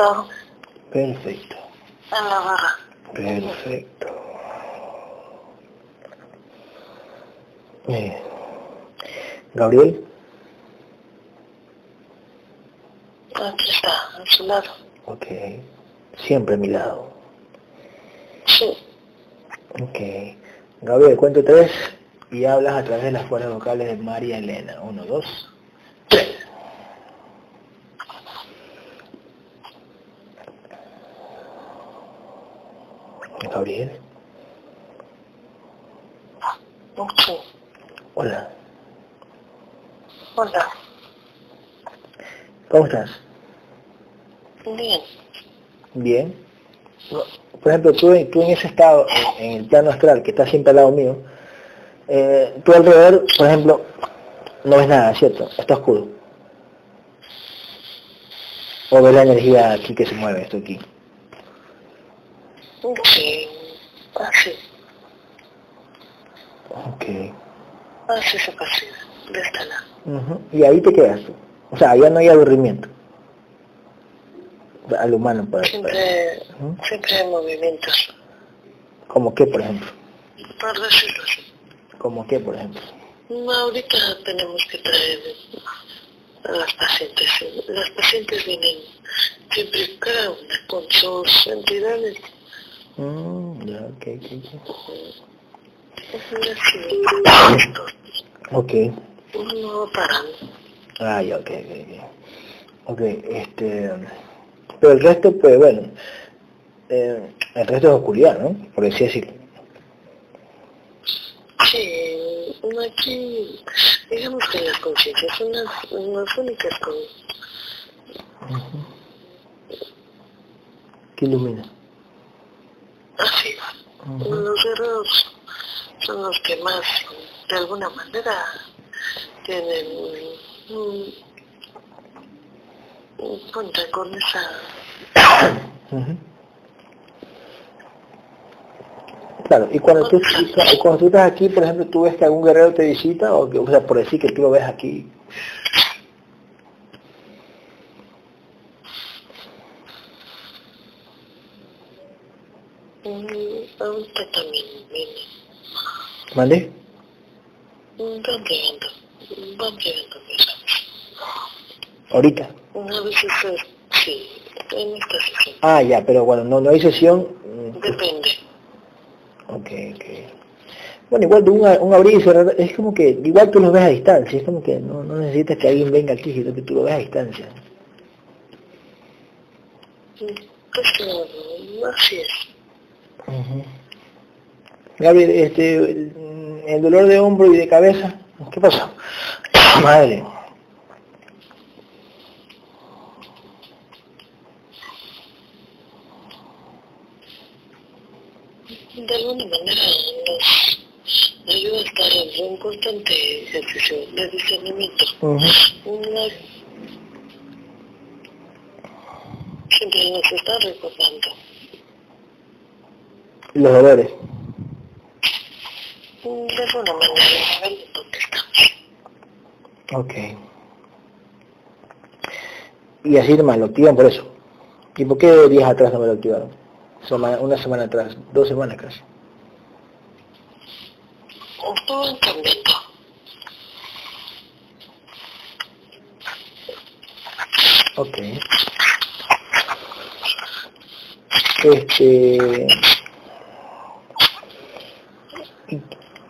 Sentado Perfecto. en la barra. Perfecto. Bien. Gabriel, Aquí está, a su lado. ok. Siempre a mi lado. Sí. Ok. Gabriel, cuento tres y hablas a través de las cuerdas vocales de María Elena. Uno, dos, tres. Gabriel, Sí. hola. Hola. ¿Cómo estás? Bien. Bien. Por ejemplo, tú, en- tú en ese estado, en, en el plano astral, que está siempre al lado mío, eh, tú alrededor, por ejemplo, no ves nada, ¿cierto? Está oscuro. O ves la energía aquí que se mueve, esto aquí. Sí. Así. Ok. Así se percibe. De este lado. Ujú. Y ahí te quedas tú. O sea, ya no hay aburrimiento. Al humano, por ejemplo. Siempre, Ujú. siempre hay movimientos. ¿Como qué, por ejemplo? Por decirlo así. ¿Como qué, por ejemplo? Ahorita tenemos que traer a las pacientes. Las pacientes vienen siempre cada una con sus entidades. Mm, ya, ok, ok, Así, ok. Ok. no paran. Ah, ya, ok, ok, ok. Ok, este... Pero el resto, pues bueno, eh, el resto es oscuridad, ¿no? Por así decirlo. Sí, aquí, digamos que las conciencias son las, las únicas con... ¿Qué ilumina? Así, los guerreros son los que más, de alguna manera, tienen cuenta con esa... Claro, y cuando tú, y cuando tú estás aquí, por ejemplo, tú ves que algún guerrero te visita, o, que, o sea, por decir que tú lo ves aquí. mm, Ahorita también viene. ¿Vale? Mm, van llegando mensajes. Ahorita. Una vez es, sí, en esta sesión. Ah, ya, pero bueno, no, no hay sesión. mm, pues, Depende. Ok, ok. Bueno, igual de un, un abrir y cerrar, es como que, igual tú los ves a distancia, es como que no, no necesitas que alguien venga aquí, sino que tú lo ves a distancia. Esto, así es. Gabriel, este, el, el dolor de hombro y de cabeza, ¿qué pasó? Madre. De alguna manera nos ayuda a estar en un constante ejercicio de discernimiento. Una, siempre nos está recordando. Los dolores. De. Ok. Y así nomás, lo activan por eso. ¿Y por qué días atrás no me lo activaron? Una semana atrás, dos semanas casi. Todo cambiando. Ok. Este...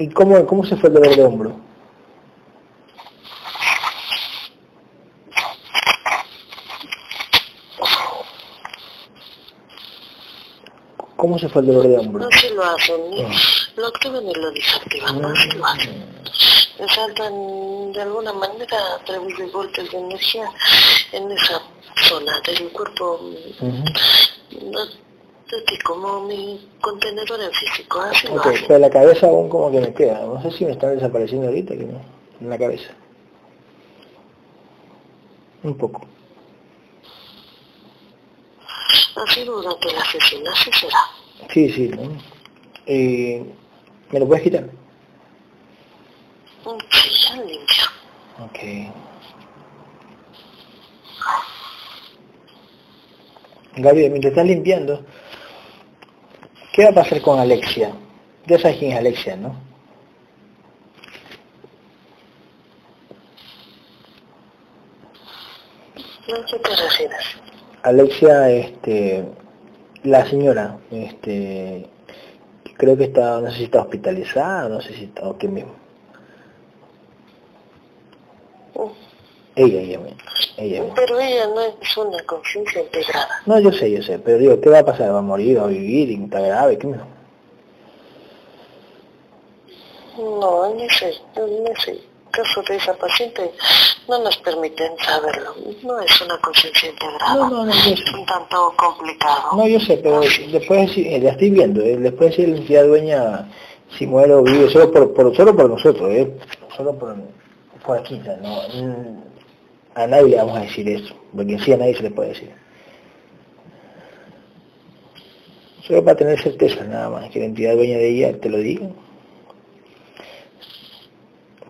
¿Y, cómo, cómo se fue el dolor de hombro? ¿Cómo se fue el dolor de hombro? Así lo hacen. Lo activan y lo desactivan. Así lo hacen. Resaltan de alguna manera a través de golpes de energía en esa zona del cuerpo. No, así como mi contenedor en físico. Así lo Ok, pero la cabeza aún como que me queda. No sé si me está desapareciendo ahorita, que no. En la cabeza. Un poco. Así durante la sesión. Así será. Sí, sí. ¿no? Eh, ¿Me lo puedes quitar? Sí, ya limpio. Ok. Gabriel, mientras estás limpiando, ¿qué va a pasar con Alexia? Ya sabes quién es Alexia, ¿no? Alexia, este, la señora, este, creo que está, no sé si está hospitalizada, no sé si está, o qué mismo. Mm, Ella, ella, misma, ella. misma. Pero ella no es una conciencia integrada. No, yo sé, yo sé, pero digo, ¿qué va a pasar? ¿Va a morir, va a vivir, está grave? ¿Qué mismo? No, en ese, en ese caso de esa paciente no nos permiten saberlo. No es una conciencia integrada. No, no, no. Es un tanto complicado. No, yo sé, pero después eh, la estoy viendo, eh, después decir la entidad dueña si muere o vive, solo por, por, solo por nosotros, eh, solo por, por aquí, no, mm, a nadie le vamos a decir eso, porque en sí a nadie se le puede decir. Solo para tener certeza nada más, que la entidad dueña de ella te lo diga.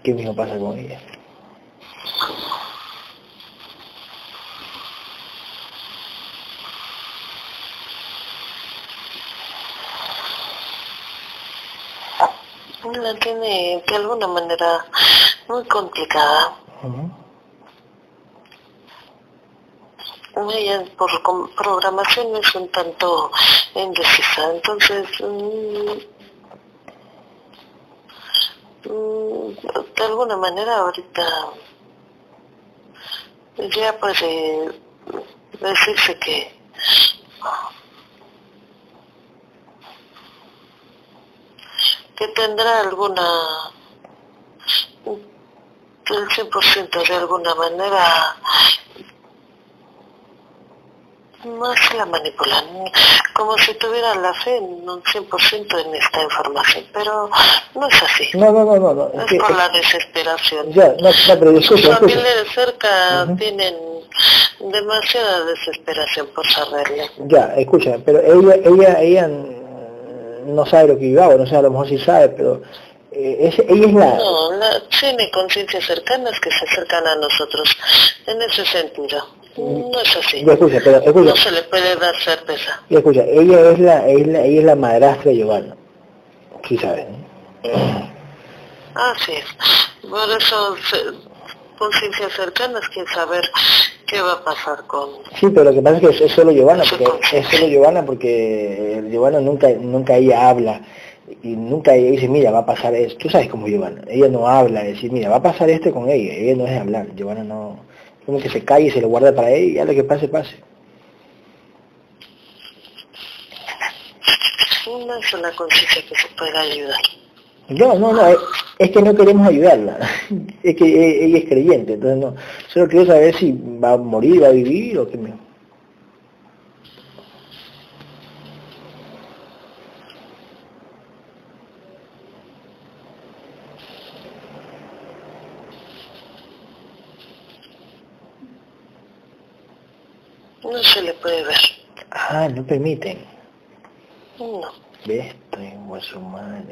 ¿Qué mismo pasa con ella? La tiene de alguna manera muy complicada. Ella por programación es un tanto indecisa, entonces mm, mm, de alguna manera ahorita ya puede decirse que que tendrá alguna el 100% de alguna manera no se la manipulan, como si tuviera la fe en un 100% en esta información, pero no es así, No, no, no, no, no, es es que, por la desesperación. ya, no, no, pero escucha, escucha. familiares cerca tienen demasiada desesperación por saberlo. Ya, escucha, pero ella, ella, ella no sabe lo que yo hago, no sé, a lo mejor sí sabe, pero eh, es- ella es la... No, la, tiene conciencias cercanas que se acercan a nosotros en ese sentido. No es así. Ya escucha, pero escucha, No se le puede dar certeza. ya escucha, ella es la, es la, ella es la madrastra de Giovanna. Sí sabes, ¿no? Así es. Por eso, conciencias cercanas quieren saber qué va a pasar con... Sí, pero lo que pasa es que es, es solo Giovanna, porque es solo Giovanna porque Giovanna nunca, nunca ella habla y nunca ella dice, mira, va a pasar esto. Tú sabes cómo Giovanna, ella no habla, de decir, mira, va a pasar esto con ella, ella no es hablar, Giovanna no, como que se calle y se lo guarda para ella y ya lo que pase, pase. No es una conciencia que se pueda ayudar. No, no, no, es, es que no queremos ayudarla, es que e- ella es creyente, entonces no, solo quiero saber si va a morir, va a vivir o qué me... No se le puede ver. Ah, no permiten. No.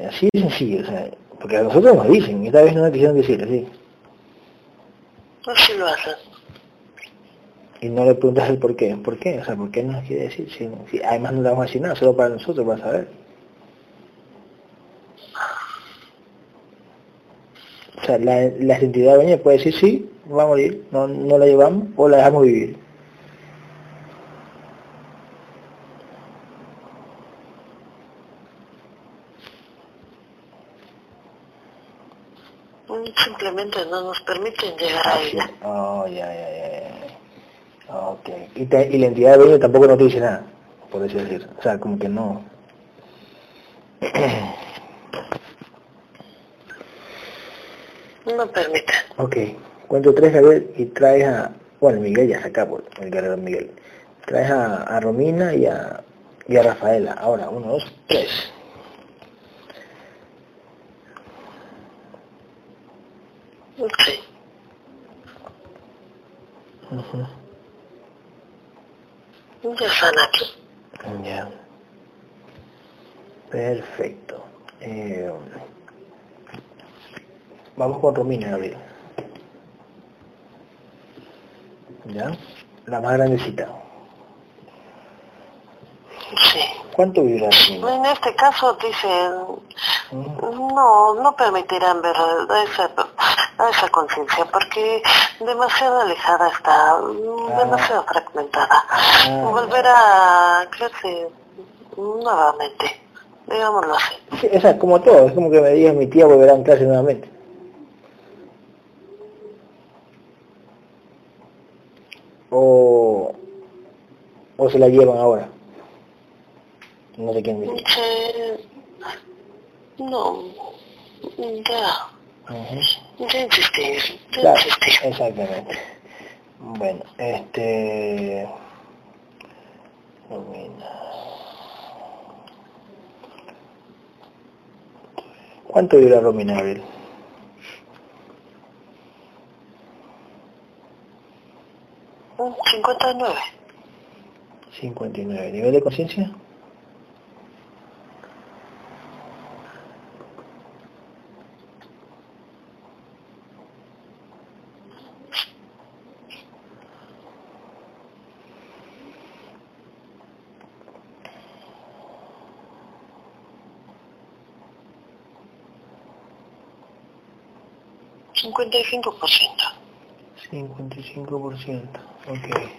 Así de sencillo, o sea, porque a nosotros nos dicen, esta vez no nos quisieron decir así. Así lo hacen. Y no le preguntas el por qué. ¿Por qué? O sea, ¿por qué no nos quiere decir? Si, si además no le vamos a decir nada, solo para nosotros, para saber. O sea, la, la entidad dueña puede decir sí, va a morir, no, no la llevamos o la dejamos vivir. Simplemente no nos permiten llegar a Ah, sí. ella. Oh, ya, ya, ya. Ok. Y, te- y la entidad dueña tampoco no te dice nada, por así decir. O sea, como que no. No permiten. Ok, cuento tres, Gabriel, y traes a, bueno, Miguel ya se acabó, el guerrero Miguel. Traes a, a Romina y a, y a Rafaela. Ahora, uno, dos, tres. Sí. Ujú, Ya están aquí. Ya. Perfecto. Eh, vamos con Romina, Gabriel. ¿Ya? La más grandecita. Sí. ¿Cuánto Romina? En este caso dicen, no, no permitirán ver a esa, a esa conciencia porque demasiado alejada está, demasiado fragmentada. Ah. Volverá a crearse nuevamente, digámoslo así. Sí, sea, como todo, es como que me digas mi tía volverá en clase nuevamente. O, o se la llevan ahora. No sé quién dice. Se- No, ya, Ujú. ya insistí, ya Claro, exactamente. Bueno, este... Romina. ¿Cuánto dura Romina, Gabriel? Un 59. 59. ¿Nivel de conciencia? Cincuenta y cinco por ciento. 55%. Ok.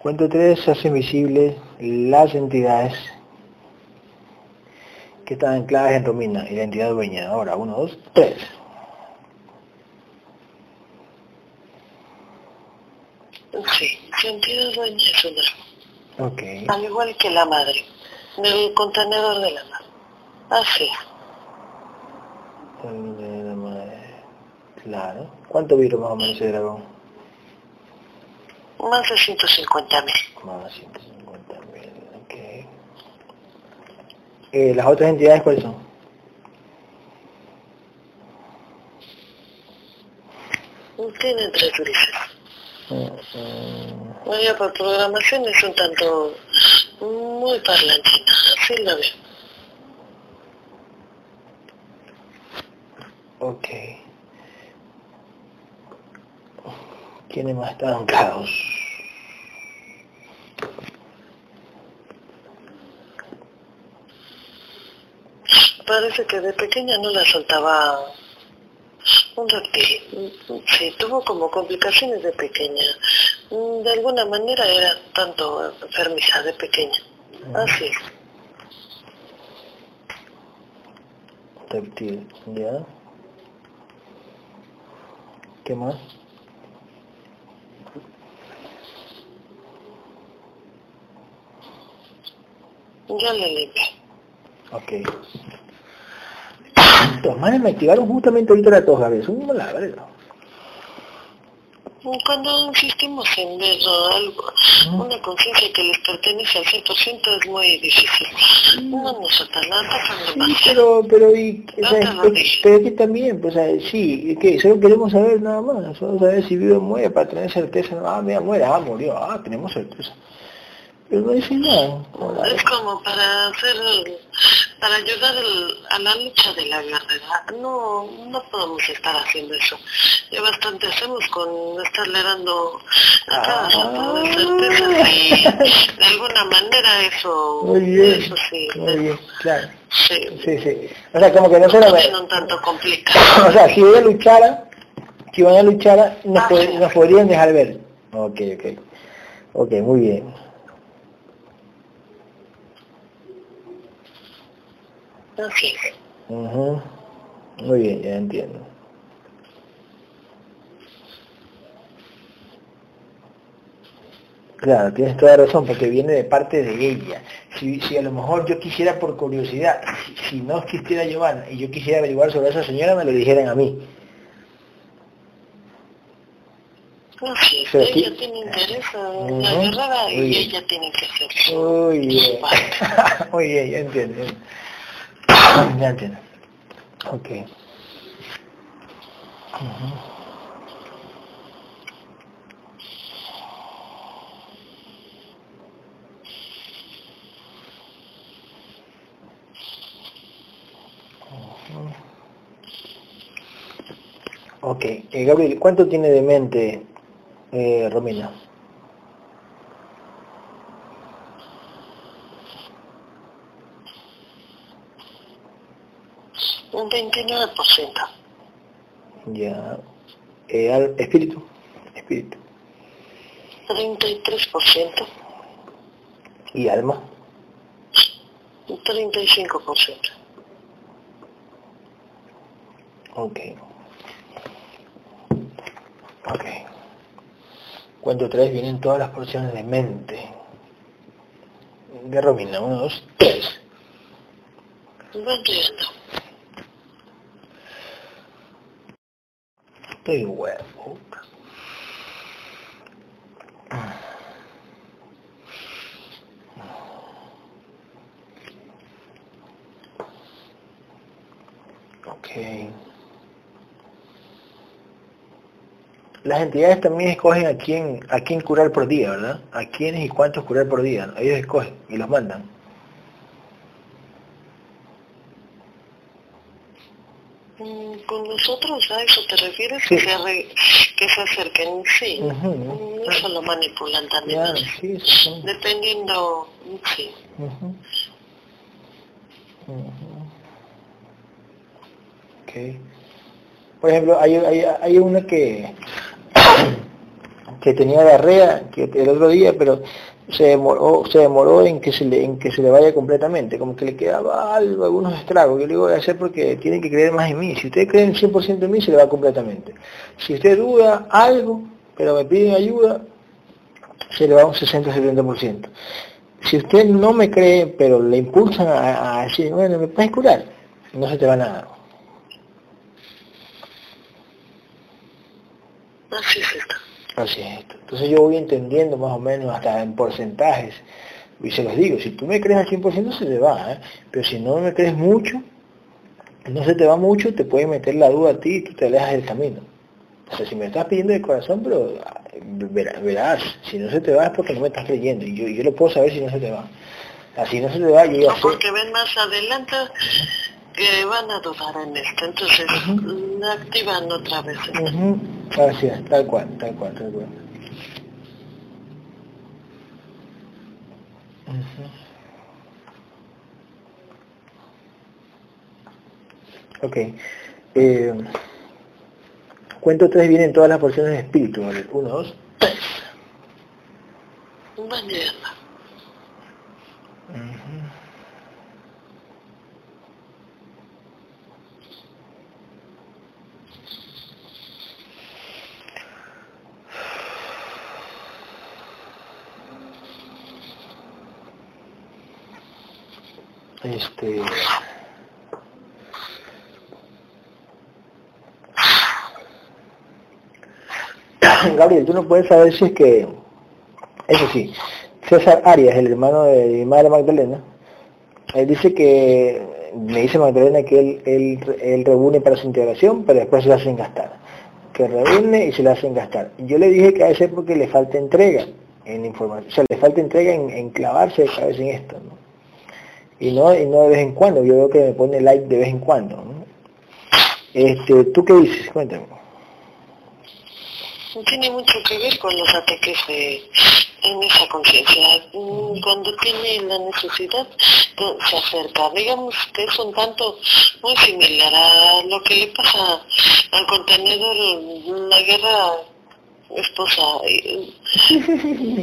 Cuento 3 se hace visible las entidades que están ancladas en Romina y la entidad dueña. Ahora, 1, 2, 3. Sí, sentido dueña es una. Ok. Al igual que la madre, del contenedor de la madre. Así. Romina, la madre. Claro. ¿Cuánto viro más o menos ese dragón? Más de 150 mil. Más 150 mil. Ok. Eh, ¿Las otras entidades cuáles son? Tienen tres grises. Mm, mm, Vaya por programación es un tanto muy parlanchina, así la veo. Ok. ¿Quiénes más están anclados? Parece que de pequeña no la soltaba un reptil. Sí, tuvo como complicaciones de pequeña. De alguna manera era tanto enfermiza de pequeña. Así es. Reptil, ¿ya? ¿Qué más? Ya le limpié. Ok. Los manes me activaron justamente ahorita la tos, Gabriel. Una la verdad. Cuando insistimos en ver algo, una conciencia que les pertenece al 100% es muy difícil. No nos atalan, Sí, pero, pero, y, No lo es- pero que también, pues, sea, sí, que solo queremos saber nada más, solo saber si vive o muere para tener certeza, no, ah, mira, muere, ah, murió, ah, tenemos certeza. Pero no dice nada. Hola. Es como para hacer, para ayudar el- a la lucha de la verdad. No, no podemos estar haciendo eso. Ya bastante hacemos con estarle dando a cada rato de certezas y de alguna manera eso, Muy bien, eso sí, muy bien, claro. sí, Sí, sí. O sea, como que no se lo tiene un tanto complicado. O sea, si ella luchara, si ella luchara, nos, Ah, pod- sí. nos podrían dejar ver. Ok, ok. Ok, muy bien. Así es. Ujú. Muy bien, ya entiendo. Claro, tienes toda razón, porque viene de parte de ella. Si, si a lo mejor yo quisiera por curiosidad, si, si no existiera Giovanna y yo quisiera averiguar sobre esa señora, me lo dijeran a mí. Así es. Pero aquí- Ella tiene interés en la Ujú. guerrera Muy y ella tiene que hacer Muy bien. Muy bien, ya entiendo ya entiendo. Ok. Uh eh, Gabriel, ¿cuánto tiene de mente eh, Romina? 29%. Ya. Eh, al- espíritu. Espíritu. 33%. Y alma. Un 35%. Ok. Ok. Cuento tres vienen todas las porciones de mente. De Romina, uno, dos, tres. Van llegando. Estoy huevo. Ok. Las entidades también escogen a quién, a quién curar por día, ¿verdad? A quiénes y cuántos curar por día. Ellos escogen y los mandan. Mm, Con nosotros a eso te refieres, Sí. que, se re- que se acerquen, sí. Ujú. Mm, Eso lo manipulan también. Sí, sí. Dependiendo, sí. Ujú. Ujú. Ok. Por ejemplo, hay, hay, hay una que, que tenía diarrea que el otro día, pero se demoró, se demoró en que se le, en que se le vaya completamente, como que le quedaba algo, algunos estragos. Yo le digo, voy a hacer porque tienen que creer más en mí. Si ustedes creen 100% en mí, se le va completamente. Si usted duda algo, pero me piden ayuda, se le va un 60-70%. Si usted no me cree, pero le impulsan a, decir, bueno, ¿me puedes curar? No se te va nada. Es esto. Así es esto. Entonces yo voy entendiendo más o menos hasta en porcentajes. Y se los digo, si tú me crees al 100% se te va, ¿eh? pero si no me crees mucho, no se te va mucho, te puede meter la duda a ti y tú te alejas del camino. O sea, si me estás pidiendo de corazón, pero verás, verás, si no se te va es porque no me estás creyendo. Y yo, yo lo puedo saber si no se te va. Así no se te va, yo sé. porque ven más adelante que van a dudar en esto, entonces mm, activan otra vez. Ujú, Así es, tal cual, tal cual, tal cual. Ok. Eh, cuento tres vienen todas las porciones de espíritu. ¿vale? Uno, dos, tres. Van Este. Gabriel, tú no puedes saber si es que, eso sí, César Arias, el hermano de mi madre Magdalena, él dice que, me dice Magdalena que él, él, reúne para su integración, pero después se la hacen gastar. Que reúne y se la hacen gastar. Yo le dije que a veces porque le falta entrega en información, o sea, le falta entrega en, en clavarse de cabeza en esto, ¿no? Y no, y no de vez en cuando, yo veo que me pone like de vez en cuando, ¿no? Este, ¿tú qué dices? Cuéntame. Tiene mucho que ver con los ataques de, en esa conciencia. Mm, Cuando tiene la necesidad, se acerca. Digamos que es un tanto muy similar a lo que le pasa al contenedor, la guerra esposa, y-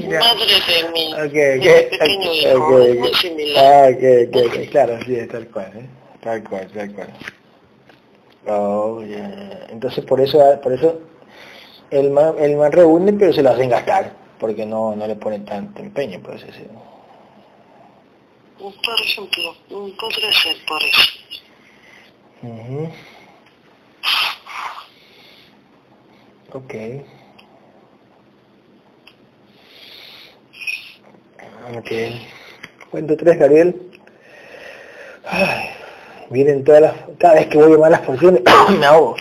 madre de mi, Ok, de mi pequeño ok, hijo. muy similar. Ah, claro, sí, es tal cual, ¿eh? Tal cual, tal cual. Oh, ya. Entonces por eso, por eso el man, el man reúne pero se lo hacen gastar, porque no, no le ponen tanto empeño, pues ese. Por ejemplo, podría ser por eso. Ujú. Ok. Ok. Cuento tres, Gabriel. Ay, vienen todas las... Cada vez que voy a malas porciones, me ahogo.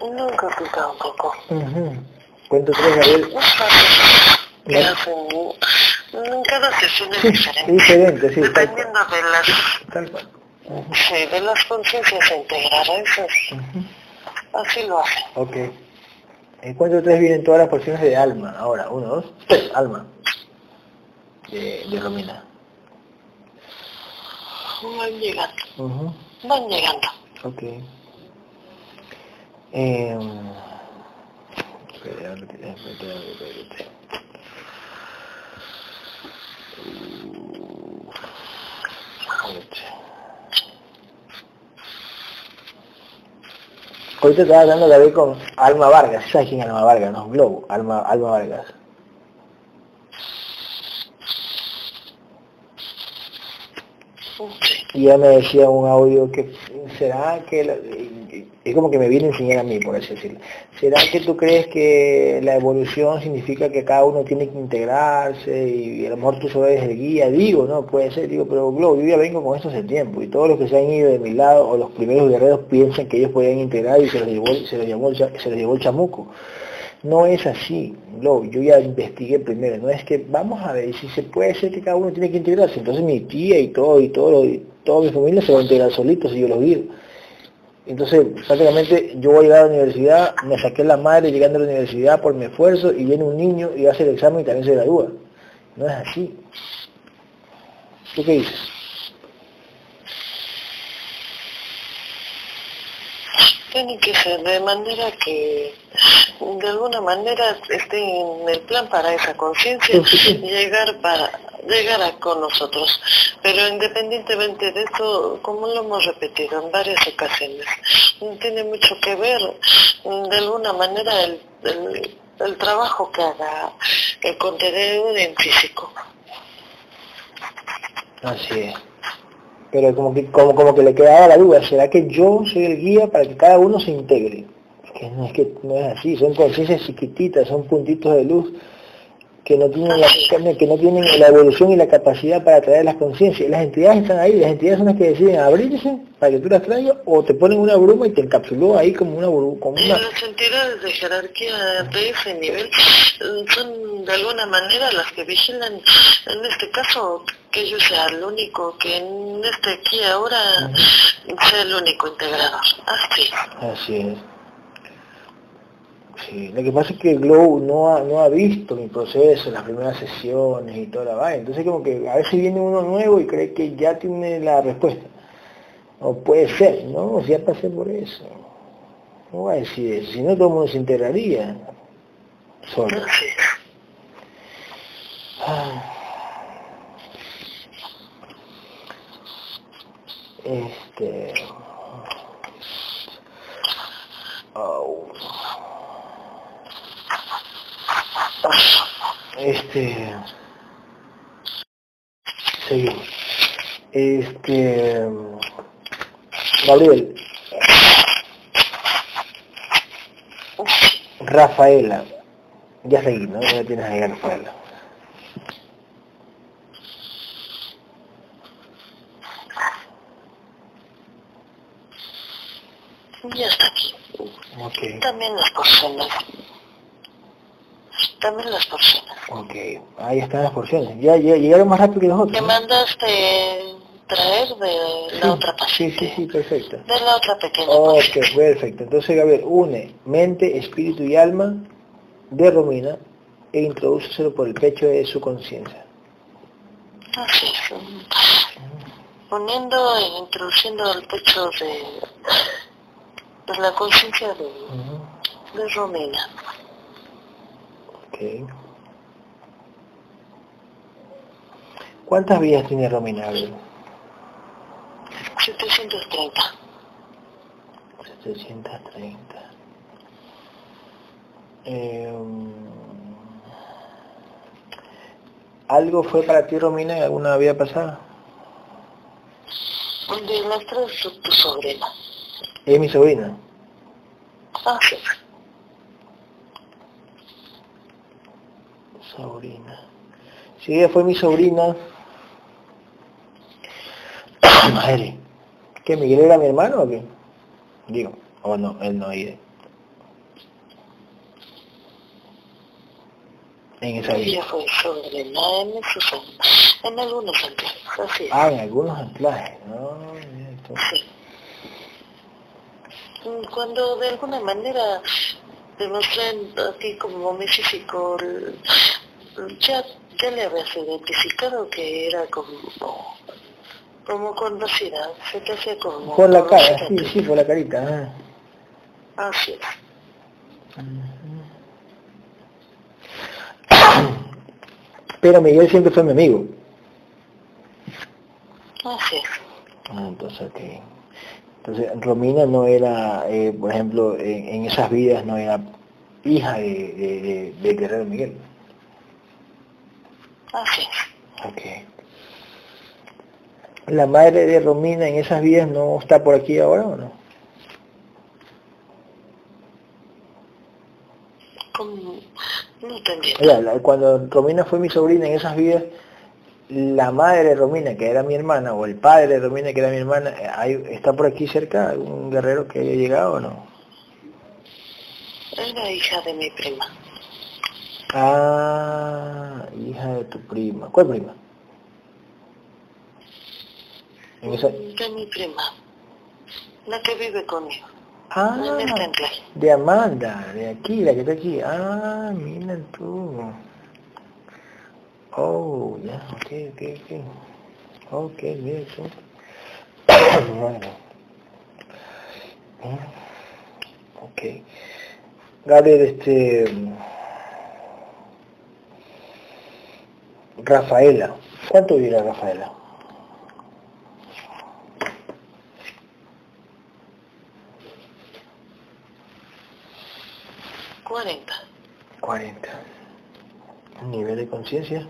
Nunca pica un poco. Ujú. Cuento tres, Gabriel. que hacen en cada sesión es diferente. Diferente, sí. Dependiendo de las Tal cual. Sí, de las conciencias eso es. Así lo hace. Ok. En cuanto tres vienen todas las porciones de alma. Ahora, uno, dos, tres, alma. De, de Romina. Van llegando. Van llegando. Ok. Eh, Ahorita estaba hablando David con Alma Vargas, ¿sabes quién es Alma Vargas? No, Globo, Alma, Alma Vargas. Y ya me decía un audio que será que es como que me viene a enseñar a mí, por así decirlo. ¿Será que tú crees que la evolución significa que cada uno tiene que integrarse y a lo mejor tú solo eres el guía? Digo, no, puede ser, digo, pero Globo, yo ya vengo con esto hace tiempo y todos los que se han ido de mi lado o los primeros guerreros piensan que ellos podían integrar y se los llevó, se los llevó, se los llevó el chamuco. No es así, Globo, yo ya investigué primero, no es que vamos a ver si se puede ser que cada uno tiene que integrarse, entonces mi tía y todo y todo, y toda mi familia se va a integrar solitos si yo los guío. Entonces, prácticamente yo voy a llegar a la universidad, me saqué la madre llegando a la universidad por mi esfuerzo y viene un niño y hace el examen y también se gradúa. No es así. ¿Tú qué dices? Tiene que ser de manera que de alguna manera esté en el plan para esa conciencia llegar para llegar con nosotros. Pero independientemente de eso, como lo hemos repetido en varias ocasiones, tiene mucho que ver de alguna manera el, el, trabajo que haga el contenido en físico. Así es. Pero como que, como, como que le quedaba la duda, ¿será que yo soy el guía para que cada uno se integre? Que no es que no es así, son conciencias chiquititas, son puntitos de luz que no tienen la, que no tienen la evolución y la capacidad para traer las conciencias. Las entidades están ahí, las entidades son las que deciden abrirse para que tú las traigas o te ponen una bruma y te encapsuló ahí como una bruma. Las entidades de jerarquía de ese nivel son de alguna manera las que vigilan, en este caso, que yo sea el único, que en este aquí ahora sea el único integrador. Así. Así es. Sí, lo que pasa es que Glow no ha, no ha visto mi proceso, las primeras sesiones y toda la vaina. Entonces como que a veces viene uno nuevo y cree que ya tiene la respuesta. O puede ser, ¿no? Ya pasé por eso. No voy a decir eso, si no todo el mundo se integraría solo. Ah. Este... Oh. Este. Seguimos. Este. Gabriel. Rafaela. Ya seguí, ¿no? Ya tienes ahí a Rafaela. Ya está aquí. Okay. También las personas también las porciones. Ok, ahí están las porciones. Ya, ya llegaron más rápido que nosotros. ¿Te mandaste traer de la otra paciente. Sí, sí, sí, perfecto. De la otra pequeña Ok, perfecto. Entonces, Gabriel, une mente, espíritu y alma de Romina e introdúceselo por el pecho de su conciencia. Así es. Poniendo e introduciendo el pecho de, de la conciencia de, de Romina. ¿Cuántas vías tiene Romina? 730. 730. Eh, ¿Algo fue para ti, Romina, en alguna vida pasada? De las tres, tu sobrina. ¿Es mi sobrina? Ah, sí. Sobrina. Si ella fue mi sobrina, madre, ¿qué Miguel era mi hermano o qué? Digo, o no, él no iba. En esa vida. Ella fue sobrina en, en algunos anclajes, así Ah, en algunos anclajes, no, esto. Sí. Cuando de alguna manera demuestran a ti como físico, ya, ya le habías identificado que era como, como conocida, se te hace como... Por la cara, sí, sí, por la carita. Ah. Así es. Pero Miguel siempre fue mi amigo. Así es. Ah, entonces, ok. Entonces, Romina no era, eh, por ejemplo, en, en, esas vidas no era hija de, de, de Guerrero Miguel. Así es. Ok. ¿La madre de Romina en esas vidas no está por aquí ahora o no? ¿Cómo? No entendí. Mira, la- cuando Romina fue mi sobrina en esas vidas, la madre de Romina, que era mi hermana, o el padre de Romina, que era mi hermana, hay- ¿está por aquí cerca algún guerrero que haya llegado o no? Era hija de mi prima. Ah, hija de tu prima. ¿Cuál prima? En esa... De mi prima. La que vive conmigo. Ah, de Amanda, de aquí, la que está aquí. Ah, mira tú. Oh, ya, ok, ok, ok. Ok, mira tú. bueno. Mm, Ok. Gabriel, este... Rafaela. ¿Cuánto vive Rafaela? Cuarenta. 40. Nivel de conciencia.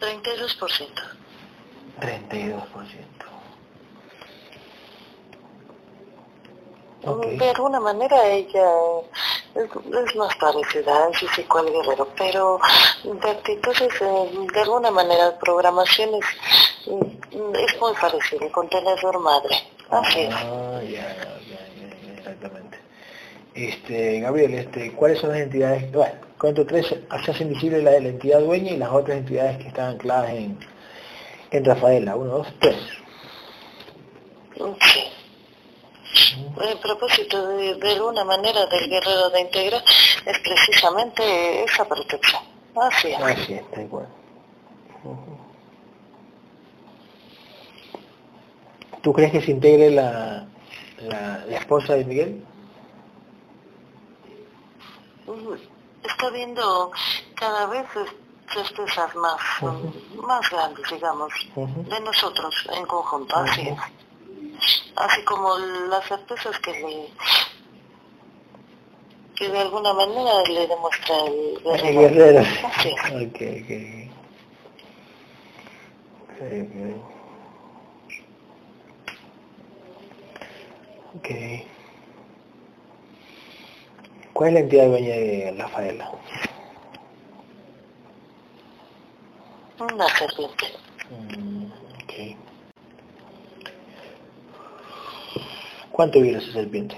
32%. 32%. Ok. De alguna manera ella es, más parecida a físico al guerrero, pero de actitudes, eh, de alguna manera, programaciones, mm, es muy parecido, contenedor madre. Así es. Ah, ya, ya, ya, ya, exactamente. Este, Gabriel, este, ¿cuáles son las entidades? Bueno, cuento tres, se hace invisible la de la entidad dueña y las otras entidades que están ancladas en, en Rafaela. Uno, dos, tres. Sí. El propósito de, de alguna manera del guerrero de Integra es precisamente esa protección. Así es. Así es, tal cual. Ujú. ¿Tú crees que se integre la, la, la esposa de Miguel? Está viendo cada vez certezas más, más grandes, digamos, de nosotros en conjunto, así es. Así como las certezas que le que de alguna manera le demuestra el El guerrero. guerrero. Así es. Ok, ok. Ok, ok. Ok. ¿Cuál es la entidad dueña de Rafaela? Una serpiente. Mm, ok. ¿Cuánto vive esa serpiente?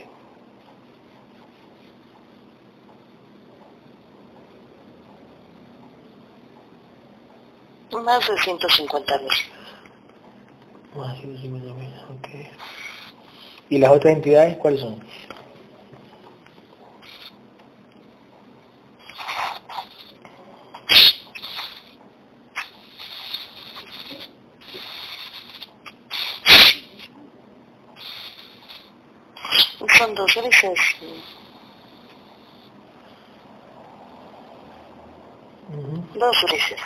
Más de 150 mil. Más de 50.000, ok. ¿Y las otras entidades cuáles son? Son dos grises. Ujú. Dos grises.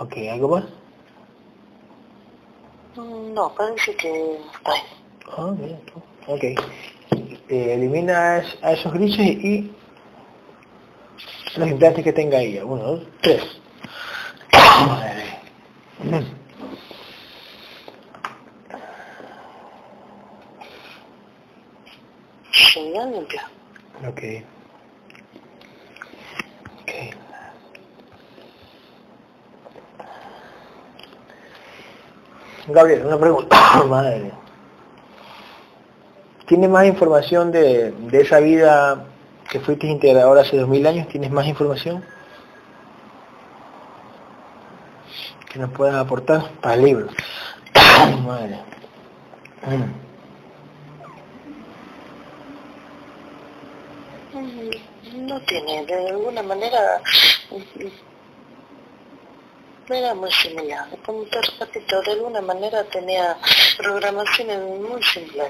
Ok, ¿algo más? No, parece que está ahí. Ah, tú. Ok. Eh, elimina a esos grises y los implantes que tenga ella. Uno, dos, tres. Madre. Ok. Ok. Gabriel, una pregunta. Madre. ¿Tienes más información de, de esa vida que fuiste integrador hace dos mil años? ¿Tienes más información? que nos puedan aportar para el libro. Madre. No tiene, de alguna manera era muy similar. Como te repito, de alguna manera tenía programaciones muy simples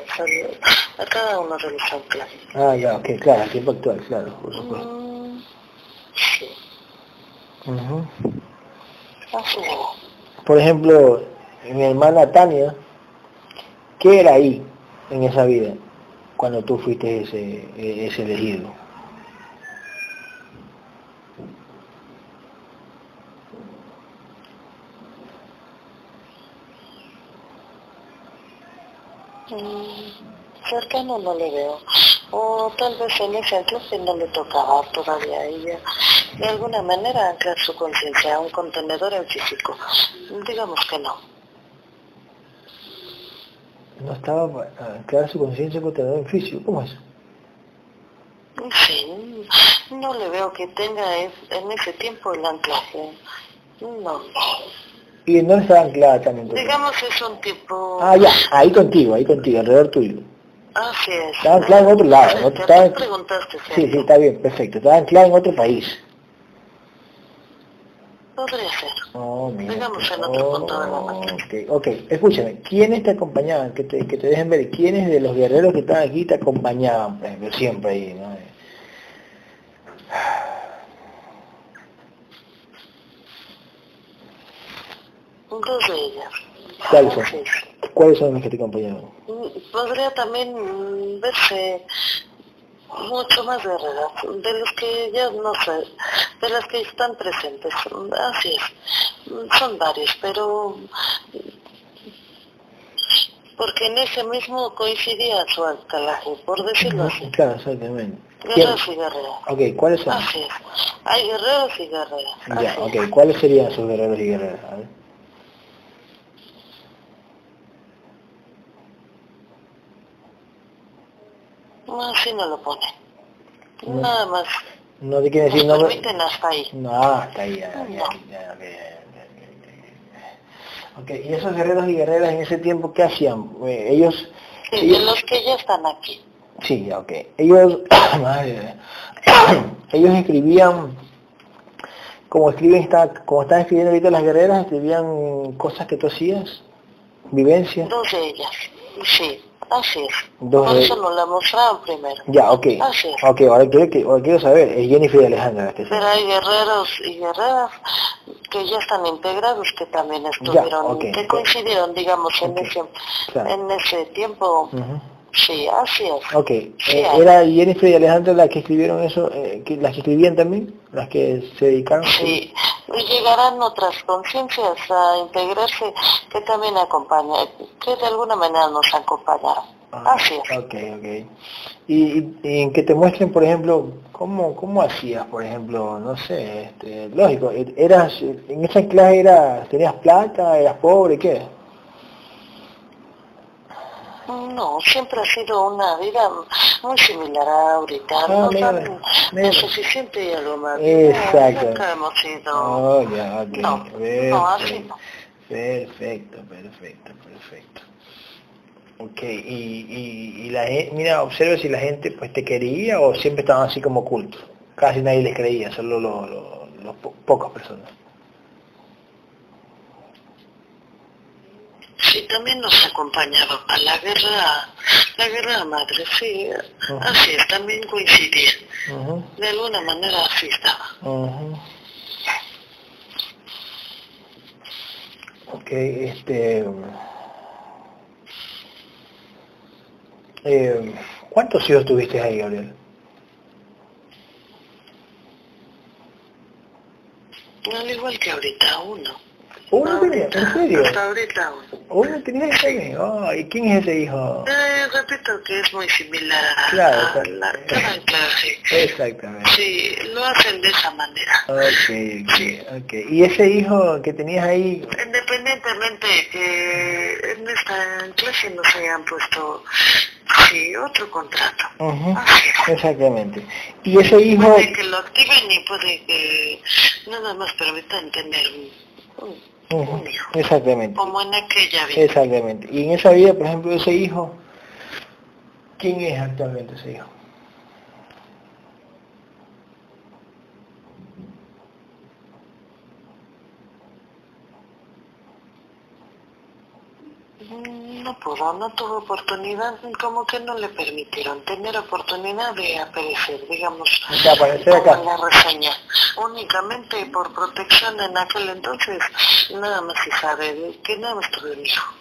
a, cada uno de los anclas. Ah, ya, ok, claro, tiempo actual, claro, por supuesto. Mm, sí. Así Por ejemplo, mi hermana Tania, ¿qué era ahí en esa vida cuando tú fuiste ese, ese elegido? Cercano no le veo. O tal vez en ese entonces no le tocaba todavía a ella de alguna manera anclar su conciencia a un contenedor en físico. Digamos que no. No estaba anclar su conciencia a un contenedor en físico. ¿Cómo es? Sí, no le veo que tenga en ese tiempo el anclaje. No. Y no estaba anclada también. Digamos es un tipo... Ah, ya, ahí contigo, ahí contigo, alrededor tuyo. Así es. Estaba anclada en otro lado. ¿no? Estaba... preguntaste, sí, sí, está bien, perfecto. Estaba anclada en otro país. Podría ser. Oh, mira. Digamos en otro punto de la okay. ok, escúchame, ¿quiénes te acompañaban? Que te, que te dejen ver, ¿quiénes de los guerreros que estaban aquí te acompañaban? Pues, siempre ahí, ¿no? Dos de ellas. ¿Cuáles son? ¿Cuáles son las que te acompañaron? Mm, podría también verse mucho más guerreras, de los que ya no sé, de las que están presentes, así es, son varios, pero porque en ese mismo coincidía su alcalaje, por decirlo así. Claro, exactamente. Guerreros y guerreras. Ok, ¿cuáles son? Así es, hay guerreros y guerreras. Ya, ok, ¿cuáles serían sus guerreros y guerreras? A ver. No, así no lo pone. Nada más. No te quiere decir no. permiten hasta ahí. No, hasta ahí. Ya, ya, ok, y esos guerreros y guerreras en ese tiempo, ¿qué hacían? Eh, ellos... Sí, de los que ya están aquí. Sí, ya, ok. Ellos... ellos escribían... Como escriben, está, como están escribiendo ahorita las guerreras, escribían cosas que tú hacías, vivencias. Dos de ellas, sí. Así es. Por eso nos la mostraron primero. Ya, ok. Así es. Ok, ahora quiero, ahora quiero saber, es Jennifer y Alejandra. Pero hay guerreros y guerreras que ya están integrados, que también estuvieron, que coincidieron, digamos, en, ese, en ese tiempo. Sí, así es. Ok, eh, ¿era Jennifer y Alejandra las que escribieron eso, eh, las que escribían también? ¿Las que se dedicaron? Sí, y llegarán otras conciencias a integrarse que también acompañan, que de alguna manera nos acompañaron. Ah, así es. Ok, ok. Y, y, en que te muestren, por ejemplo, cómo, cómo hacías, por ejemplo, no sé, este, lógico, eras, en esa clase era, tenías plata, eras pobre, ¿qué? No, siempre ha sido una vida muy similar a ahorita. Ah, no suficiente y algo más. Exacto. nunca hemos sido... Oh, ya, No, no, así no. Perfecto, perfecto, perfecto. Ok, y, y, y la gente, mira, observa si la gente pues te quería o siempre estaban así como ocultos. Casi nadie les creía, solo los, los, pocas personas. Sí, también nos acompañaba a la guerra, la guerra madre, sí, así es, también coincidía. De alguna manera así estaba. Ok, este... Eh, ¿Cuántos hijos tuviste ahí, Gabriel? Al igual que ahorita, uno. ¿Uno tenía? ¿En serio? Hasta ahorita uno. ¿Uno tenía ese hijo? ¿Y quién es ese hijo? Eh, repito que es muy similar a, claro, a la clase. Exactamente. Sí, lo hacen de esa manera. Ok, ok, ok. ¿Y ese hijo que tenías ahí? Independientemente que en esta clase nos hayan puesto Sí, otro contrato. Exactamente. Y ese hijo... Puede que lo activen y puede que nada más permita entender Exactamente. Como en aquella vida. Exactamente. Y en esa vida, por ejemplo, ese hijo, ¿quién es actualmente ese hijo? No pudo, no tuvo oportunidad, como que no le permitieron tener oportunidad de aparecer, digamos, de aparecer acá. en la reseña. Únicamente por protección en aquel entonces, nada más se sabe que nada más tuvo un hijo.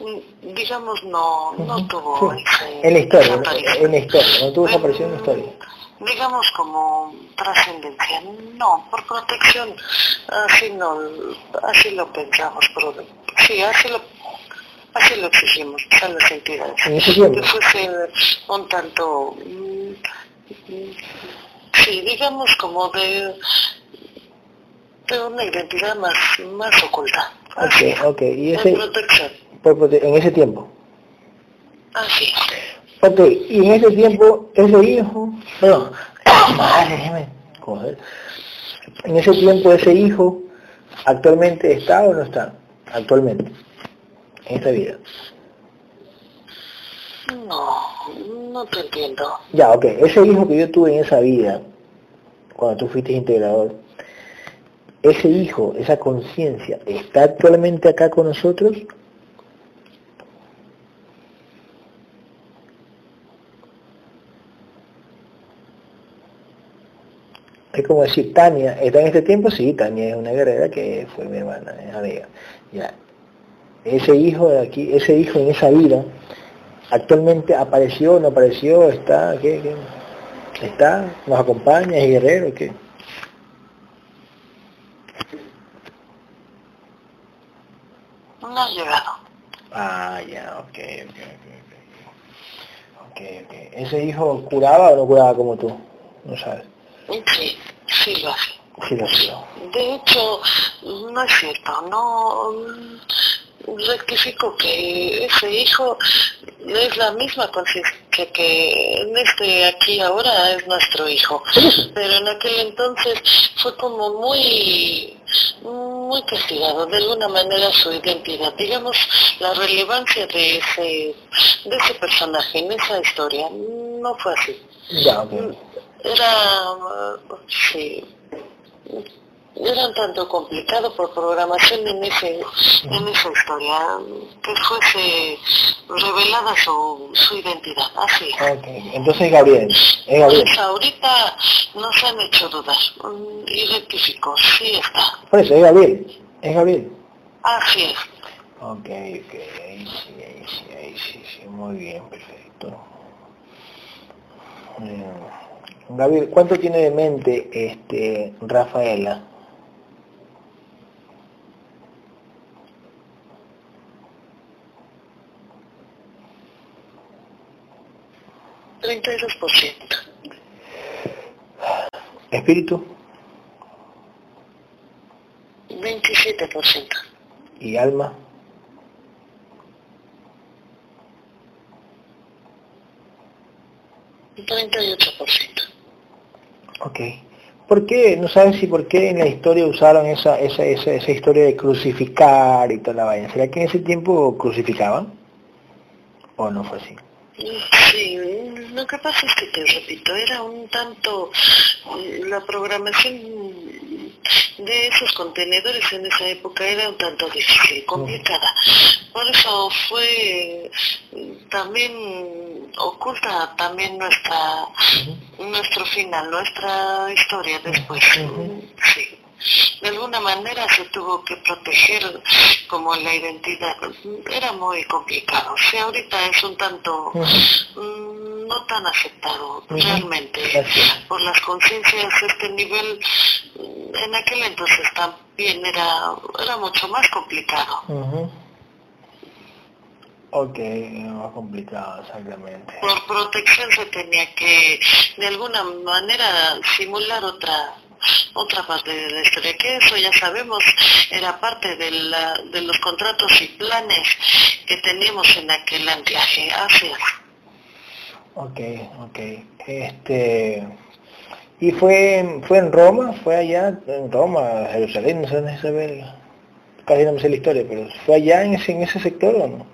Mm, digamos, no, no tuvo ese, En la historia, en la historia, no tuvo en la historia digamos como trascendencia, no, por protección, así no, así lo pensamos, pero sí, así lo, así lo exigimos a las entidades, que fuese un tanto, mm, sí, digamos como de, de una identidad más, más oculta. Así, ok, ok, y ese, protección. en ese tiempo. Así Ok, y en ese tiempo, ese hijo, perdón, madre, joder, en ese tiempo ese hijo actualmente está o no está, actualmente, en esta vida. No, no te entiendo. Ya, ok, ese hijo que yo tuve en esa vida, cuando tú fuiste integrador, ese hijo, esa conciencia, ¿está actualmente acá con nosotros Es como decir, Tania, ¿está en este tiempo? Sí, Tania es una guerrera que fue mi hermana, es amiga. Ya. Ese hijo de aquí, ese hijo en esa vida, actualmente apareció, no apareció, está, ¿qué? qué? ¿Está? ¿Nos acompaña? ¿Es guerrero? ¿Qué? No ha llegado. Ah, ya, ok, ok, ok. Ok, ok. ¿Ese hijo curaba o no curaba como tú? No sabes. Sí, sí lo hace. De hecho, no es cierto, no rectifico que ese hijo es la misma conciencia que en este aquí ahora es nuestro hijo, pero en aquel entonces fue como muy muy castigado de alguna manera su identidad, digamos la relevancia de ese de ese personaje en esa historia no fue así. Ya, okay era, sí, era un tanto complicado por programación en, ese, en esa historia, que fuese revelada su, su identidad, así. Okay. Entonces Gabriel, es Gabriel. Pues ahorita nos han hecho dudar, y rectificó, sí está. Por eso, es Gabriel, es Gabriel. Así es. Ok, ok, ahí sí, ahí sí, ahí sí, sí, muy bien, perfecto. Gabriel, ¿cuánto tiene de mente este Rafaela? Treinta y dos por ciento. ¿Espíritu? Veintisiete por ciento. ¿Y alma? 38%. Ok. ¿Por qué? ¿No saben si por qué en la historia usaron esa, esa, esa, esa historia de crucificar y toda la vaina? ¿Será que en ese tiempo crucificaban? ¿O no fue así? Sí, lo que pasa es que te repito, era un tanto la programación de esos contenedores en esa época era un tanto difícil, complicada. Por eso fue también oculta también nuestra nuestro final, nuestra historia después. Sí. De alguna manera se tuvo que proteger como la identidad. Era muy complicado. O sea, ahorita es un tanto mm, no tan aceptado realmente por las conciencias este nivel mm, en aquel entonces también era era mucho más complicado Ok, más complicado, exactamente. Por protección se tenía que, de alguna manera, simular otra otra parte de la historia, que eso ya sabemos, era parte de, la, de los contratos y planes que teníamos en aquel anclaje. Así Ok, ok. Este, ¿Y fue, en- fue en Roma? ¿Fue allá? En Roma, Jerusalén, no sé dónde ve. Casi no me sé la historia, pero ¿fue allá en ese, en ese sector o no?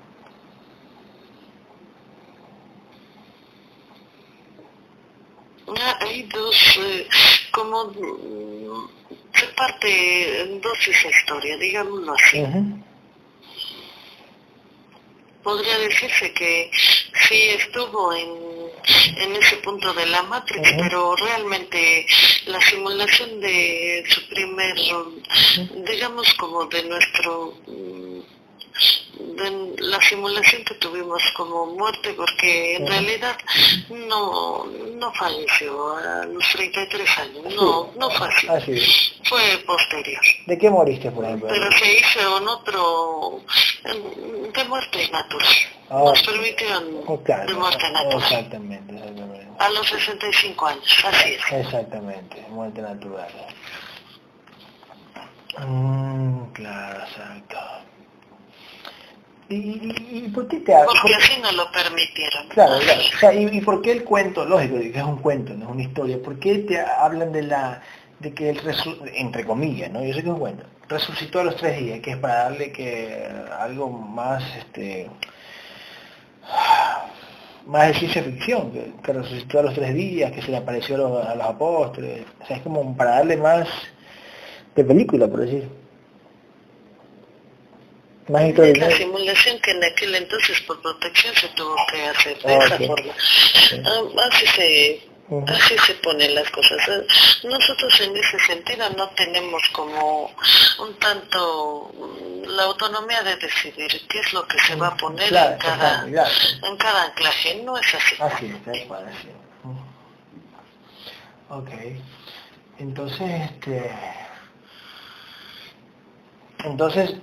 Ah, Hay dos, eh, como mm, se parte en dos esa historia, digámoslo así. Podría decirse que sí estuvo en, en ese punto de la Matrix, pero realmente la simulación de su primer, digamos como de nuestro, mm, de la simulación que tuvimos como muerte, porque en realidad no, no falleció a los 33 años, no, no fue así, fue posterior. ¿De qué moriste, por ejemplo? Pero se hizo en otro, de muerte natural. Ah, Nos permitieron Oh, claro, de muerte natural. Exactamente, exactamente. A los 65 años, así es. Exactamente, muerte natural. Mm, claro, exacto. ¿Y, y, y por qué te Porque por- así no lo permitieron. Claro, claro. O sea, ¿y, y por qué el cuento? Lógico, que es un cuento, no es una historia. ¿Por qué te hablan de la de que él entre comillas, ¿no? Yo sé que es un cuento. Resucitó a los tres días, que es para darle que algo más este más de ciencia ficción, que, que resucitó a los tres días, que se le apareció a los, a los apóstoles. O sea, es como para darle más de película, por decir. Más Es la simulación que en aquel entonces por protección se tuvo que hacer de Ah, esa forma. Ah, así se así se ponen las cosas. Ah, Nosotros en ese sentido no tenemos como un tanto la autonomía de decidir qué es lo que se va a poner Claro, en cada claro, en cada anclaje. No es así. Así es, tal cual, así es. Ok. Entonces, este... Entonces,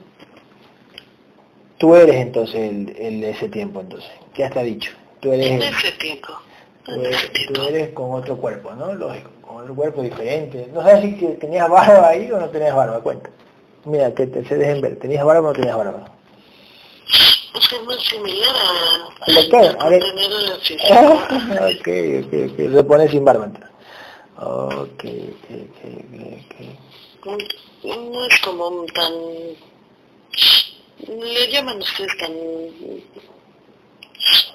tú eres entonces el, el de ese tiempo, entonces. Ya está dicho. Tú eres, En ese tiempo. tú eres, tú eres con otro cuerpo, ¿no? Lógico, con otro cuerpo diferente. No sabes si tenías barba ahí o no tenías barba, cuenta. Mira, que te se dejen ver. ¿Tenías barba o no tenías barba? Es muy similar a, A Ah, físico. ok, ok, ok. Se pone sin barba entonces. Ok, ok, ok, ok. no es como tan le llaman ustedes tan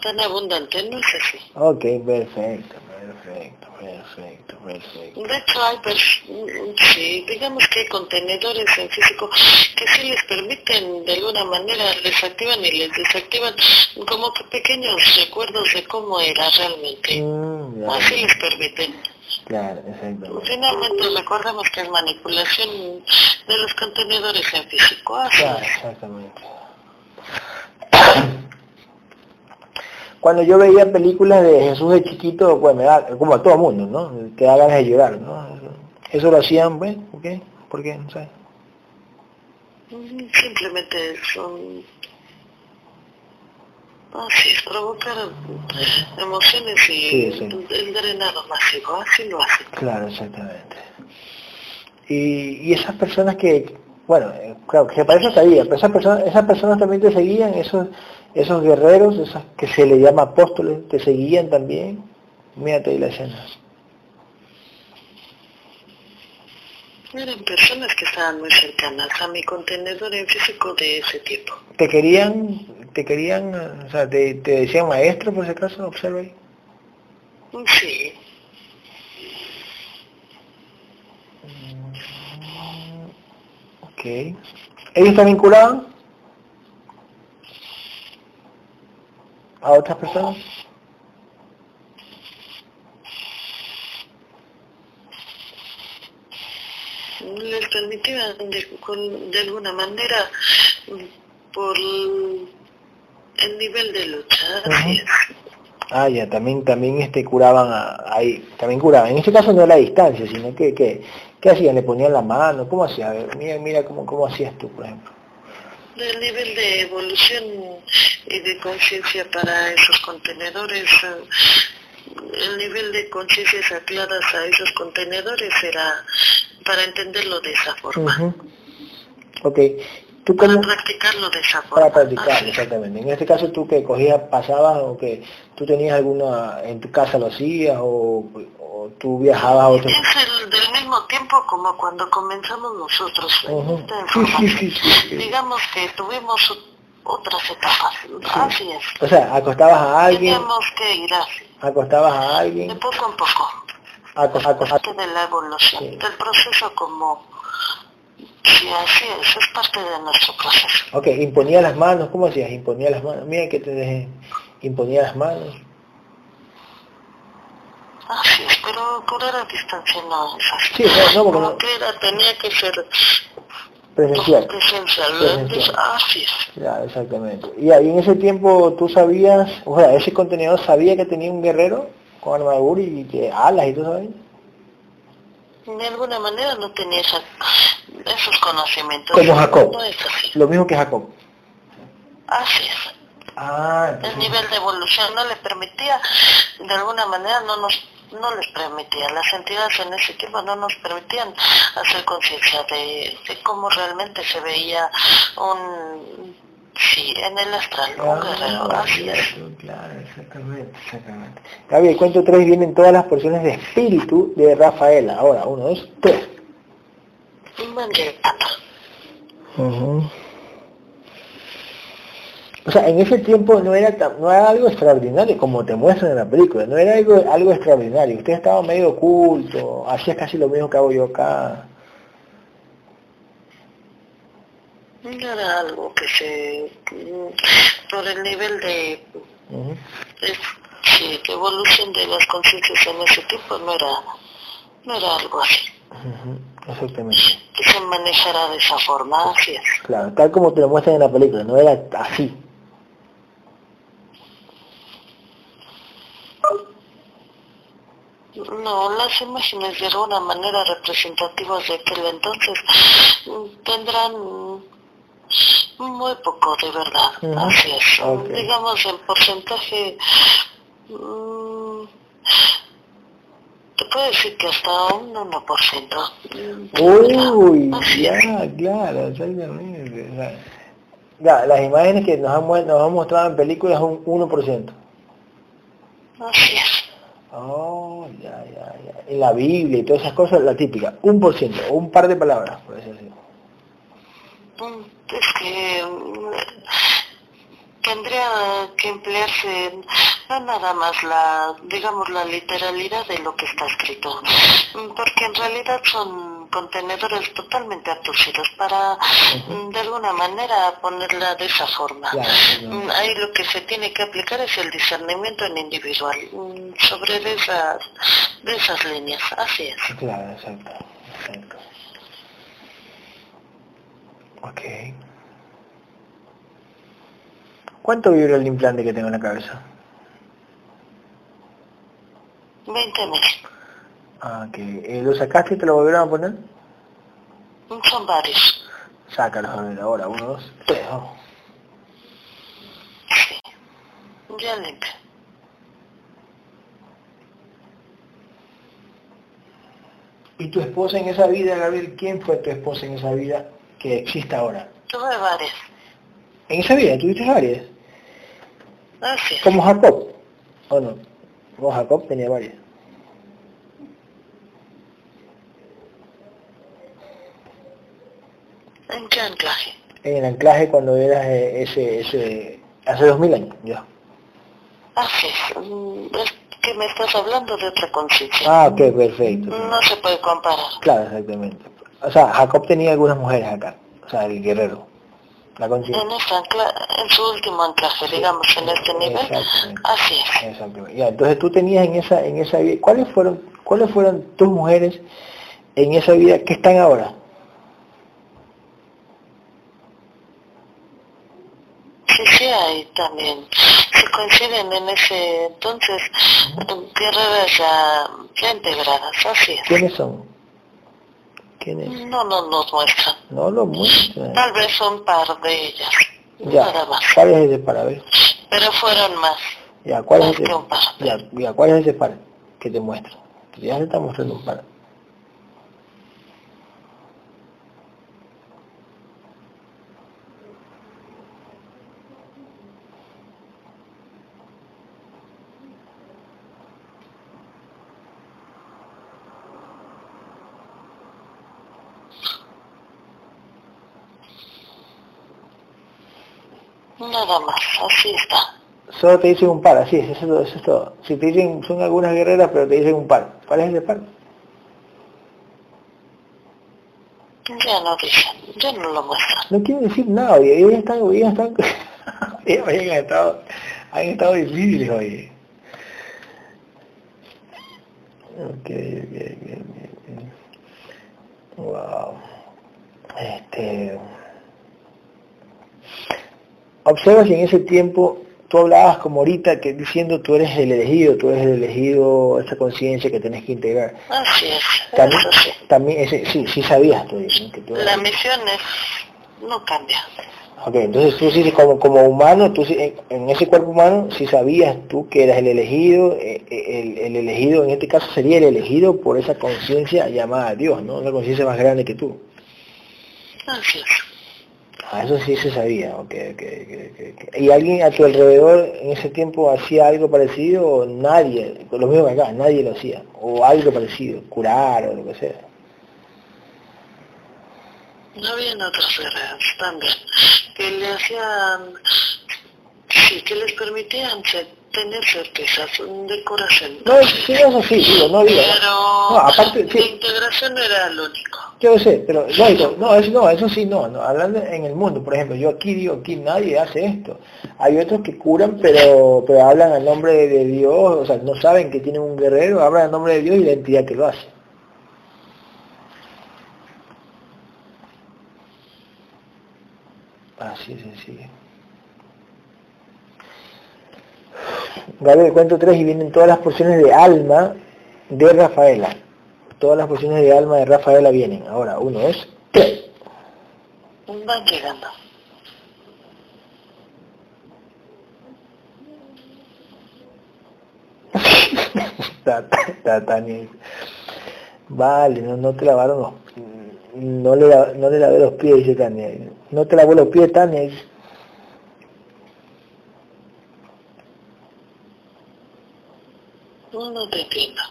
tan abundante no es así Ok, perfecto, perfecto, perfecto, perfecto. de hecho hay sí digamos que hay contenedores en físico que sí les permiten de alguna manera les activan y les desactivan como que pequeños recuerdos de cómo era realmente. Mm, así les permiten claro, exactamente. Finalmente recordemos que es manipulación de los contenedores en físico. Así Claro, exactamente. Cuando yo veía películas de Jesús de chiquito, pues me da, como a todo mundo, ¿no? Te da ganas de llorar, ¿no? Eso, eso lo hacían, pues, ¿por qué? ¿Por qué? No sé. Simplemente son... Así es, provocar emociones y Sí, sí. el drenado masivo, así lo hace. Claro, exactamente. Y, y esas personas que, bueno, eh, claro, que para eso sabía, pero esas personas, esas personas también te seguían, esos, esos guerreros, esos que se le llama apóstoles, te seguían también. Mírate ahí la escena. Eran personas que estaban muy cercanas a mi contenedor en físico de ese tipo. Te querían, te querían, o sea, te, te decían maestro por si acaso, observa ahí. Sí, Ok. ¿Ellos también curaban? ¿A otras personas? Les permitían de, con- de alguna manera por el nivel de lucha, es. Ah, ya, también, también este, curaban a- ahí, también curaban. En este caso no a la distancia, sino que, que, ¿qué hacían? ¿Le ponían la mano? ¿Cómo hacía? A ver, mira, mira cómo, cómo hacías tú, por ejemplo. Del nivel de evolución y de conciencia para esos contenedores, el nivel de conciencias aclaras a esos contenedores era para entenderlo de esa forma, Ujú. Ok. ¿Tú para cómo? practicarlo de esa forma. Para practicar, así es. exactamente. En este caso tú que cogías, pasabas o que tú tenías alguna, en tu casa lo hacías o, o tú viajabas a otro... Es el del mismo tiempo como cuando comenzamos nosotros sí, información. sí, sí, sí. Digamos que tuvimos otras etapas. Así es. O sea, acostabas a alguien, Teníamos que ir así, acostabas a de alguien, poco en poco. aco- aco- parte de la evolución, Sí. del proceso como... Sí, así es, es parte de nuestro proceso. Ok, imponía las manos, ¿cómo hacías? Imponía las manos, mira que te dejé, imponía las manos. Así es, pero curar a distancia no es así. Sí, no, no, porque Como no- que era, tenía que ser Presencial. presencial. Ya, exactamente. Y ahí en ese tiempo tú sabías, o sea, ese contenedor sabía que tenía un guerrero con armadura y que alas y todo eso. De alguna manera no tenía esa- esos conocimientos. Como Jacob. No es así. Lo mismo que Jacob. Así es. Ah, El nivel de evolución no le permitía, de alguna manera no nos no les permitía, las entidades en ese tiempo no nos permitían hacer conciencia de, de cómo realmente se veía un, sí, en el astral, un guerrero, así es. claro, claro, exactamente, exactamente. Gaby, el cuento 3 vienen todas las porciones de espíritu de Rafaela. Ahora, uno, dos, tres. Mandela. Ujú. O sea, en ese tiempo no era, tan- no era algo extraordinario como te muestran en la película, no era algo, algo extraordinario. Usted estaba medio oculto, hacías casi lo mismo que hago yo acá. No era algo que se, por el nivel de, sí, evolución de las conciencias en ese tiempo no era, no era algo así, Exactamente. que se manejara de esa forma, así es. Claro, tal como te lo muestran en la película, no era así. No, las imágenes de alguna manera representativas de aquel entonces tendrán muy poco de verdad. Así es. Digamos en porcentaje, mm, te puedo decir que hasta un 1%. mm, de Uy, ya, claro, sea, Ya, las imágenes que nos han, nos han mostrado en películas un 1%. Así es. Oh, En la Biblia y todas esas cosas, la típica, un por ciento, o un par de palabras, por decir así. Mm, Es que mm, tendría que emplearse no nada más la, digamos, la literalidad de lo que está escrito, Mm, porque en realidad son contenedores totalmente abducidos para, mm, de alguna manera, ponerla de esa forma. Claro, Mm, Ahí lo que se tiene que aplicar es el discernimiento en individual, mm, sobre de esas, de esas líneas, así es. Claro, exacto, exacto. Ok. ¿Cuánto vibra el implante que tengo en la cabeza? 20 mil, Ah, ok. Eh, ¿Lo sacaste y te lo volvieron a poner? Son varios. Sácalo a ver ahora, uno, dos, tres, vamos. Sí, ya limpio. ¿Y tu esposa en esa vida, Gabriel? ¿Quién fue tu esposa en esa vida que existe ahora? Tuve varias. ¿En esa vida tuviste varias? Así. ¿Como Jacob? ¿O no? Como Jacob tenía varias. En qué anclaje. En el anclaje cuando eras eh, ese, ese, hace dos mil años, ya. Así es. Mm, Es que me estás hablando de otra conciencia. Ah, ok, perfecto. No se puede comparar. Claro, exactamente. O sea, Jacob tenía algunas mujeres acá, o sea, el guerrero, la conciencia. En, ancla- en su último anclaje, digamos, en este nivel. Así es. Exactamente. Ya, entonces tú tenías en esa, en esa vida, ¿cuáles fueron, cuáles fueron tus mujeres en esa vida que están ahora? Hay también. Se coinciden en ese entonces guerreras ya, ya integradas. Así es. ¿Quiénes son? ¿Quiénes? No, no nos muestran. No lo muestran. Tal vez un par de ellas. Ya, Nada más. ¿cuál es ese par? A ver. Pero fueron más. Ya, ¿cuál es ese? que un par. Ya, ya, ¿cuál es ese par que te muestra? Ya se está mostrando un par. Nada más, así está. Solo te dicen un par, así es, eso, eso es todo. Si te dicen, son algunas guerreras, pero te dicen un par. ¿Cuál es el par? Ya no dicen, ya no lo muestran. No quieren decir nada, oye, ellos están, ellos están, ellos han estado, han estado difíciles, oye. Ok, ok, ok, ok. Wow. Este... Observa si en ese tiempo tú hablabas como ahorita que diciendo tú eres el elegido, tú eres el elegido, esa conciencia que tenés que integrar. Así es. También, sí. también ese, sí, sí sabías tú, ¿no? que tú La misión es, no cambia. Ok, entonces tú sí, como, como humano, tú en, en ese cuerpo humano, sí sabías tú que eras el elegido, eh, eh, el, el elegido en este caso sería el elegido por esa conciencia llamada Dios, ¿no? Una conciencia más grande que tú. Así es. Ah, eso sí se sabía. ¿Y alguien a tu alrededor en ese tiempo hacía algo parecido o nadie, lo mismo que acá, nadie lo hacía? O algo parecido, curar o lo que sea. No habían otras guerreras también que le hacían, sí, que les permitían tener certezas de corazón. No, sí, eso sí, digo, no digo. Pero No, aparte, la sí. integración era lo único. Yo sé, pero lógico, no, eso, no, eso sí, no, no, hablando en el mundo, por ejemplo, yo aquí digo, aquí nadie hace esto. Hay otros que curan, pero, pero hablan al nombre de Dios, o sea, no saben que tienen un guerrero, hablan al nombre de Dios y la entidad que lo hace. Así es sencillo. Gabriel, cuento tres y vienen todas las porciones de alma de Rafaela. Todas las porciones de alma de Rafaela vienen. Ahora, uno es tres. Van llegando. Vale, no, no te lavaron los no le, no le lavé los pies, dice Tania. No te lavó los pies, Tania. dice. No te entiendo.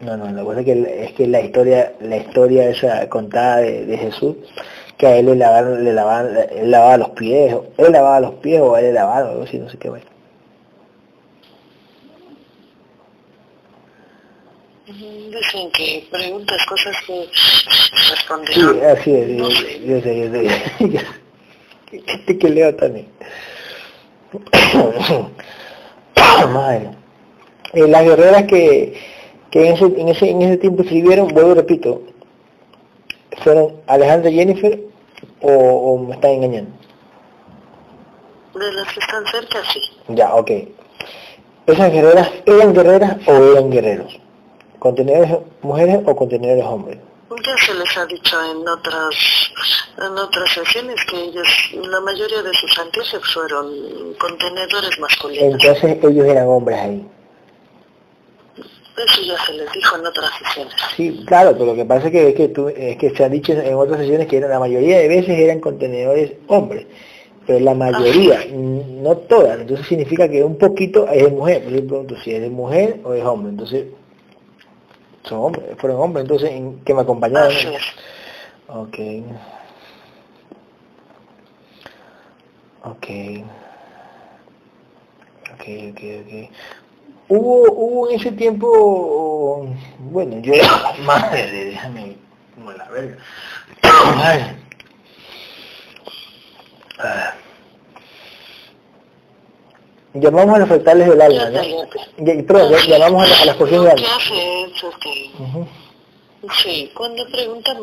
No, no, la cosa es que, es que la historia, la historia esa contada de, de Jesús, que a él le lavaron, le lavaban, él lavaba los pies, o él lavaba los pies o a él le lavaron, algo así, no sé qué bueno. Dicen que preguntas cosas que Sí, responderán. así es, yo, yo sé, yo sé. Este que leo también. Madre. Eh, las guerreras que, que en, ese, en, ese, en ese tiempo escribieron, vuelvo y repito, ¿fueron Alejandra y Jennifer o, o me están engañando? De las que están cerca, sí. Ya, ok. ¿Esas guerreras eran guerreras o eran guerreros? ¿Contenedores mujeres o contenedores hombres? Ya se les ha dicho en otras en otras sesiones que ellos, la mayoría de sus antecesores fueron contenedores masculinos. Entonces ellos eran hombres ahí. Eso ya se les dijo en otras sesiones. Sí, claro, pero lo que pasa es que, es que, tú- es que se ha dicho en otras sesiones que eran, la mayoría de veces eran contenedores hombres, pero la mayoría, no todas, entonces significa que un poquito es de mujer, por ejemplo, si es de mujer o es hombre, entonces son hombres, fueron hombres, entonces ¿en qué me acompañaron? Ok. Ok. Ok, ok, ok. Hubo, hubo en ese tiempo, bueno, yo, madre, déjame, como la verga. Madre. Ah. Llamamos a los fractales del alma, ¿no? Perdón, ya- llamamos a, a las porciones del alma. Sí, cuando preguntan,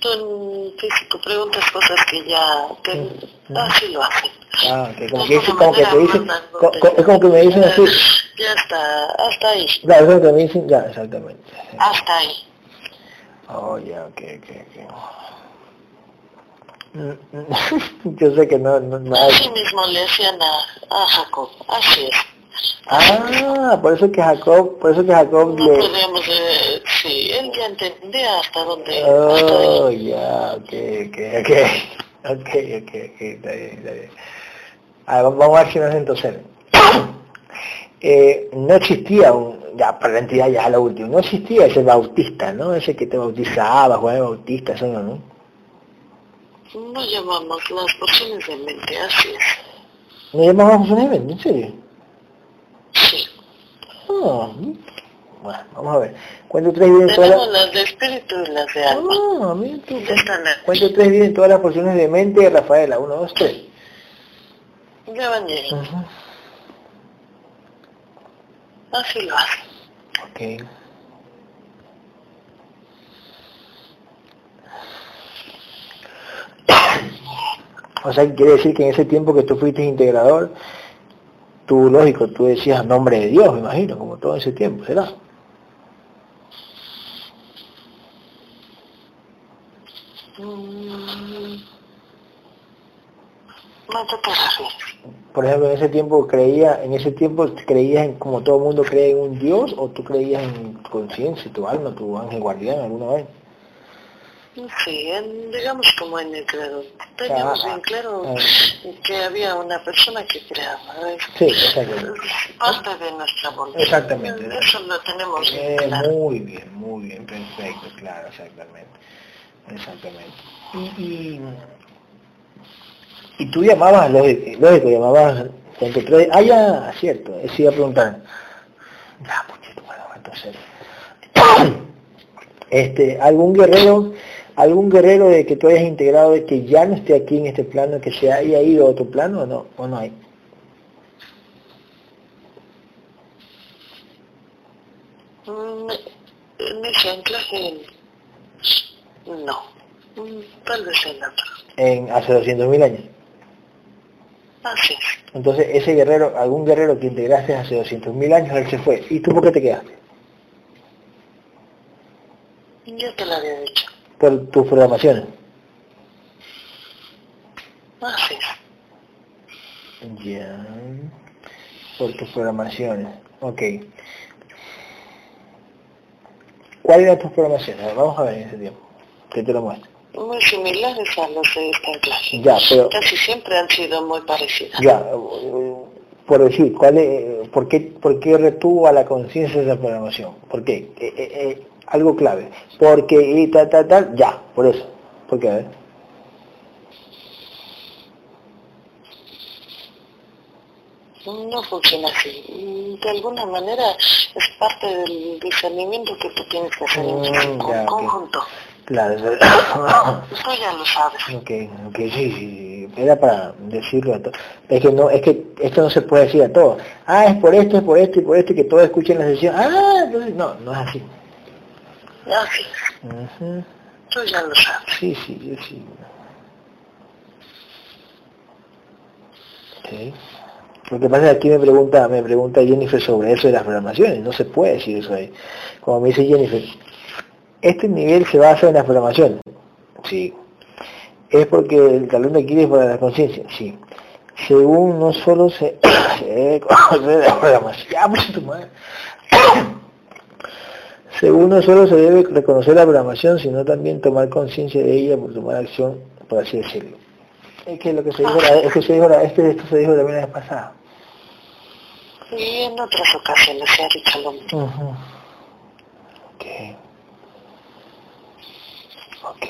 tú en físico preguntas cosas que ya, que así lo hacen. Ah, que como que, dice- alguna como que te manera dicen, mandan co- co- es como que me dicen así, Ya está, hasta ahí, claro, es como que me dicen, ya, exactamente. hasta ahí. Oh, ya, ok, ok, ok. Yo sé que no, no, no hay- Así mismo le decían a, a Jacob, así es. Ah, por eso que Jacob, por eso que Jacob No le... podíamos, eh, sí, él ya entendía hasta dónde, Oh, ya, ok, ok, ok. Ok, ok, ok, está bien, está bien. A ver, vamos a ver si nos entonces. Eh, no existía un, ya para la entidad ya lo último, no existía ese bautista, ¿no? Ese que te bautizaba, Juan el Bautista, eso no, ¿no? No llamamos las porciones de mente, así es. ¿No llamabas funcionamiento? ¿En serio? Ah, bueno, vamos a ver. Cuento tres vienen todas las... las de espíritu y las de alma. Ah, mira tú. Cuento tres vienen todas las porciones de mente de Rafaela. Uno, dos, tres. Ya van llegando. Ujú. Así lo hacen. Ok. O sea, quiere decir que en ese tiempo que tú fuiste integrador, tú, lógico, tú decías nombre de Dios, me imagino, como todo ese tiempo, ¿será? Mm. Por ejemplo, en ese tiempo creía, en ese tiempo creías en como todo el mundo cree en un Dios o tú creías en tu conciencia, tu alma, tu ángel guardián alguna vez. Sí, en- digamos como en el credo. Teníamos Ah, bien claro ah. que había una persona que creaba. ¿ves? Sí. Parte de nuestra voluntad. Exactamente. Eso lo tenemos bien Eh, claro. muy bien, muy bien, perfecto, claro, exactamente. Exactamente. Y, y, y tú llamabas, lógico, lógico llamabas, encontré, ah, ya, cierto, eso iba a preguntar. Ya, puchito, bueno, entonces. Este, algún guerrero, algún guerrero de que tú hayas integrado de que ya no esté aquí en este plano, que se haya ido a otro plano o no, o no hay. Mm, En ese anclaje, no. Mm, Tal vez en otro. En hace 200.000 años. Así es. Entonces ese guerrero, algún guerrero que integraste hace 200.000 años, él se fue. ¿Y tú por qué te quedaste? Ya te lo había dicho. Por tus programaciones. Así es. Ya. Por tus programaciones. Ok. ¿Cuáles eran tus programaciones? Vamos a ver en ese tiempo. Que te lo muestro. Muy similares a los de este anclaje. Ya, pero... Casi siempre han sido muy parecidas. Ya. Por decir, ¿cuál es, por, qué, ¿por qué retuvo a la conciencia esa programación? ¿Por qué? Eh, eh, eh, algo clave. Porque y tal, tal, tal, ya, por eso. ¿Por qué? A ver. No funciona así. De alguna manera es parte del discernimiento que tú tienes que hacer en Mm, ya, conjunto. Claro, eso- Tú ya lo sabes. Ok, ok, sí, sí, sí, era para decirlo a todos. Es que no, es que esto no se puede decir a todos. Ah, es por esto, es por esto y por esto y que todos escuchen la sesión. Ah, entonces, no, no es así. Tú ya lo sabes. Sí, sí, yo sí. Ok. Lo que pasa es que aquí me pregunta, me pregunta Jennifer sobre eso de las programaciones. No se puede decir eso ahí. Como me dice Jennifer, este nivel se basa en las programaciones. Sí. Es porque el talón de Aquiles es para la conciencia. Sí. Según no solo se, se debe conocer la programación. Ya, tu madre. Según no solo se debe reconocer la programación, sino también tomar conciencia de ella por tomar acción, por así decirlo. Es que lo que se dijo, la, es que se dijo la, este, esto se dijo la vez pasada. Y en otras ocasiones se ha dicho lo mismo. Ok. Ok.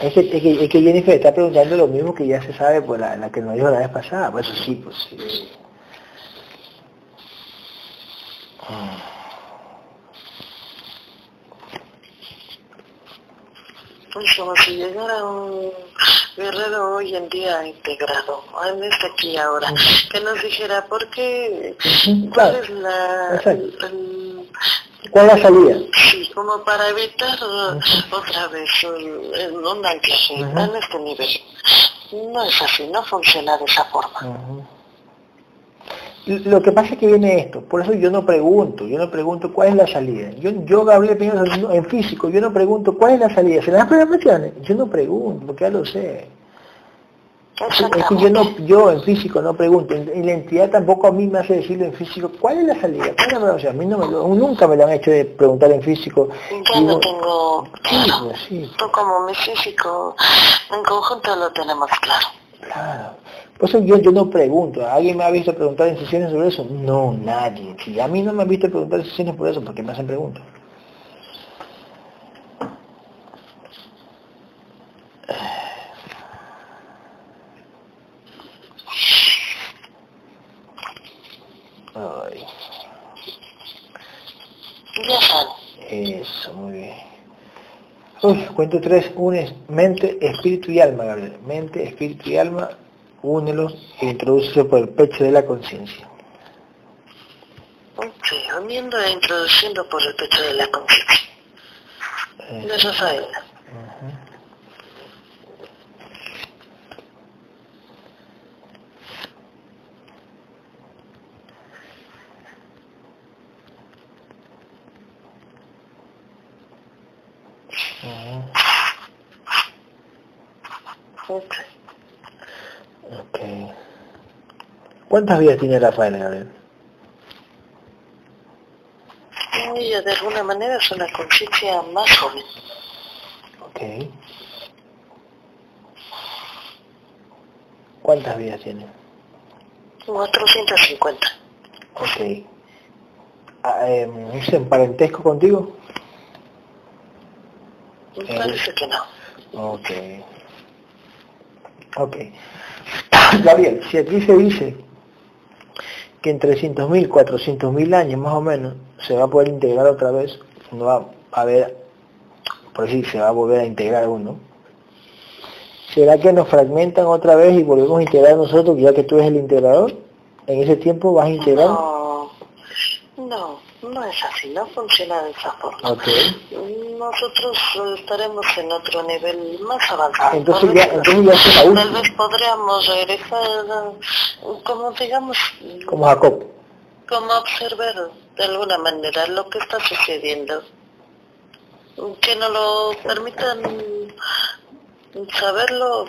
Es que, es, que, es que Jennifer está preguntando lo mismo que ya se sabe por la, la que nos dijo la vez pasada. Por eso sí, pues sí. Pues como si llegara un guerrero hoy en día integrado, en este aquí ahora, que nos dijera por qué, cuál es la... Exacto. el- ¿Cuál es la salida? Como para evitar uh, otra vez uh, un anclaje Ujú. en este nivel. No es así, no funciona de esa forma. Lo que pasa es que viene esto, por eso yo no pregunto, yo no pregunto cuál es la salida. Yo, yo Gabriel Piñero, no- en físico, yo no pregunto cuál es la salida. ¿Se las programaciones? Yo no pregunto, porque ya lo sé. Es que yo no, yo en físico no pregunto, y la entidad tampoco a mí me hace decirlo en físico, ¿cuál es la salida? ¿Cuál es la programación? A mí no me lo, nunca me lo han hecho de preguntar en físico. Ya Y lo no- tengo claro. sí, Tú como mi físico, en conjunto lo tenemos claro. claro. Por eso yo, yo no pregunto. ¿Alguien me ha visto preguntar en sesiones sobre eso? No, nadie. Si a mí no me han visto preguntar en sesiones por eso, ¿por qué me hacen preguntas? Ay. Ya sale. Eso, muy bien. Uf, cuento tres, unes mente, espíritu y alma, Gabriel. Mente, espíritu y alma, únelos e introduce por el pecho de la conciencia. Ok, uniendo e introduciendo por el pecho de la conciencia. Eh, De Ok. Ok. ¿Cuántas vidas tiene Rafael, Gabriel? Ella de alguna manera es una conciencia más joven. Ok. ¿Cuántas vidas tiene? 450. Ok. Ah, em, ¿Es en parentesco contigo? Que no. Ok. Ok. Gabriel, si aquí se dice que en 300.000, 400.000 años más o menos se va a poder integrar otra vez, no va a haber, por decir, se va a volver a integrar uno, ¿será que nos fragmentan otra vez y volvemos a integrar nosotros, ya que tú eres el integrador? En ese tiempo vas a integrar. No, no, no es así, no funciona de esa forma. Nosotros eh, estaremos en otro nivel más avanzado. Entonces Tal ya, vez- entonces ya Tal vez podríamos regresar, eh, como digamos, como Jacob. como observar de alguna manera lo que está sucediendo. Que nos lo permitan saberlo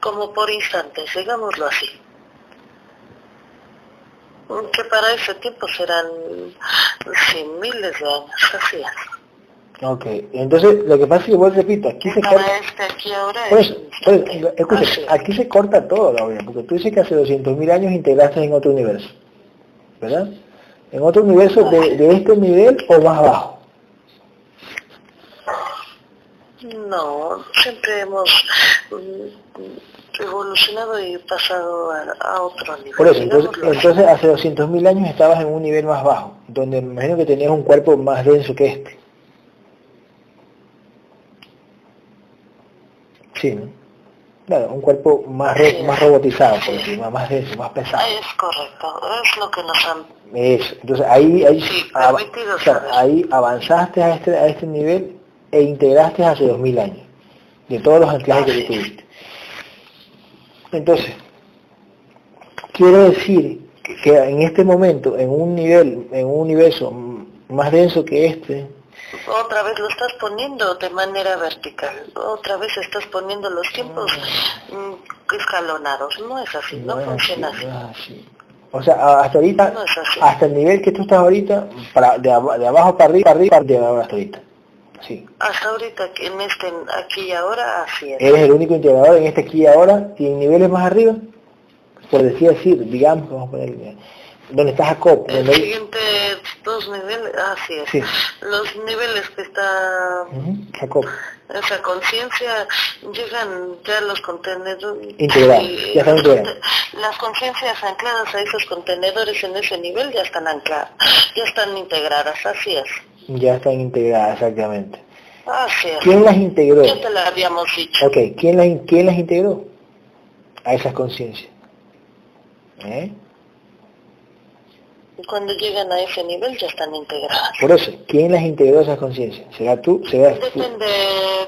como por instantes, digámoslo así. Que para ese tiempo serán sí, miles de años, así es. Ok. Entonces, lo que pasa es que vos repito, aquí se corta... Este aquí ahora Por es eso, un por eso, instante. escucha, es. aquí se corta todo, Gabriel, porque tú dices que hace 200.000 años integraste en otro universo, ¿verdad? En otro universo de, de este nivel o más bajo. No, siempre hemos mm, evolucionado y pasado a, a otro nivel. Por eso, entonces, entonces hace 200.000 años estabas en un nivel más bajo, donde me imagino que tenías un cuerpo más denso que este. Sí, ¿no? Claro, un cuerpo más, ro- Sí. más robotizado, por decir, más, denso, más pesado. Es correcto, es lo que nos han... Eso, entonces ahí, ahí, Sí, av- permitido claro, saber. ahí avanzaste a este, a este nivel e integraste hace 2000 años, de todos los anclajes que tuviste. Entonces, quiero decir que, en este momento, en un nivel, en un universo más denso que este, Otra vez lo estás poniendo de manera vertical, otra vez estás poniendo los tiempos mm, escalonados, no es así, no, es así, funciona así. no es así. O sea, hasta ahorita, No hasta el nivel que tú estás ahorita, para, de, de abajo para arriba, para arriba, de abajo hasta ahorita. Sí. Hasta ahorita, que en este aquí y ahora, así es. Eres el único integrador en este aquí y ahora y en niveles más arriba, por decir así, digamos, vamos a poner, donde está Jacob, El donde siguiente dos niveles, así es. Sí. Los niveles que está Ujú, Jacob, esa conciencia llegan ya los contenedores. Integrados, ya están integrados. conte- Las conciencias ancladas a esos contenedores en ese nivel ya están ancladas, ya están integradas, así es. Ya están integradas exactamente. Así es. ¿Quién las integró? Ya te lo habíamos dicho. Ok, ¿quién las, quién las integró? A esas conciencias. ¿Eh? Y Cuando llegan a ese nivel ya están integradas. Por eso, ¿quién las integró esas conciencias? ¿Será tú? ¿Será tú? Depende,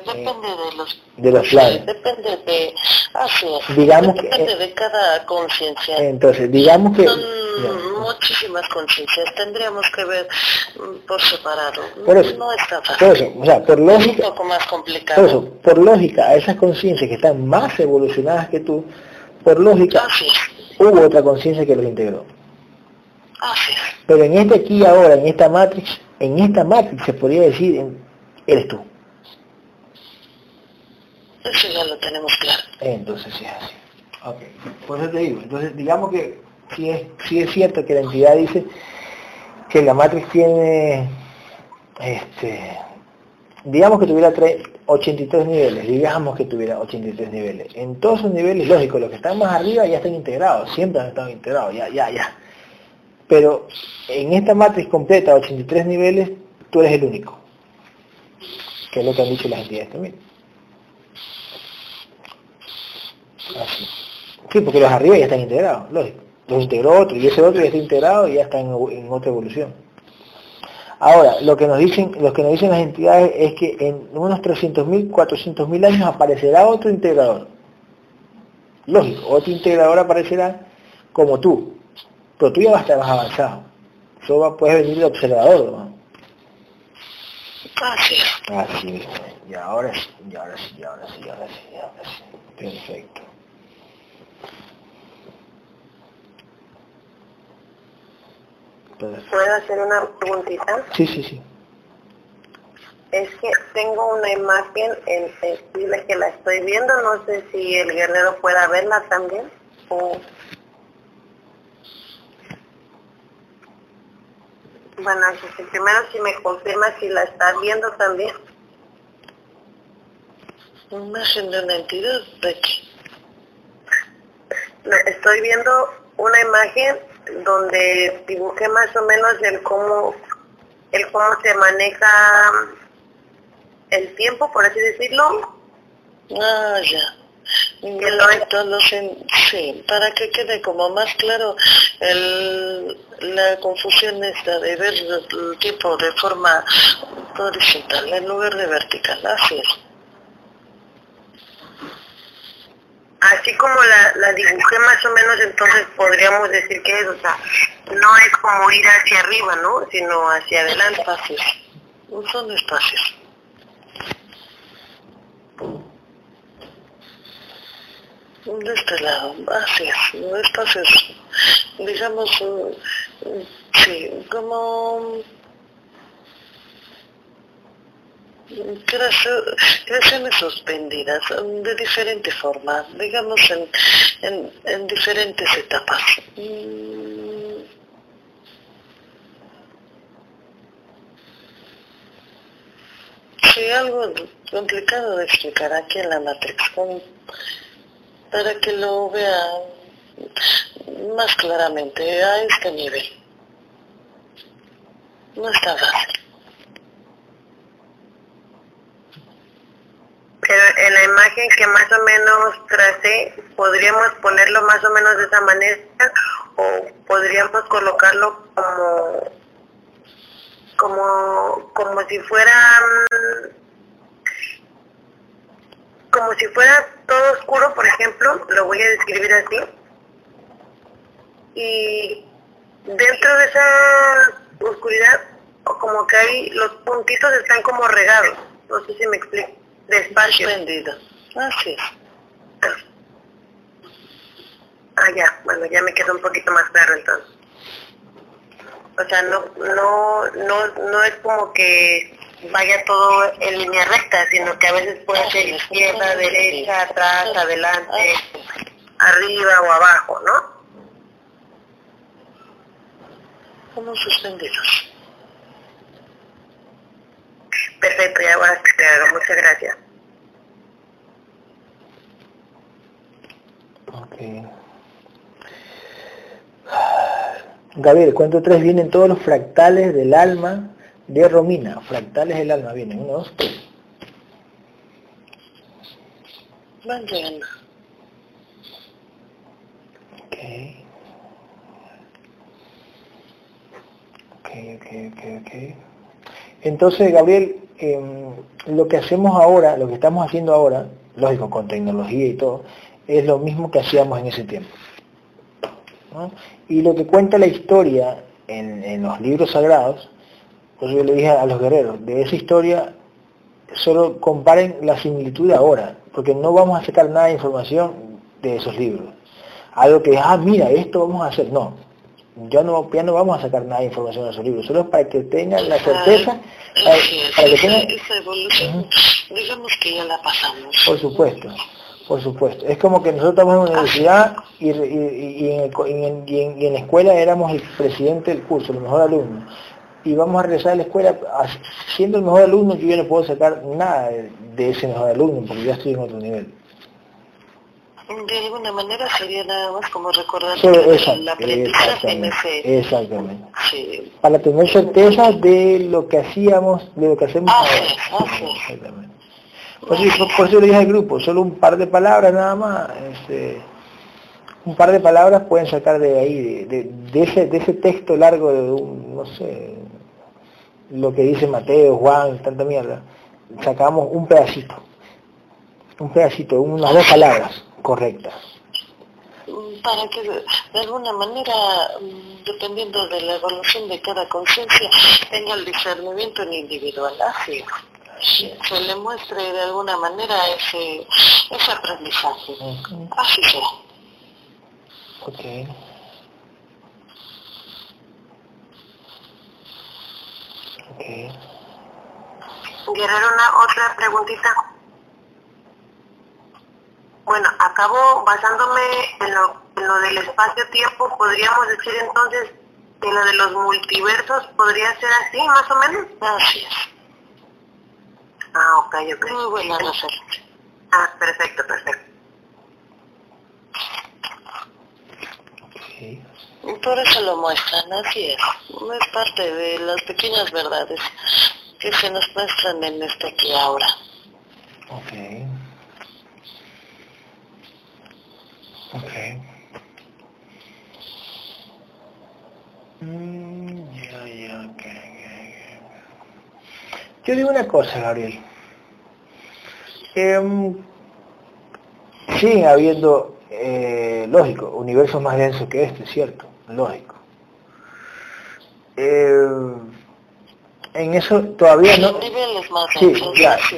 depende de los... De los planes. Depende de... Así es. Digamos que, Depende eh, de cada conciencia. Entonces, digamos que... Son ya. muchísimas conciencias, tendríamos que ver mm, por separado. Por eso, no está fácil. Por eso, o sea, por Es un lógica, poco más por complicado. eso, por lógica, a esas conciencias que están más evolucionadas que tú, por lógica, Así es, hubo otra conciencia que los integró. Así es. Pero en este aquí y ahora, en esta matrix, en esta matrix se podría decir, en- eres tú. Eso ya lo tenemos claro. Entonces sí es así. Ok, por eso te digo. Entonces, digamos que si es, si es cierto que la entidad dice que la matriz tiene, este, digamos que tuviera 83 niveles, digamos que tuviera 83 niveles. En todos esos niveles, lógico, los que están más arriba ya están integrados, siempre han estado integrados, ya, ya, ya. Pero en esta matriz completa, 83 niveles, tú eres el único. Que es lo que han dicho las entidades también. Así. Sí, porque los arriba ya están integrados, lógico. Los integró otro y ese otro ya está integrado y ya está en, otra evolución. Ahora, lo que nos dicen, lo que nos dicen las entidades es que en unos 300.000, 400.000 años aparecerá otro integrador. Lógico, otro integrador aparecerá como tú, pero tú ya vas a estar más avanzado. Solo puedes venir de observador, ¿no? Así. Así Y ahora sí, y ahora sí, y ahora sí, y ahora sí, y ahora sí. Perfecto. ¿Puedo hacer una preguntita? Sí, sí, sí. Es que tengo una imagen en sensible que la estoy viendo, no sé si el guerrero pueda verla también. Bueno, primero si me confirma si la está viendo también. Imagen de una entidad, Estoy viendo una imagen donde dibujé más o menos el cómo, el cómo se maneja el tiempo, por así decirlo. Ah, ya. No, sí, para que quede como más claro el, la confusión esta de ver el tiempo de forma horizontal en lugar de vertical, así es. así como la, la dibujé más o menos, entonces podríamos decir que es, o sea, no es como ir hacia arriba, ¿no? Sino hacia adelante. Espacios. Son espacios. De este lado, así es, espacios, digamos, sí, como creaciones suspendidas de diferente forma, digamos en, en, diferentes etapas. Mm. Sí, algo complicado de explicar aquí en la Matrix, para que lo vea más claramente a este nivel. No está fácil. Pero en la imagen que más o menos tracé, podríamos ponerlo más o menos de esa manera o podríamos colocarlo como como como si fuera como si fuera todo oscuro, por ejemplo, lo voy a describir así. Y dentro de esa oscuridad, como que hay los puntitos están como regados. No sé si me explico despacio. Suspendido. Así Ah, ya, bueno, ya me quedó un poquito más claro entonces. O sea, no, no, no, no es como que vaya todo en línea recta, sino que a veces puede ser izquierda, derecha, atrás, adelante, arriba o abajo, ¿no? Como suspendidos. Perfecto, ya voy a claro, muchas gracias. Ok. Gabriel, cuento tres vienen todos los fractales del alma de Romina. Fractales del alma vienen, uno, dos, tres. Van llegando. Ok. Ok, ok, ok, ok. Entonces, Gabriel, em, lo que hacemos ahora, lo que estamos haciendo ahora, lógico, con tecnología y todo, es lo mismo que hacíamos en ese tiempo. Y lo que cuenta la historia en, los libros sagrados, pues yo le dije a los guerreros, de esa historia solo comparen la similitud ahora, porque no vamos a sacar nada de información de esos libros. Algo que, ah, mira, esto vamos a hacer, no ya no, ya no vamos a sacar nada de información de esos libros, solo para que tengan la certeza, para, que tengan... Esa evolución, digamos que ya la pasamos. Por supuesto, Por supuesto. Es como que nosotros estamos en una universidad y, en, la escuela éramos el presidente del curso, el mejor alumno. Y vamos a regresar a la escuela siendo el mejor alumno, yo no puedo sacar nada de, ese mejor alumno porque ya estoy en otro nivel. De alguna manera sería nada más como recordar el aprendizaje en ese... Exactamente. Para tener certeza de lo que hacíamos, de lo que hacemos ah, ahora. Ah, Exactamente. Por, eso le dije al grupo, solo un par de palabras nada más, este, un par de palabras pueden sacar de ahí, de, ese, de ese texto largo de un, no sé, lo que dice Mateo, Juan, tanta mierda, sacamos un pedacito, un pedacito, unas dos palabras correctas. Para que de alguna manera, mm, dependiendo de la evolución de cada conciencia, tenga el discernimiento en individual. Así se le muestre de alguna manera ese, ese aprendizaje. Así sea. Guerrero, una otra preguntita. Bueno, acabo basándome en lo, en lo del espacio-tiempo, podríamos decir entonces que lo de los multiversos podría ser así, más o menos. Así es. Ah, ok, ok. Muy buena referencia. Ah, perfecto, perfecto. Okay. Por eso lo muestran, así es. Es parte de las pequeñas verdades que se nos muestran en este aquí ahora. Ok. Ok. Mm, ya, ok. Yo digo una cosa, Gabriel. Eh, habiendo, eh, lógico, universos más densos que este, ¿cierto? Lógico. Eh, en eso todavía no... Niveles más sí,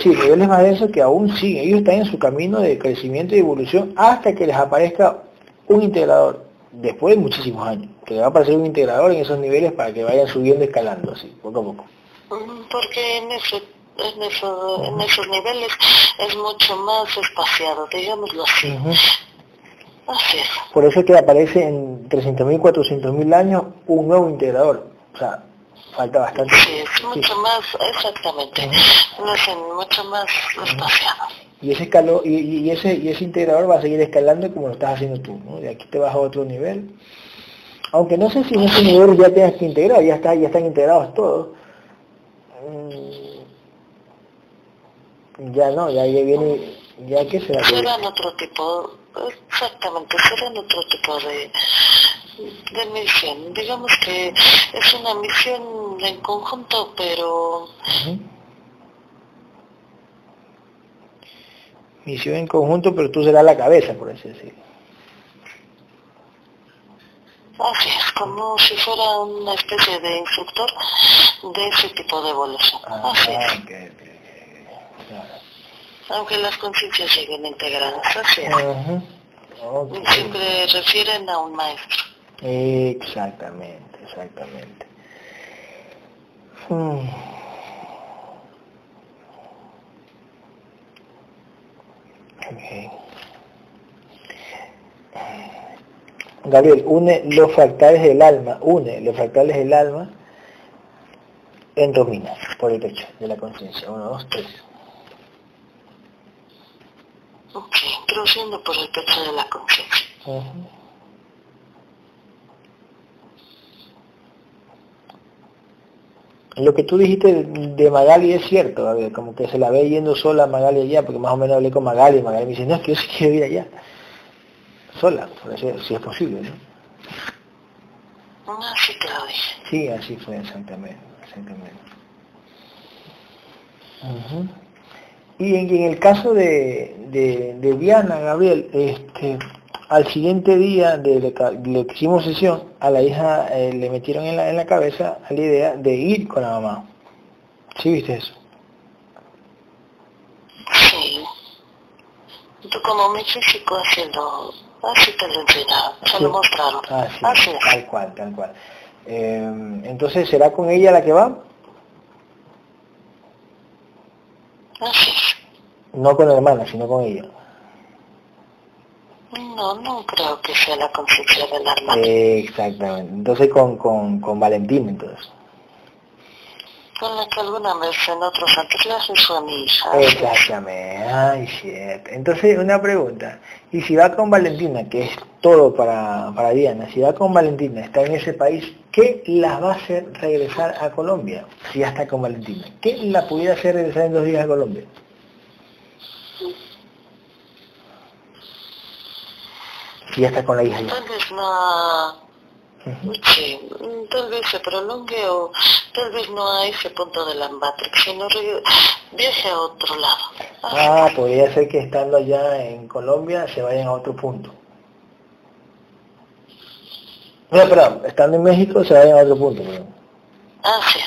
sí, niveles más densos que aún siguen. Ellos están en su camino de crecimiento y evolución hasta que les aparezca un integrador, después de muchísimos años, que va a aparecer un integrador en esos niveles para que vayan subiendo, escalando, así, poco a poco. Porque en, ese, en, eso, en esos niveles es mucho más espaciado, digámoslo así. Así es. Por eso es que aparece en 300.000, 400.000 años un nuevo integrador. O sea, falta bastante. Sí, es mucho más, exactamente, no es mucho más espaciado. Y ese, escalo, y, y, ese, y ese integrador va a seguir escalando como lo estás haciendo tú, ¿no? De aquí te vas a otro nivel. Aunque no sé si en ese nivel ya tengas que integrar, ya, está, ya están integrados todos ya no, ya, viene, ya que será. Serán otro tipo, exactamente, serán otro tipo de, de misión. Digamos que es una misión en conjunto, pero... Misión en conjunto, pero tú serás la cabeza, por así decirlo. Así es, como si fuera una especie de instructor de ese tipo de evolución. Ah, así es. Aunque las conciencias siguen integradas. Siempre refieren a un maestro. Exactamente, exactamente. Hmm. Okay. Gabriel, une los fractales del alma, une los fractales del alma en domina por el pecho de la conciencia. Uno, dos, tres. Ok, introduciendo por el pecho de la conciencia. Lo que tú dijiste de Magali es cierto, Gabriel, como que se la ve yendo sola Magali allá, porque más o menos hablé con Magali y Magali me dice, no, es que yo sí quiero ir allá sola, si es posible, ¿no? Ah, sí, claro. Sí, así fue exactamente. exactamente. Y en, el caso de, de, Diana, Gabriel, este, al siguiente día de lo que hicimos sesión, a la hija eh, le metieron en la, en la cabeza la idea de ir con la mamá. ¿Sí viste eso? Sí. Tú como mi físico haciendo Así te lo enseñaron, se lo mostraron. Ah, Así es. Tal cual, tal cual. Eh, entonces, ¿será con ella la que va? Así. No con la hermana, sino con ella. No, no creo que sea la conciencia del alma. exactamente. Entonces con, con, con Valentín, entonces. Con la que alguna vez en otros antes fue mi hija. Exactamente. Ay. Entonces, una pregunta. Y si va con Valentina, que es todo para, para Diana, si va con Valentina, está en ese país, ¿qué la va a hacer regresar a Colombia? Si ya está con Valentina. ¿Qué la pudiera hacer regresar en dos días a Colombia? Si ya está con la hija ya. Tal vez no... Sí, tal vez se prolongue o tal vez no a ese punto de la Matrix, sino viaje a otro lado. Ah, podría ser que estando allá en Colombia se vayan a otro punto. No, perdón, estando en México se vayan a otro punto. Ah, sí.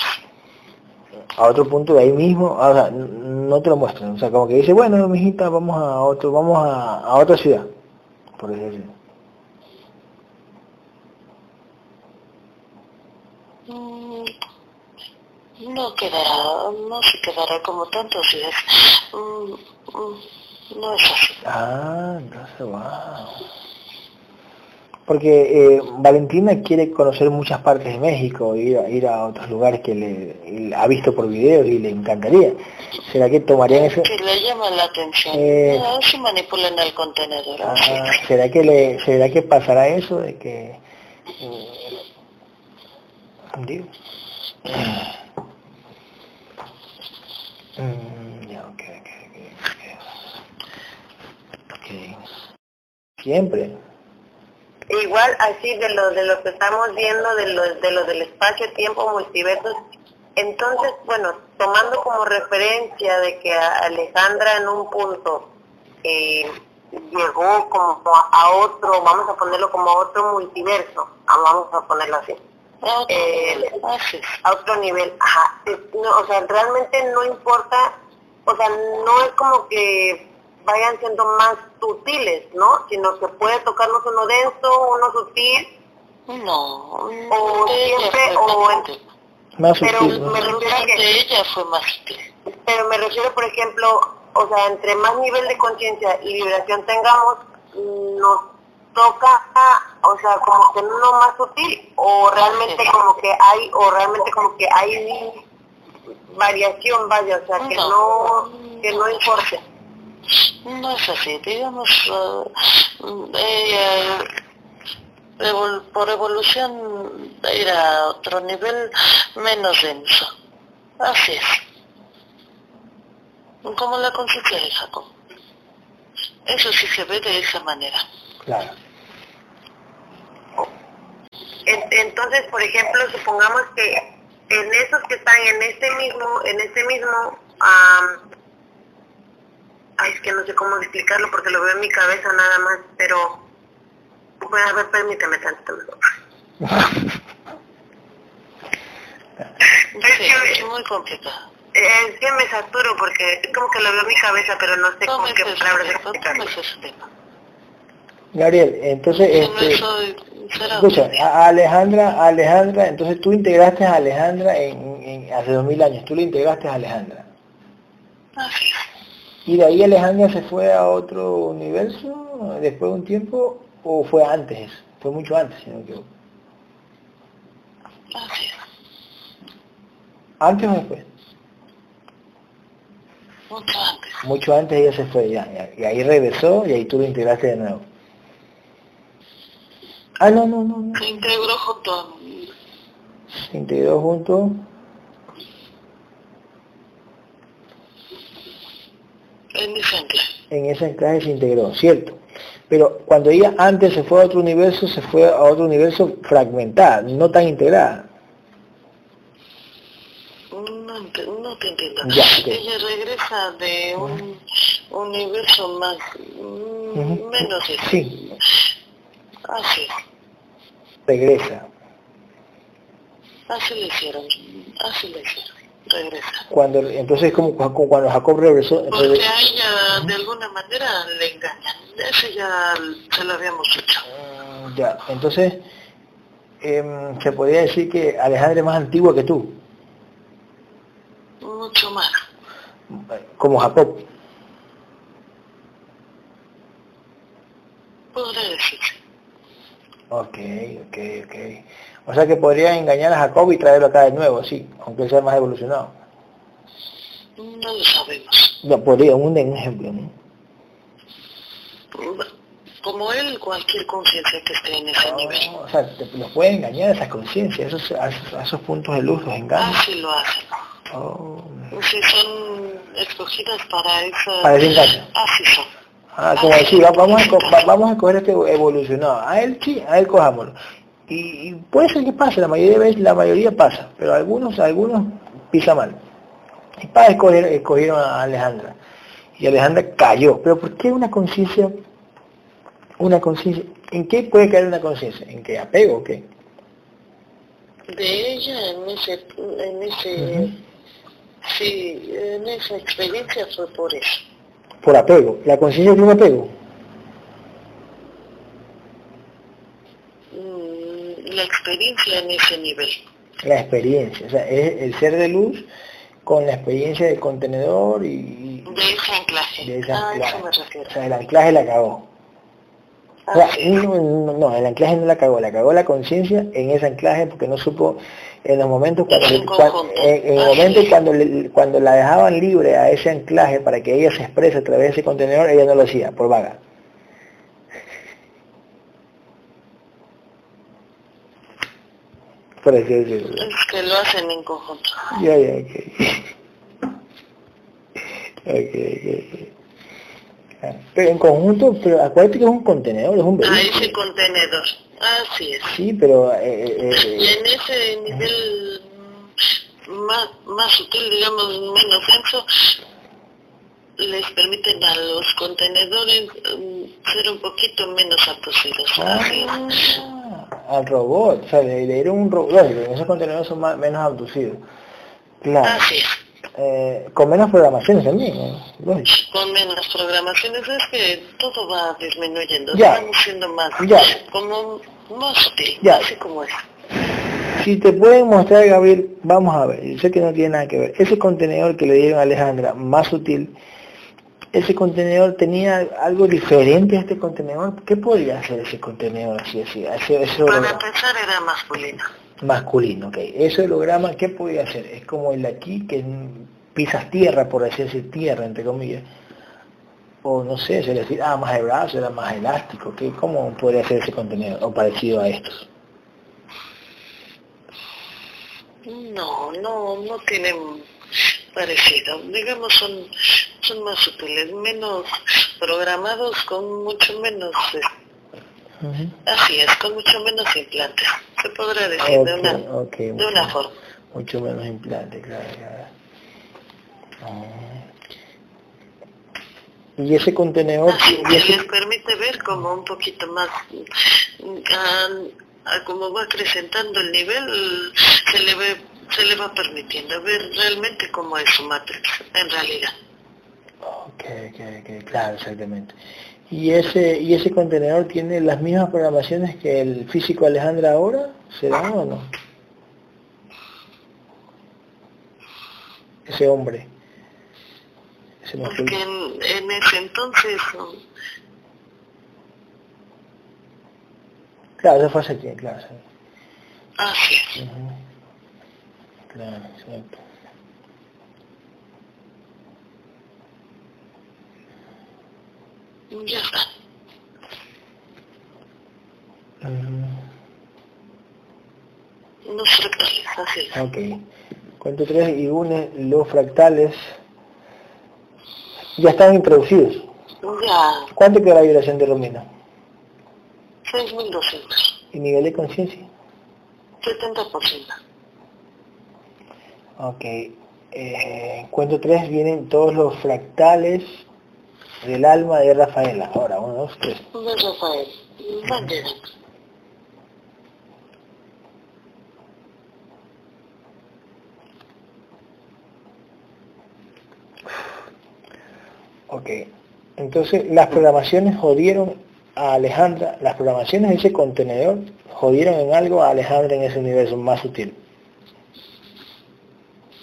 A otro punto de ahí mismo, o sea, no te lo muestran. O sea, como que dice, bueno, mijita, vamos a otro, vamos a, a otra ciudad, por decirlo Mm, no quedará, no se quedará como tantos días. Mm, mm, no es así. Ah, entonces, wow. Porque eh, Valentina quiere conocer muchas partes de México, ir a, ir a otros lugares que le, ha visto por videos y le encantaría. ¿Será que tomarían eso? Que le llama la atención. Eh, no, se manipulan el contenedor. Ah, ¿Será que le, será que pasará eso de que eh. Mm, okay, okay, okay, Siempre. Igual así de lo de lo que estamos viendo de lo, de lo del espacio, tiempo, multiversos. Entonces, bueno, tomando como referencia de que Alejandra en un punto eh, llegó como a otro, vamos a ponerlo como a otro multiverso, vamos a ponerlo así eh, a otro nivel. Ajá. o sea, realmente no importa, o sea, no es como que vayan siendo más sutiles, ¿no? Sino que puede tocarnos uno denso, uno sutil. No. O siempre, o más pero me refiero a que ella fue más sutil. Pero me refiero, por ejemplo, o sea, entre más nivel de conciencia y liberación tengamos, nos toca, o sea, como que no más sutil, o realmente como que hay, o realmente como que hay variación, vaya, o sea, que no, que no importe. No es así, digamos, eh, por evolución ir a otro nivel menos denso. Así es. Como la conciencia de Jacob. Eso sí se ve de esa manera. Claro. Entonces, por ejemplo, supongamos que en esos que están en este mismo, en este mismo, ay, es que no sé cómo explicarlo porque lo veo en mi cabeza nada más, pero, bueno, a ver, permíteme tanto es, muy complicado. Es que me saturo porque es como que lo veo en mi cabeza, pero no sé cómo qué palabras explicarlo. Gabriel, entonces, este, escucha, a Alejandra, Alejandra, entonces tú integraste a Alejandra en, en, hace dos mil años, tú le integraste a Alejandra. ¿Y de ahí Alejandra se fue a otro universo después de un tiempo o fue antes? Fue mucho antes, si no me equivoco. ¿Antes o después? Mucho antes. Mucho antes ella se fue, ya, ya, y ahí regresó y ahí tú lo integraste de nuevo. Ah, no, no, no. Se integró junto. Se integró junto. En ese enclaje. En ese enclaje se integró, cierto. Pero cuando ella antes se fue a otro universo, se fue a otro universo fragmentado, no tan integrada. No, no te entiendo. Ella regresa de un universo más, menos Sí. Así. Regresa. Así le hicieron, así le hicieron, regresa. Cuando, entonces como, cuando Jacob regresó... Porque a ella de alguna manera le engañan, eso ya se lo habíamos hecho. Mm, ya, entonces eh, se podría decir que Alejandra es más antigua que tú. Mucho más. Como Jacob. Podría. Ok, ok, ok. O sea que podría engañar a Jacob y traerlo acá de nuevo, sí, aunque sea más evolucionado. No lo sabemos. No, podría, un, ejemplo, ¿no? Como él, cualquier conciencia que esté en ese nivel. O sea, te, los puede engañar a esas conciencias, a esos, a, esos, puntos de luz los engañan. Así lo hacen. Oh. Si son escogidas para eso. Para ese engaño. Así son. Ah, como decir, vamos a, vamos a coger este evolucionado. A él sí, a él cojámoslo. Y, puede ser que pase, la mayoría de veces, la mayoría pasa, pero algunos, algunos pisa mal. Y para escoger, escogieron a Alejandra. Y Alejandra cayó. Pero ¿por qué una conciencia? Una conciencia. ¿En qué puede caer una conciencia? ¿En qué apego o qué? De ella en ese, en ese, sí, en esa experiencia fue por eso por apego. ¿La conciencia tiene apego? Mm, la experiencia en ese nivel. La experiencia, o sea, es el ser de luz con la experiencia del contenedor y... De ese anclaje. De ese anclaje. O sea, el anclaje la Ah, no, no, el anclaje no la cagó, la cagó la conciencia en ese anclaje porque no supo en los momentos cuando, en, el momento cuando, cuando la dejaban libre a ese anclaje para que ella se exprese a través de ese contenedor, ella no lo hacía, por vaga. Decirlo. Es que lo hacen en conjunto. Ya, ya, ok. Pero en conjunto, pero acuérdate que es un contenedor, es un vehículo. Ah, ese contenedor. Así es. Sí, pero... Eh, eh, eh y en ese nivel más, más sutil, digamos, menos denso, les permiten a los contenedores mm, ser un poquito menos abducidos. Ah, al robot, o sea, le, dieron un robot, esos contenedores son más, menos abducidos. Claro. Así es. Eh, con menos programaciones también, Con menos programaciones es que todo va disminuyendo, ya. siendo más, ya. como más sutil, ya. así como es. Si te pueden mostrar, Gabriel, vamos a ver, yo sé que no tiene nada que ver, ese contenedor que le dieron a Alejandra, más sutil, ese contenedor tenía algo diferente a este contenedor, ¿qué podría hacer ese contenedor así, así? Para empezar era masculino masculino, ok. Ese holograma, ¿qué podía hacer? Es como el aquí, que pisas tierra, por decirse tierra, entre comillas. O no sé, se le decía, ah, más brazo, era más elástico. ¿qué? ¿Cómo podría ser ese contenido? O parecido a estos. No, no, no tienen parecido. Digamos, son, son más sutiles, menos programados, con mucho menos... Así es, con mucho menos implantes se podrá decir de, una, de una forma. Mucho menos implante, claro. claro. Ah. Y ese contenedor... y les permite ver como un poquito más, como va acrecentando el nivel, se le, ve, se le va permitiendo ver realmente cómo es su matrix, en realidad. Ok, ok, claro, exactamente. ¿Y ese, ¿Y ese contenedor tiene las mismas programaciones que el físico Alejandra ahora? ¿Será o no? Ese hombre. Ese Porque en, en, ese entonces... Claro, eso fue hace tiempo, claro. Así es. Claro, exacto. Ya está. Los fractales, así es. Ok. Cuento tres y une los fractales. Ya están introducidos. Ya. ¿Cuánto queda la vibración de Romina? 6.200. ¿Y nivel de conciencia? 70%. Ok. Eh, cuento tres vienen todos los fractales del alma de Rafaela. Ahora, uno, dos, tres. De Rafael. Bandera. Ok. Entonces, las programaciones jodieron a Alejandra, las programaciones de ese contenedor jodieron en algo a Alejandra en ese universo más sutil.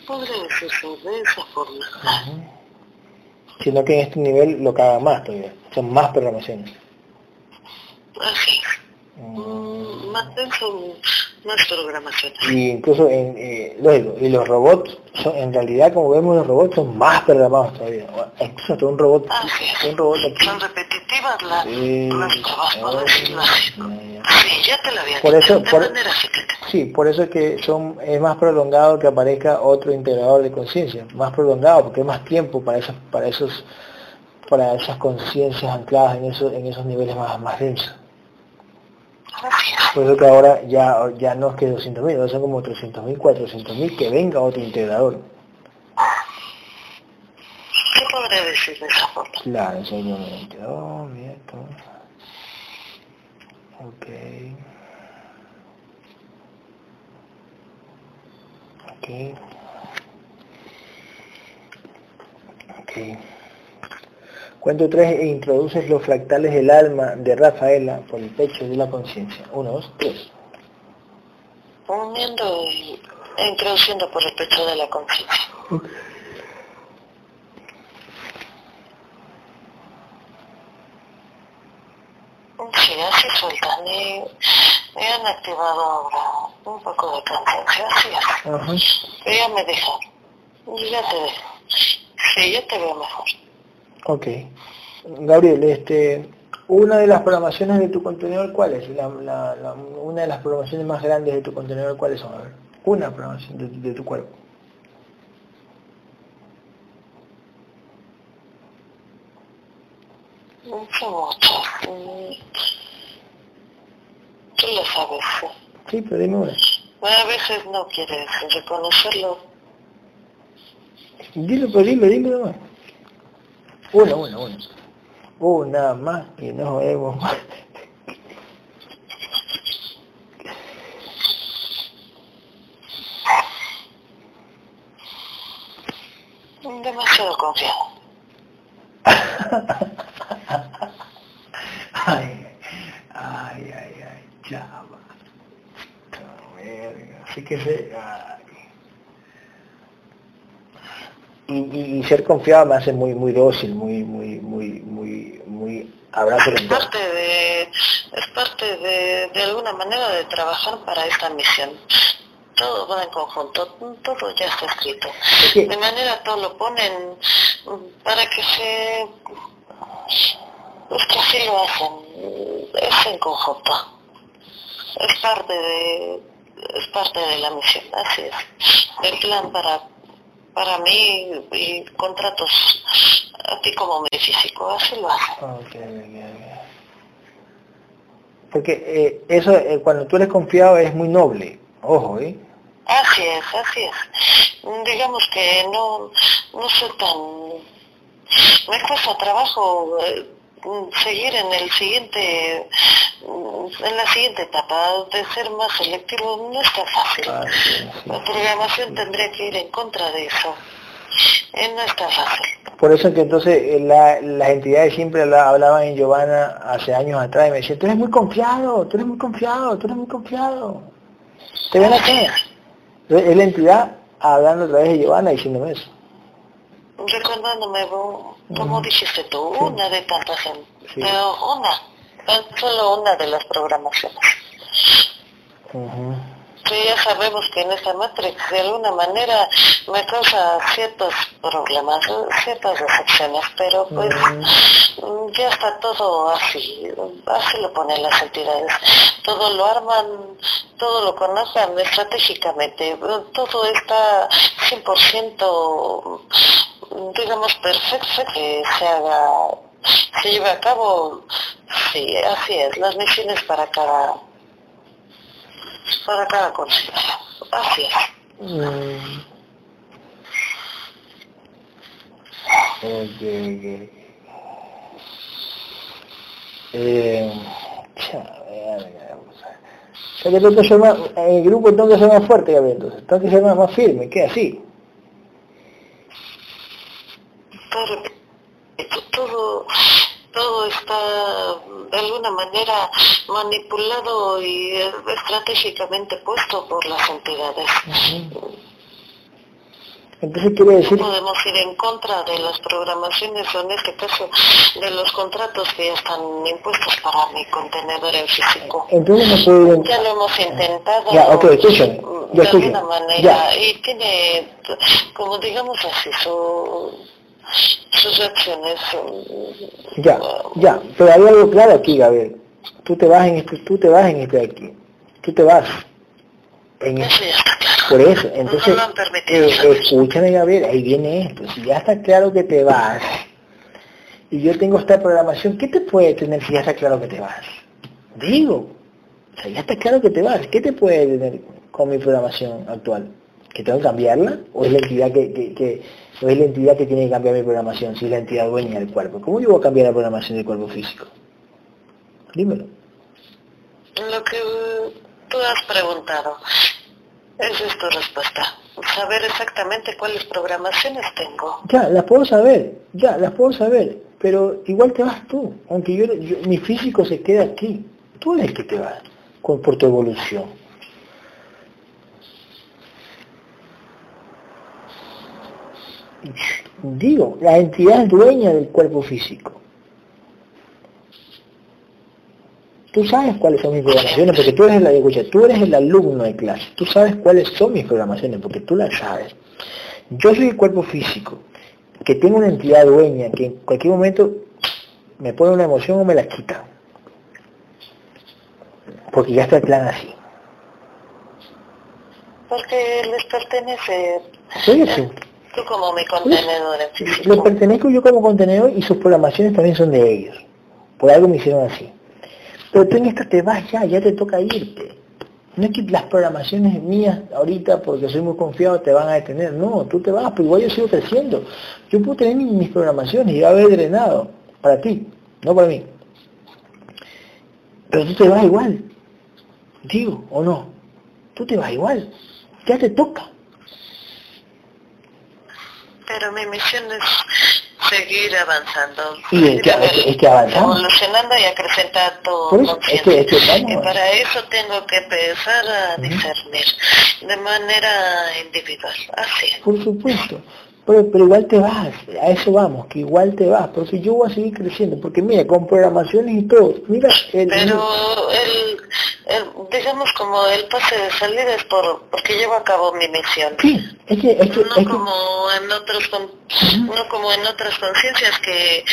Podría de esa forma sino que en este nivel lo caga más todavía, son más programaciones. Así Mm, más más programación. Y incluso, en, eh, y los robots, son, en realidad como vemos los robots son más programados todavía. Incluso un robot, ah, un robot Son repetitivas las, sí, las trabajos, Sí, ya te lo había por eso, por, Sí, por eso es que son, es más prolongado que aparezca otro integrador de conciencia, más prolongado, porque hay más tiempo para esos, para esos, para esas conciencias ancladas en esos, en esos niveles más, más densos. Por eso que ahora ya, ya no es que 200.000, ahora son como 300.000, 400.000, que venga otro integrador. ¿Qué podría decir de esa forma? Claro, eso es un bien, Ok. Ok. Ok. Cuento tres e introduces los fractales del alma de Rafaela por el pecho de la conciencia. Uno, dos, tres. Uniendo e introduciendo por el pecho de la conciencia. Sí, así sueltan. Y me han activado ahora un poco de conciencia, así es. Ya me deja. Ya te dejo. Sí, ya te veo mejor. Ok. Gabriel, este, una de las programaciones de tu contenedor, ¿cuál es? La, la, una de las programaciones más grandes de tu contenedor, ¿cuáles son? Una programación de, tu cuerpo. Tú lo sabes. Sí, pero dime una. a veces no quieres reconocerlo. Dilo, pero dilo, dilo nomás. Una, una, una. Una más y nos vemos. Demasiado confiado. ay, ay, ay, ay, chava. Así que se... y, ser confiado me hace muy muy dócil, muy muy muy muy muy abrazo. Es parte de es parte de, de alguna manera de trabajar para esta misión. Todo va en conjunto, todo ya está escrito. De manera todo lo ponen para que se es que así lo hacen, es en conjunto. Es parte de es parte de la misión, así es. El plan para para mí y contratos a ti como mi físico, así lo hace. Porque eh, eso, eh, cuando tú eres confiado es muy noble, ojo, ¿eh? Así es, así es. Digamos que no, no soy tan... Me cuesta trabajo eh, seguir en el siguiente en la siguiente etapa. De ser más selectivo no está fácil. Ah, la programación tendría que ir en contra de eso. Eh, no está fácil. Por eso que entonces eh, las entidades siempre hablaban en Giovanna hace años atrás y me decían tú eres muy confiado tú eres muy confiado tú eres muy confiado te ven acá es la entidad hablando a través de Giovanna diciéndome eso recordándome, como dijiste tú, una de tantas pero una, solo una de las programaciones. Ya sabemos que en esta Matrix de alguna manera me causa ciertos problemas, ciertas decepciones, pero pues ya está todo así, así lo ponen las entidades. Todo lo arman, todo lo conocen estratégicamente, todo está 100% digamos, perfecto que se haga, se lleve a cabo, sí, así es, las misiones para cada, para cada conciencia, así es. Mm. Okay, Eh, o que tengo que ser más, en el grupo tengo que ser más fuerte, entonces, tengo que ser más, más firme, ¿qué así? todo, todo está de alguna manera manipulado y estratégicamente puesto por las entidades. Entonces quiere decir... Podemos ir en contra de las programaciones o en este caso de los contratos que ya están impuestos para mi contenedor en físico. Entonces no. Ya lo hemos intentado. Ya, ok, escúchame. De alguna manera. Y tiene, como digamos así, su, sus acciones. Ya, ya. Pero hay algo claro aquí, Gabriel. Tú te vas en este, tú te vas en este aquí. Tú te vas. En eso ya está claro. Por eso, entonces, eh, escúchame Gabriel, ahí viene esto, si ya está claro que te vas, y yo tengo esta programación, ¿qué te puede tener si ya está claro que te vas? Digo, o sea, ya está claro que te vas, ¿qué te puede tener con mi programación actual? ¿Que tengo que cambiarla? ¿O es la entidad que, que, o es la entidad que tiene que cambiar mi programación, si es la entidad dueña del cuerpo? ¿Cómo yo voy a cambiar la programación del cuerpo físico? Dímelo. Lo que tú has preguntado, esa es tu respuesta. Saber exactamente cuáles programaciones tengo. Ya, las puedo saber, ya, las puedo saber, pero igual te vas tú, aunque yo, mi físico se queda aquí. Tú eres el que te vas con, por tu evolución. Digo, la entidad dueña del cuerpo físico. Tú sabes cuáles son mis programaciones, porque tú eres, la, escucha, tú eres el alumno de clase. Tú sabes cuáles son mis programaciones, porque tú las sabes. Yo soy el cuerpo físico, que tengo una entidad dueña, que en cualquier momento me pone una emoción o me la quita. Porque ya está el plan así. Porque les pertenece. Soy así. Tú como mi contenedor físico. Les pertenezco yo como contenedor y sus programaciones también son de ellos. Por algo me hicieron así. Pero tú en esto te vas ya, ya te toca irte. No es que las programaciones mías ahorita, porque soy muy confiado, te van a detener. No, tú te vas, pero igual yo sigo creciendo. Yo puedo tener mis programaciones y haber drenado para ti, no para mí. Pero tú te vas igual. Digo, o no. Tú te vas igual. Ya te toca. Pero mi misión es seguir avanzando. Y es que, es, que avanzamos. Evolucionando y acrecentando conciencia. Es que, y para eso tengo que empezar a discernir de manera individual. Así. Por supuesto. Pero, pero, igual te vas, a eso vamos, que igual te vas, porque yo voy a seguir creciendo, porque mira, con programaciones y todo, mira... El, pero el, el, digamos como el pase de salida es por, porque llevo a cabo mi misión. Sí, es que... Es que no, como En otros, no como en otras conciencias que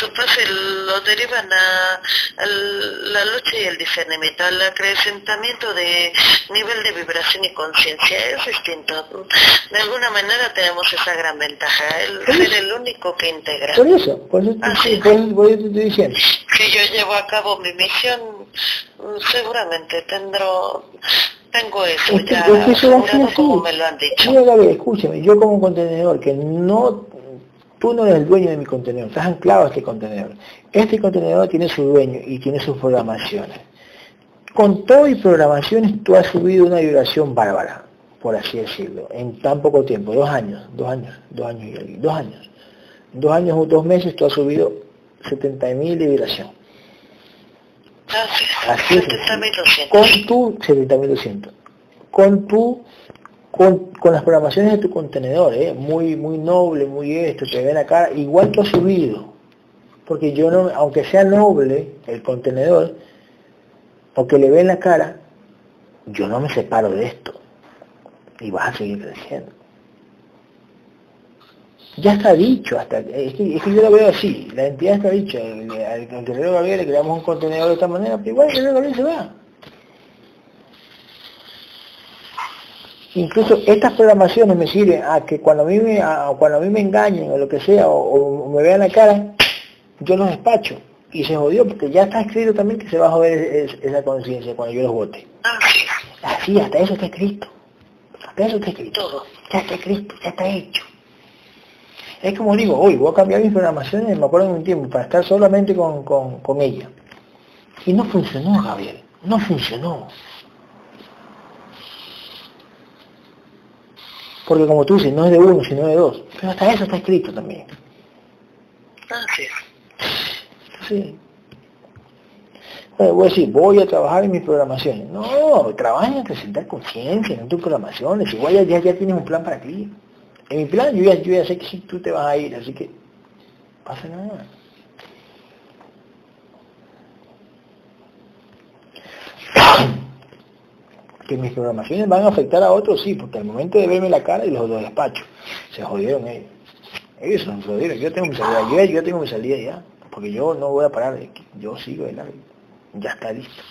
su pase lo derivan a, la lucha y el discernimiento, al acrecentamiento de nivel de vibración y conciencia, es distinto. De alguna manera tenemos esa gran ventaja, el ser el único que integra. Por eso, por eso te, por, estoy diciendo. Si yo llevo a cabo mi misión, seguramente tendró tengo eso es que, ya es que eso como me lo han dicho. Mira, Gabriel, escúchame, yo como contenedor, que no, tú no eres el dueño de mi contenedor, estás anclado a este contenedor. Este contenedor tiene su dueño y tiene sus programaciones. Con todo y programaciones tú has subido una vibración bárbara por así decirlo, en tan poco tiempo, dos años, dos años, dos años y dos años. dos años o dos meses tú has subido 70.000 de vibración. Así es. Con tu 70.200. Con tu con, con, las programaciones de tu contenedor, ¿eh? muy muy noble, muy esto, te ven acá, igual tú has subido. Porque yo no, aunque sea noble el contenedor, aunque le ven la cara, yo no me separo de esto y vas a seguir creciendo. Ya está dicho, hasta es que, yo lo veo así, la entidad está dicha, al contenedor Gabriel le creamos un contenedor de esta manera, pero igual el contenedor Gabriel se va. Incluso estas programaciones me sirven a que cuando a mí me, cuando a mí me engañen o lo que sea, o, me vean la cara, yo los despacho. Y se jodió porque ya está escrito también que se va a joder esa conciencia cuando yo los vote. Así, hasta eso está escrito. Eso está escrito. Ya está escrito, ya está hecho. Es como digo, hoy voy a cambiar mis programaciones, me acuerdo de un tiempo, para estar solamente con, con, ella. Y no funcionó, Gabriel. No funcionó. Porque como tú dices, no es de uno, sino de dos. Pero hasta eso está escrito también. Ah, sí. Voy a decir, voy a trabajar en mis programaciones. No, trabaja en acrecentar conciencia, en tus programaciones. Igual ya, ya, tienes un plan para ti. En mi plan yo ya, sé que si tú te vas a ir, así que pasa nada. que mis programaciones van a afectar a otros, sí, porque al momento de verme la cara y los dos despachos, se jodieron ellos. Ellos se jodieron, yo tengo mi salida, yo, yo tengo mi salida ya, porque yo no voy a parar, yo sigo de largo, ya está listo.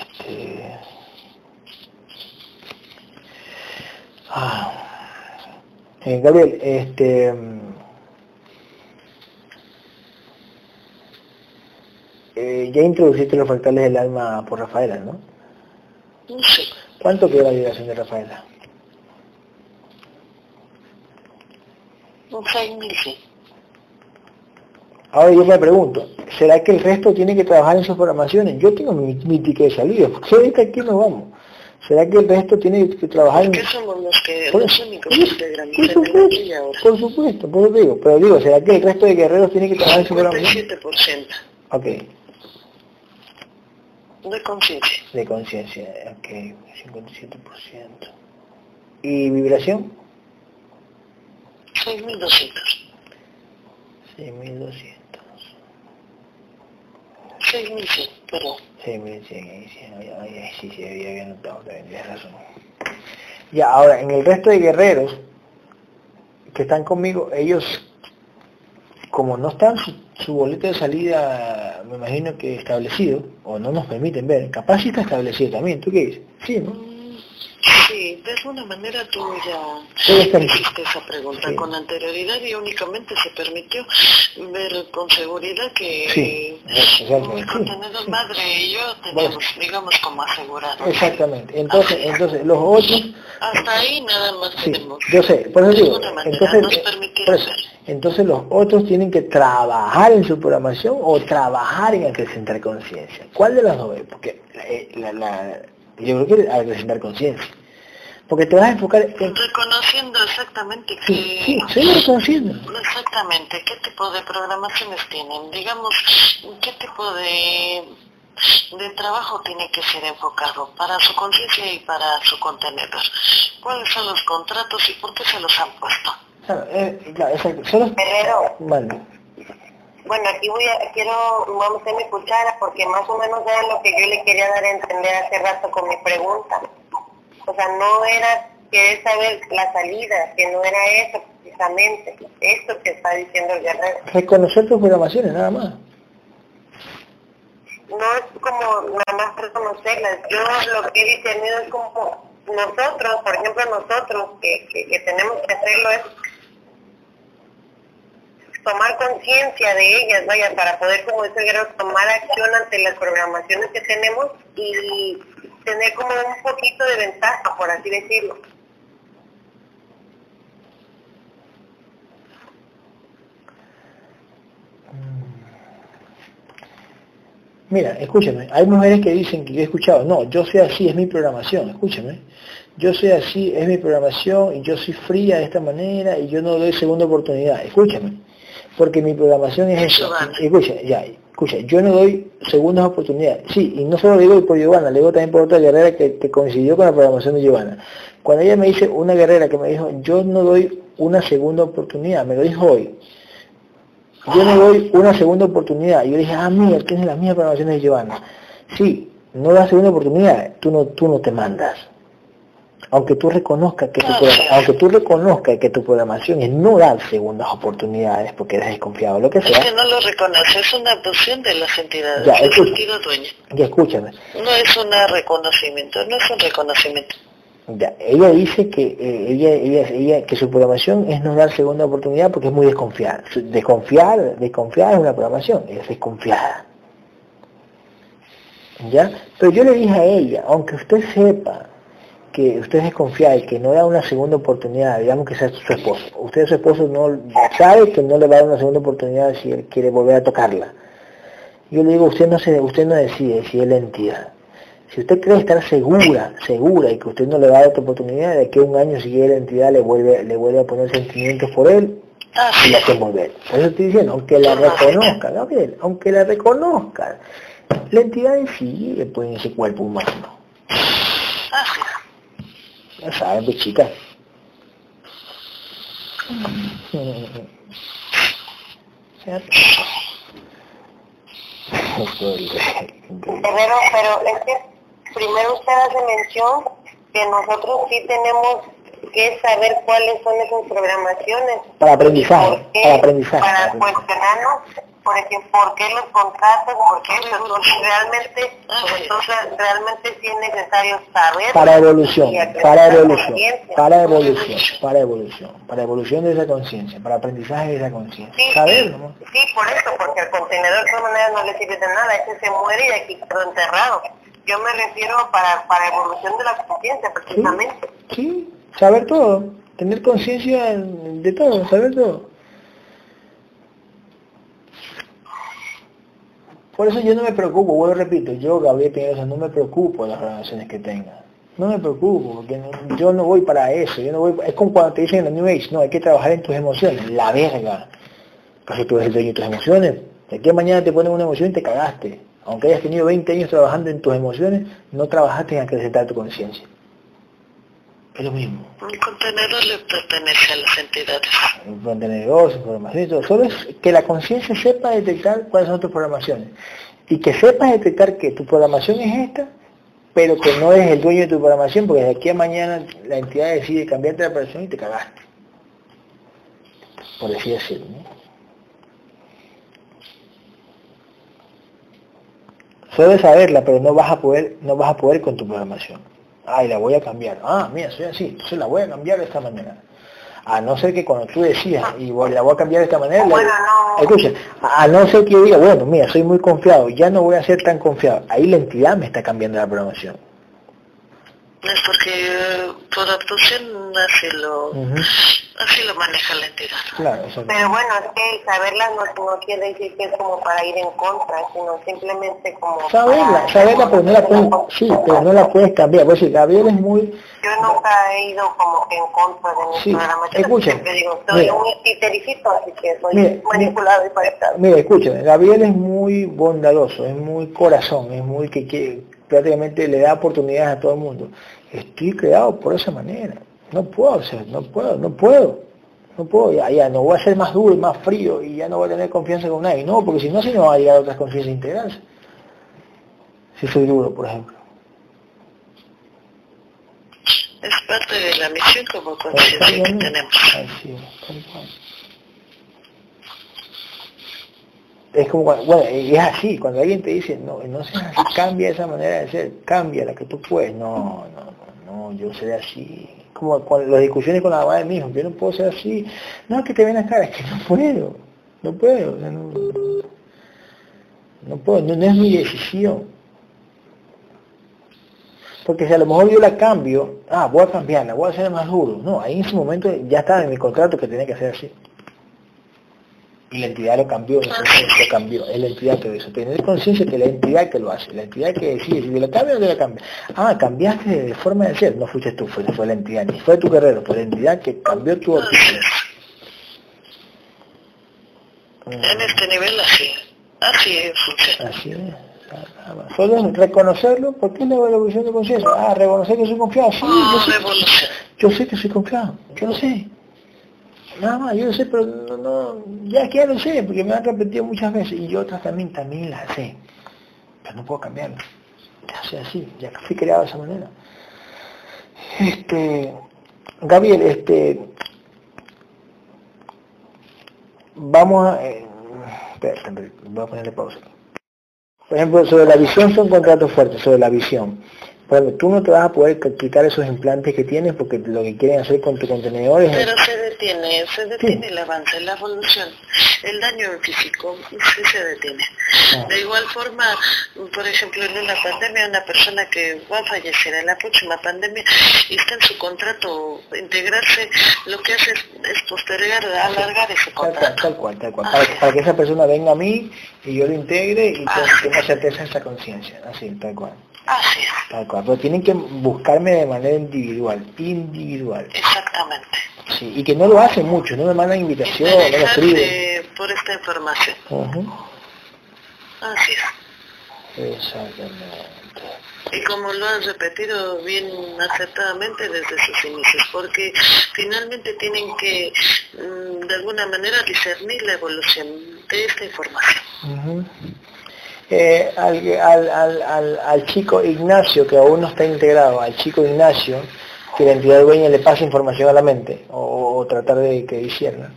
Este... Ah. Eh, Gabriel, este... Eh, ya introduciste los fractales del alma por Rafaela, ¿no? ¿Cuánto quedó la vibración de Rafaela? Un 6.000, sí. Ahora yo me pregunto, ¿será que el resto tiene que trabajar en sus programaciones? Yo tengo mi, mi ticket de salida, porque ahorita aquí nos vamos. ¿Será que el resto tiene que trabajar en... ¿Qué somos los que Por- los únicos que por supuesto, y ahora? por supuesto, por eso digo, pero digo, ¿será que el resto de guerreros tiene que trabajar en su programación? 57% Ok, de conciencia. de conciencia, ok, 57%. ¿Y vibración? 6.200. 6.200. 6.100, perdón. 6.100, ahí sí, ahí, ahí, ahí sí, sí, había notado también, razón. Ya, ahora, en el resto de guerreros que están conmigo, ellos, como no están su, su boleto de salida, me imagino que establecido, o no nos permiten ver, capaz está establecido también, ¿tú qué dices? Sí, ¿no? Sí, de alguna manera tú ya hiciste esa pregunta Sí. con anterioridad y únicamente se permitió ver con seguridad que Sí, mi sí, contenedor sí. madre y yo teníamos, digamos, como asegurado. Exactamente, entonces, entonces los otros, Hasta ahí nada más sí, tenemos. yo sé, por eso digo, entonces, nos eh, entonces los otros tienen que trabajar en su programación o trabajar en acrecentar conciencia. ¿Cuál de las dos? Porque eh, la, la- yo creo que acrecentar conciencia. Porque te vas a enfocar en... Reconociendo exactamente que... sí, sí, reconociendo. Exactamente, ¿qué tipo de programaciones tienen? Digamos, ¿qué tipo de, de trabajo tiene que ser enfocado para su conciencia y para su contenedor? ¿Cuáles son los contratos y por qué se los han puesto? Claro, eh, claro, exacto. Guerrero, Vale. Bueno, aquí voy a, quiero, vamos a mi cuchara porque más o menos era lo que yo le quería dar a entender hace rato con mi pregunta. O sea, no era querer saber la salida, que no era eso precisamente, esto que está diciendo el guerrero. Reconocer tus programaciones, nada más. no es como nada más reconocerlas. Yo lo que he discernido es como nosotros, por ejemplo nosotros, que, que, que tenemos que hacerlo es tomar conciencia de ellas, vaya, para poder, como dice guerrero, tomar acción ante las programaciones que tenemos y tener como un poquito de ventaja, por así decirlo. Mira, escúchame, hay mujeres que dicen que yo he escuchado, no, yo soy así, es mi programación, escúchame. Yo soy así, es mi programación y yo soy fría de esta manera y yo no doy segunda oportunidad. Escúchame, porque mi programación es Eso. Escucha, ya, escucha, yo no doy segundas oportunidades. Sí, y no solo lo digo por Giovanna, le digo también por otra guerrera que, que coincidió con la programación de Giovanna. Cuando ella me dice, una guerrera que me dijo, yo no doy una segunda oportunidad, me lo dijo hoy yo le doy una segunda oportunidad. Y yo dije, ah, mira, tienes las mismas programaciones de Giovanna. Sí, no das segunda oportunidad, tú no, tú no te mandas. Aunque tú reconozcas que tu, Ah, aunque tú reconozcas que tu programación es no dar segundas oportunidades porque eres desconfiado, lo que Es sea, que no lo reconoce, es una abducción de las entidades, Ya, escucha. dueño. ya escúchame, No es un reconocimiento, no es un reconocimiento. ya, ella dice que eh, ella, ella, ella, que su programación es no dar segunda oportunidad porque es muy desconfiada. Desconfiar, desconfiar es una programación, es desconfiada. ¿Ya? Pero yo le dije a ella, aunque usted sepa que usted es desconfiada y que no da una segunda oportunidad, digamos que sea su esposo, usted su esposo no sabe que no le va a dar una segunda oportunidad si él quiere volver a tocarla. Yo le digo, usted no se, usted no decide si es la entidad. Si usted cree estar segura, segura y que usted no le va a dar otra oportunidad, de que un año siguiente la entidad le vuelve, le vuelve a poner sentimientos por él, y la hace volver. Por eso estoy diciendo, aunque la reconozca, aunque la reconozca, la entidad sigue pues, en ese cuerpo humano. Ya saben, pues chicas. ¿Cierto? Pero, pero es que primero usted hace mención que nosotros sí tenemos que saber cuáles son esas programaciones. Para aprendizaje, para aprendizaje. Para cuestionarnos, por ejemplo, por qué los contratos, por qué los realmente, pues, entonces realmente sí es necesario saber. Para evolución, para la evolución, para evolución, para evolución, para evolución de esa conciencia, para aprendizaje de esa conciencia. Sí, Saber, sí, ¿no? sí, por eso, porque el contenedor de todas maneras no le sirve de nada, ese se muere y aquí quedó enterrado. Yo me refiero para, para evolución de la conciencia, precisamente. Sí, saber todo, tener conciencia de todo, saber todo. Por eso yo no me preocupo, vuelvo repito, yo Gabriel Piñerosa no me preocupo de las relaciones que tenga. No me preocupo, porque yo no voy para eso, yo no voy, es como cuando te dicen en la New Age, no, hay que trabajar en tus emociones, la verga. Casi tú eres el dueño tus emociones. De aquí mañana te ponen una emoción y te cagaste. Aunque hayas tenido 20 años trabajando en tus emociones, no trabajaste en acrecentar tu conciencia. Es lo mismo. El contenedor le pertenece a las entidades. contenedores, información y todo. Solo es que la conciencia sepa detectar cuáles son tus programaciones. Y que sepas detectar que tu programación es esta, pero que no eres el dueño de tu programación, porque de aquí a mañana la entidad decide cambiarte la programación y te cagaste. Por así decirlo. ¿no? Solo saberla, pero no vas a poder, no vas a poder con tu programación. Ay, la voy a cambiar. Ah, mira, soy así, entonces la voy a cambiar de esta manera. A no ser que cuando tú decías, y voy- la voy a cambiar de esta manera, la- Bueno, no. escucha, a a no ser que yo diga, bueno, mira, soy muy confiado, ya no voy a ser tan confiado. Ahí la entidad me está cambiando la programación. Es porque eh, por abducción así lo, Ujú. así lo maneja la entidad. Claro, Pero bueno, es que el saberlas no, no quiere decir que es como para ir en contra, sino simplemente como Saberla, saberla, pero no la puedes, sí, pero no la puedes cambiar. Pues sí, Gabriel es muy, Yo nunca he ido como que en contra de mi Sí, programación. escucha, Siempre digo, soy mira. un titericito, así que soy Mira, manipulado y conectado. Mira, escúchame, Gabriel es muy bondadoso, es muy corazón, es muy que quiere, prácticamente le da oportunidades a todo el mundo. Estoy creado por esa manera. No puedo ser, no puedo, no puedo. No puedo, ya, ya, no voy a ser más duro y más frío y ya no voy a tener confianza con nadie. No, porque si no, si no va a llegar a otras conciencias a integrarse. Si soy duro, por ejemplo. Es parte de la misión como conciencia que tenemos. Así es, tal cual. Es como, cuando- bueno, es así, cuando alguien te dice, no, no seas así, cambia esa manera de ser, cambia la que tú puedes. No, no, yo seré así. Como con las discusiones con la mamá de mi hijo, yo no puedo ser así. No, que te ven caras, es que no puedo, no puedo, no, puedo, no, es mi decisión. Porque si a lo mejor yo la cambio, ah, voy a cambiarla, voy a hacer más duro. No, ahí en ese momento ya estaba en mi contrato que tenía que ser así. Y la entidad lo cambió, lo cambió, es la entidad que lo hizo. Tener conciencia que la entidad que lo hace, la entidad que decide si te lo cambia o no te lo cambia. Ah, cambiaste de forma de ser, no fuiste tú, fue, fue la entidad, ni fue tu guerrero, fue la entidad que cambió tu actitud. es. En este nivel así, así funciona. Así es. Solo es reconocerlo, porque es la evolución de conciencia. Ah, reconocer que soy confiado. Sí, yo No, sé, yo sé que soy confiado, yo lo sé. Nada más, yo sé, pero no, no, ya que ya lo sé, porque me han repetido muchas veces, y yo otras también, también las sé. Pero no puedo cambiarlo. Ya sé así, ya fui creado de esa manera. Este, Gabriel, este, vamos a, eh, voy a ponerle pausa. Por ejemplo, sobre la visión son contratos fuertes, sobre la visión. Por ejemplo, tú no te vas a poder quitar esos implantes que tienes porque lo que quieren hacer con tu contenedor es... detiene, se detiene el avance, la evolución, el daño físico, sí se detiene. Ah. De igual forma, por ejemplo, en una pandemia, una persona que va a fallecer en la próxima pandemia y está en su contrato integrarse, lo que hace es, es postergar, alargar ese contrato. tal cual, tal cual. Para, para que esa persona venga a mí y yo lo integre y tenga- certeza en esa conciencia. Así, tal cual. Así es, Tal cual. Pero tienen que buscarme de manera individual, individual. exactamente. Sí, y que no lo hacen mucho, no me mandan invitación, no lo escriben. Por esta información. Ujú. Así es. Exactamente. y como lo has repetido bien acertadamente desde sus inicios, porque finalmente tienen que mm, de alguna manera discernir la evolución de esta información. Eh, al, al, al, chico Ignacio, que aún no está integrado, al chico Ignacio, que la entidad dueña le pasa información a la mente, o, tratar de que discierna.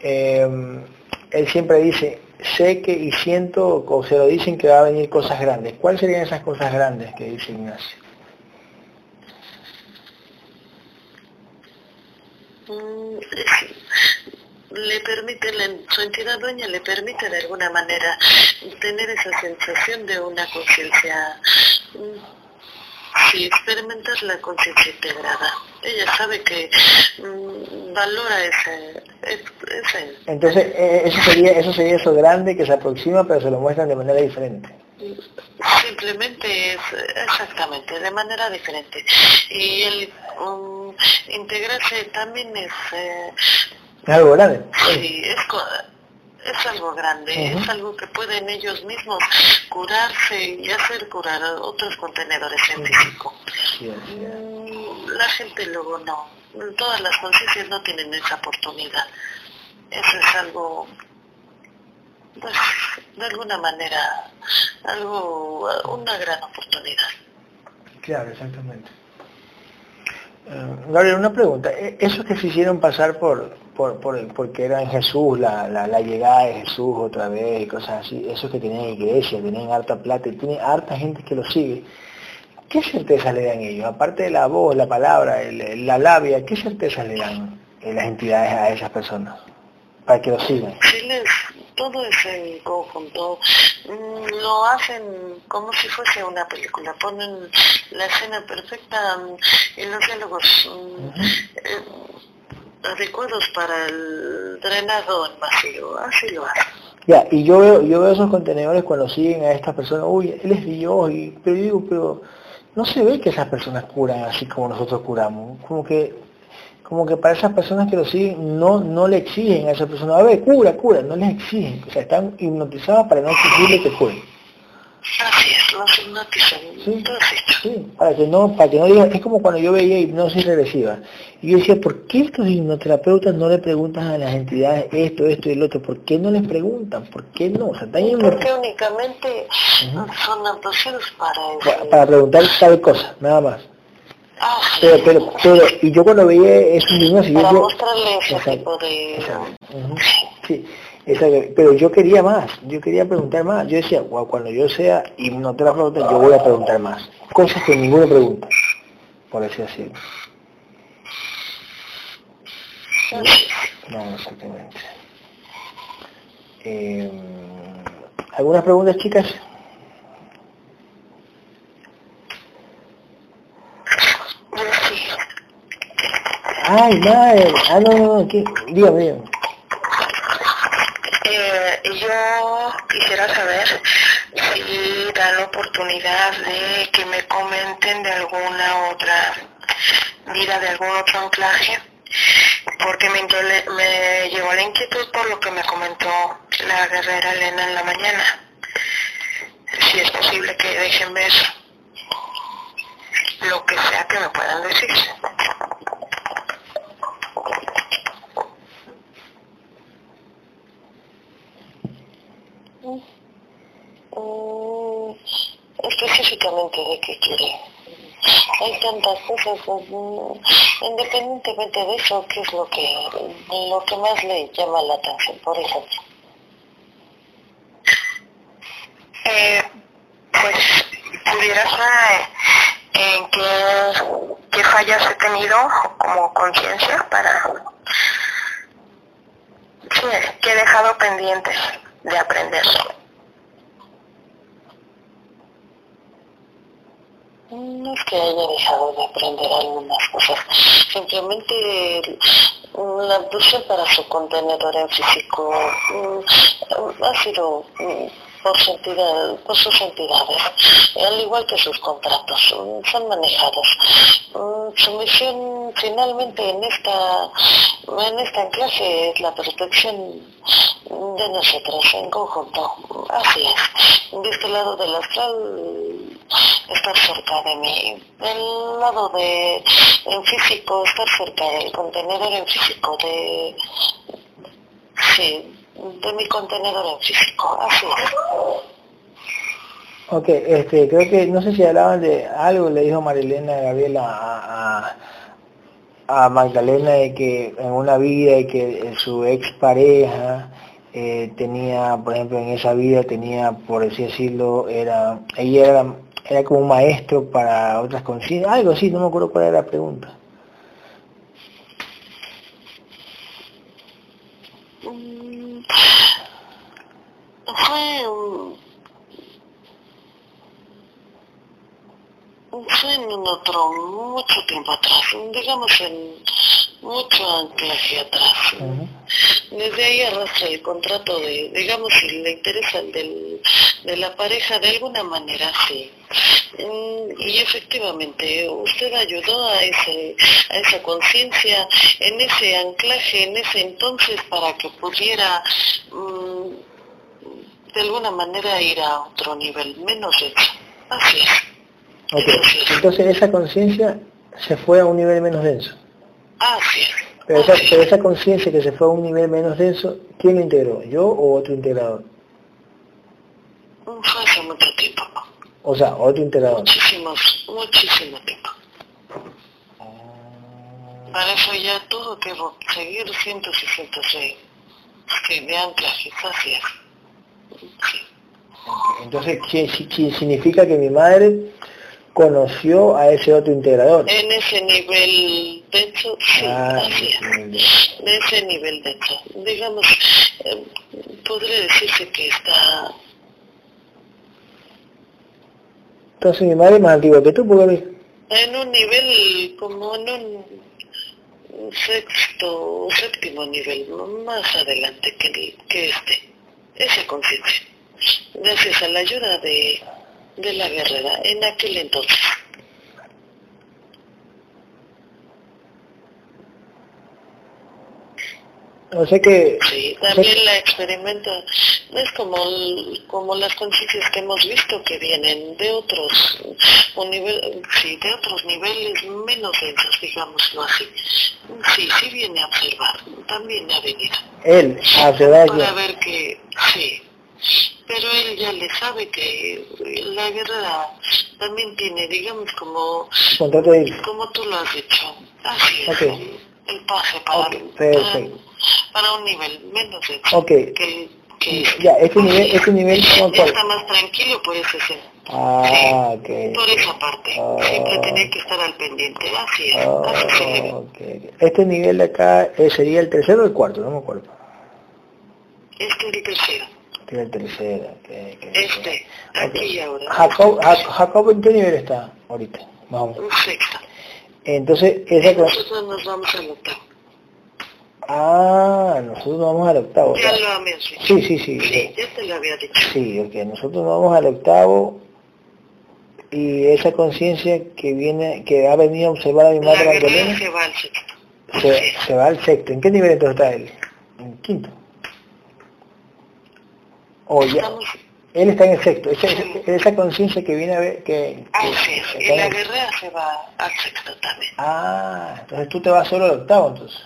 Eh, él siempre dice, sé que y siento, o se lo dicen que va a venir cosas grandes. ¿Cuáles serían esas cosas grandes que dice Ignacio? Mm, le permite, su entidad dueña le permite de alguna manera tener esa sensación de una conciencia, sí, experimentar la conciencia integrada. Ella sabe que mm, valora ese, ese, Entonces, eh, eso sería, eso sería eso grande que se aproxima, pero se lo muestran de manera diferente. Simplemente es, exactamente, de manera diferente. Y el um, integrarse también es... Eh, algo grande. Sí, es, es algo grande, es algo que pueden ellos mismos curarse y hacer curar a otros contenedores en físico. Mm, la gente luego no, todas las conciencias no tienen esa oportunidad. Eso es algo, pues, de alguna manera, algo, una gran oportunidad. Claro, exactamente. Uh, Gabriel, una pregunta. E, ¿Esos que se hicieron pasar por, por, por porque era en Jesús, la, llegada de Jesús otra vez y cosas así, esos que tienen iglesia, tienen harta plata y tienen harta gente que lo sigue, ¿qué certeza le dan ellos? Aparte de la voz, la palabra, la labia, ¿qué certeza le dan las entidades a esas personas para que lo sigan? Todo es en conjunto. Mm, lo hacen como si fuese una película. Ponen la escena perfecta mm, y los diálogos mm, eh, adecuados para el drenado en vacío. Así lo hacen. Ya, y yo veo, yo veo esos contenedores cuando siguen a estas personas, uy, él es Dios, y, pero digo, pero no se ve que esas personas curan así como nosotros curamos. Como que como que para esas personas que lo siguen no, no le exigen a esa persona, a ver, cura, cura, no les exigen, o sea, están hipnotizados para no exigirle que curen. Así es, los hipnotizan, sí, sí, para que no, para que no digan, es como cuando yo veía hipnosis regresiva, y yo decía, ¿por qué estos hipnoterapeutas no le preguntan a las entidades esto, esto y el otro? ¿Por qué no les preguntan? ¿Por qué no? O sea, Porque únicamente son abducidos para eso. Para, para preguntar tal cosa, nada más. Pero, pero, pero, y yo cuando veía esos niños... Para yo, mostrarle ese tipo de... Sí, pero yo quería más, yo quería preguntar más. Yo decía, cuando yo sea y no te la preguntas, yo voy a preguntar más. Cosas que ninguno pregunta, por decir así. No, exactamente. Eh, ¿Algunas preguntas, chicas? Ay, madre. Ah, no, no, no. ¿Qué? Dígame, Eh, yo quisiera saber si dan la oportunidad de que me comenten de alguna otra vida, de algún otro anclaje, porque me, me llegó la inquietud por lo que me comentó la guerrera Elena en la mañana. Si es posible que dejen ver lo que sea que me puedan decir. Mm, específicamente de qué quiere. Hay tantas cosas, independientemente de eso, ¿qué es lo que, lo que más le llama la atención, por ejemplo? Eh, pues pudiera ser en qué, fallas he tenido como conciencia para que he dejado pendientes de aprender. No es que haya dejado de aprender algunas cosas, simplemente la abducción para su contenedor en físico mm, ha sido mm, por, por sus entidades, al igual que sus contratos, mm, son manejados. Su misión finalmente en esta, en esta clase es la protección de nosotros en conjunto. Así es. De este lado del astral estar cerca de mí. El lado de en físico, estar cerca del contenedor en físico, de sí, de mi contenedor en físico, así Ok, este, creo que, no sé si hablaban de algo, le dijo Marilena Gabriela a, a, Magdalena de que en una vida y que su ex pareja eh, tenía, por ejemplo, en esa vida tenía, por así decirlo, era, ella era, era como un maestro para otras conciencias, algo así, no me acuerdo cuál era la pregunta. Mm, fue un en otro, mucho tiempo atrás, digamos en mucho anclaje atrás. Desde ahí arrastra el contrato de, digamos, si le interesa el del, de la pareja de alguna manera, sí. Mm, y efectivamente, usted ayudó a, ese, a esa conciencia en ese anclaje, en ese entonces, para que pudiera mm, de alguna manera ir a otro nivel, menos eso. Así es. Entonces esa conciencia se fue a un nivel menos denso. Ah, sí. Pero esa, esa conciencia que se fue a un nivel menos denso, ¿quién lo integró? ¿Yo o otro integrador? Fue hace mucho tiempo. O sea, otro integrador. Muchísimos, muchísimo tiempo. Para eso ya todo que seguir 166 que de anclaje, así es. Entonces, ¿qué, significa que mi madre conoció a ese otro integrador. En ese nivel de hecho, sí, ah, así es. De ese nivel de hecho. Digamos, eh, podría decirse que está... Entonces mi madre es más antigua que tú, ¿por qué? En un nivel, como en un sexto o séptimo nivel, más adelante que, que este. Esa conciencia. Gracias a la ayuda de de la guerrera en aquel entonces. O sea que... Sí, también la experimenta, es como, como las conciencias que hemos visto que vienen de otros, un nivel, sí, de otros niveles menos densos, digámoslo así. Sí, sí viene a observar, también ha venido. Él, a observar. Para ver que, sí, pero él ya le sabe que la guerra también tiene, digamos, como, como tú lo has dicho, así es, el, pase para, para, un nivel menos okay. que, que ya, este nivel, este nivel está más tranquilo por ese sentido. Ah, sí, por esa parte. Siempre tenía que estar al pendiente. Así es. así se okay. Este nivel de acá eh, sería el tercero o el cuarto, no me acuerdo. Este es el tercero el tercero. este, aquí ahora. Jacob, Jacob, ¿en qué nivel está ahorita? Vamos. Sexto. Entonces, esa Nosotros nos vamos al octavo. Ah, nosotros vamos al octavo. Ya lo había dicho. Sí, sí, sí. Sí, ya te lo había dicho. Sí, ok, nosotros vamos al octavo y esa conciencia que viene, que ha venido a observar a mi madre Magdalena. se va al sexto. Se, se, va al sexto. ¿En qué nivel entonces está él? En quinto. O ya, él está en el sexto, esa, esa conciencia que viene a ver que... Ah, sí, y la guerrera se va al sexto también. Ah, entonces tú te vas solo al octavo entonces.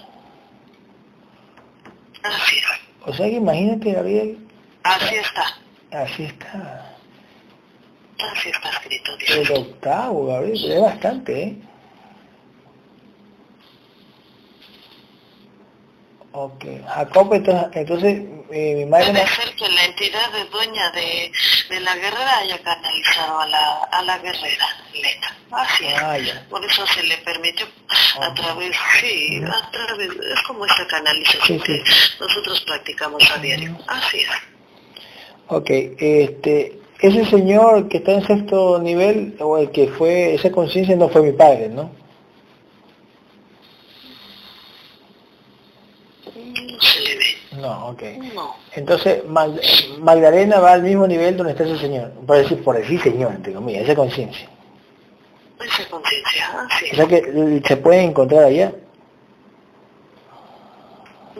Así es. O sea que imagínate, Gabriel. Así está. Así está. Así está escrito. El octavo, Gabriel, es bastante, ¿eh? Ok, Jacob, entonces, entonces eh, mi madre... Puede ser que la entidad de dueña de, de, la guerrera haya canalizado a la, a la guerrera. Así es. Ah, Por eso se le permitió a través, sí, a través, es como esta canalización que nosotros practicamos a diario. Así es. Ok, este, ese señor que está en sexto nivel, o el que fue, esa conciencia no fue mi padre, ¿no? No, ok. Entonces, Magdalena va al mismo nivel donde está ese señor. Por decir, por decir señor, entre comillas, esa conciencia. Esa conciencia, ah, sí. O sea que se puede encontrar allá.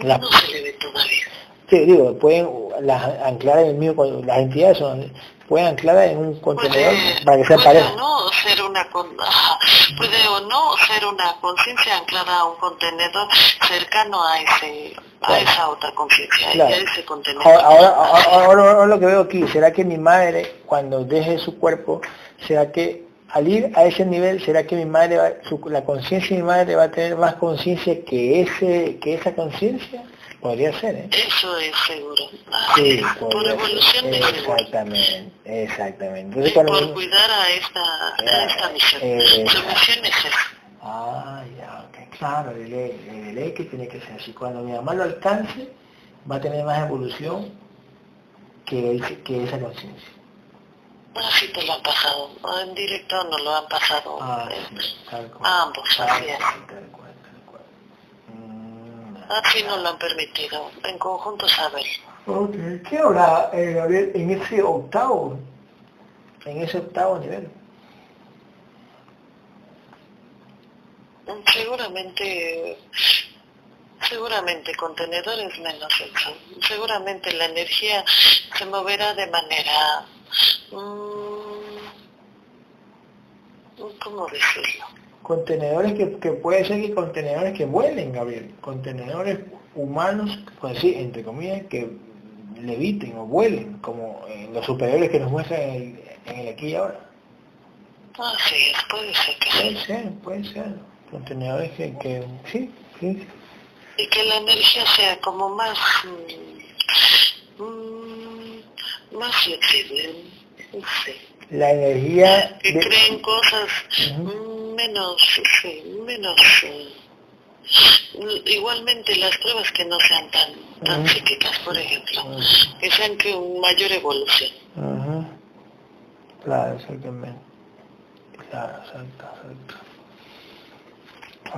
No se le ve todavía. Sí, digo, pueden, las anclar en el mío, las entidades son, pueden anclar en un contenedor para que sea pareja. no ser una puede o no ser una conciencia anclada a un contenedor cercano a ese a esa otra conciencia, a ese contenedor. Ahora, ahora, ahora, lo que veo aquí, ¿será que mi madre cuando deje su cuerpo, será que al ir a ese nivel, ¿será que mi madre va, la conciencia de mi madre va a tener más conciencia que ese que esa conciencia? Podría ser, ¿eh? Eso es seguro. Sí, por evolución es Exactamente, exactamente. Entonces, por cuidar a esta, a esta misión. Eh, Su misión es esa. Ah, ya, ok. Claro, de ley, de ley que tiene que ser así. Cuando mi mamá lo alcance, va a tener más evolución que, que esa conciencia. Así ah, te lo han pasado. En directo no lo han pasado. Ah, sí, tal cual. ambos, así es. Así nos lo han permitido, en conjunto saber. Okay. ¿Qué habrá eh, en ese octavo, en ese octavo nivel? Seguramente, seguramente contenedores menos eso. Seguramente la energía se moverá de manera, mmm, ¿cómo decirlo? Contenedores que, que puede ser que contenedores que vuelen, Gabriel, contenedores humanos, pues sí, entre comillas, que leviten o vuelen, como en los superiores que nos muestran en el, aquí y ahora. Ah, sí, puede ser que Puede ser, puede ser. Contenedores que, que sí, sí. Y que la energía sea como más, mm, mm, más flexible, no sé. La energía... Que creen cosas menos, sí, menos, igualmente las pruebas que no sean tan, tan psíquicas, por ejemplo, que sean que un mayor evolución. Claro, exactamente. Claro, exacto, exacto.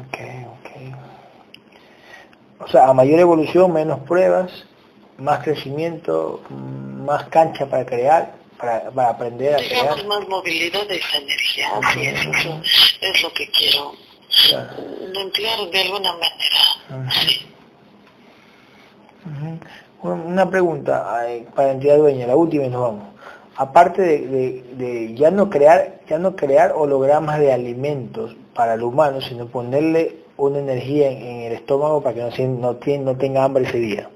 Ok, ok. O sea, a mayor evolución, menos pruebas, más crecimiento, más cancha para crear, para, para aprender a crear. más movilidad de esa energía, eso es lo que quiero claro. de alguna manera. Una pregunta para entidad dueña, la última y nos vamos. Aparte de, de, ya no crear ya no crear hologramas de alimentos para el humano, sino ponerle una energía en, el estómago para que no, no, no tenga hambre ese día.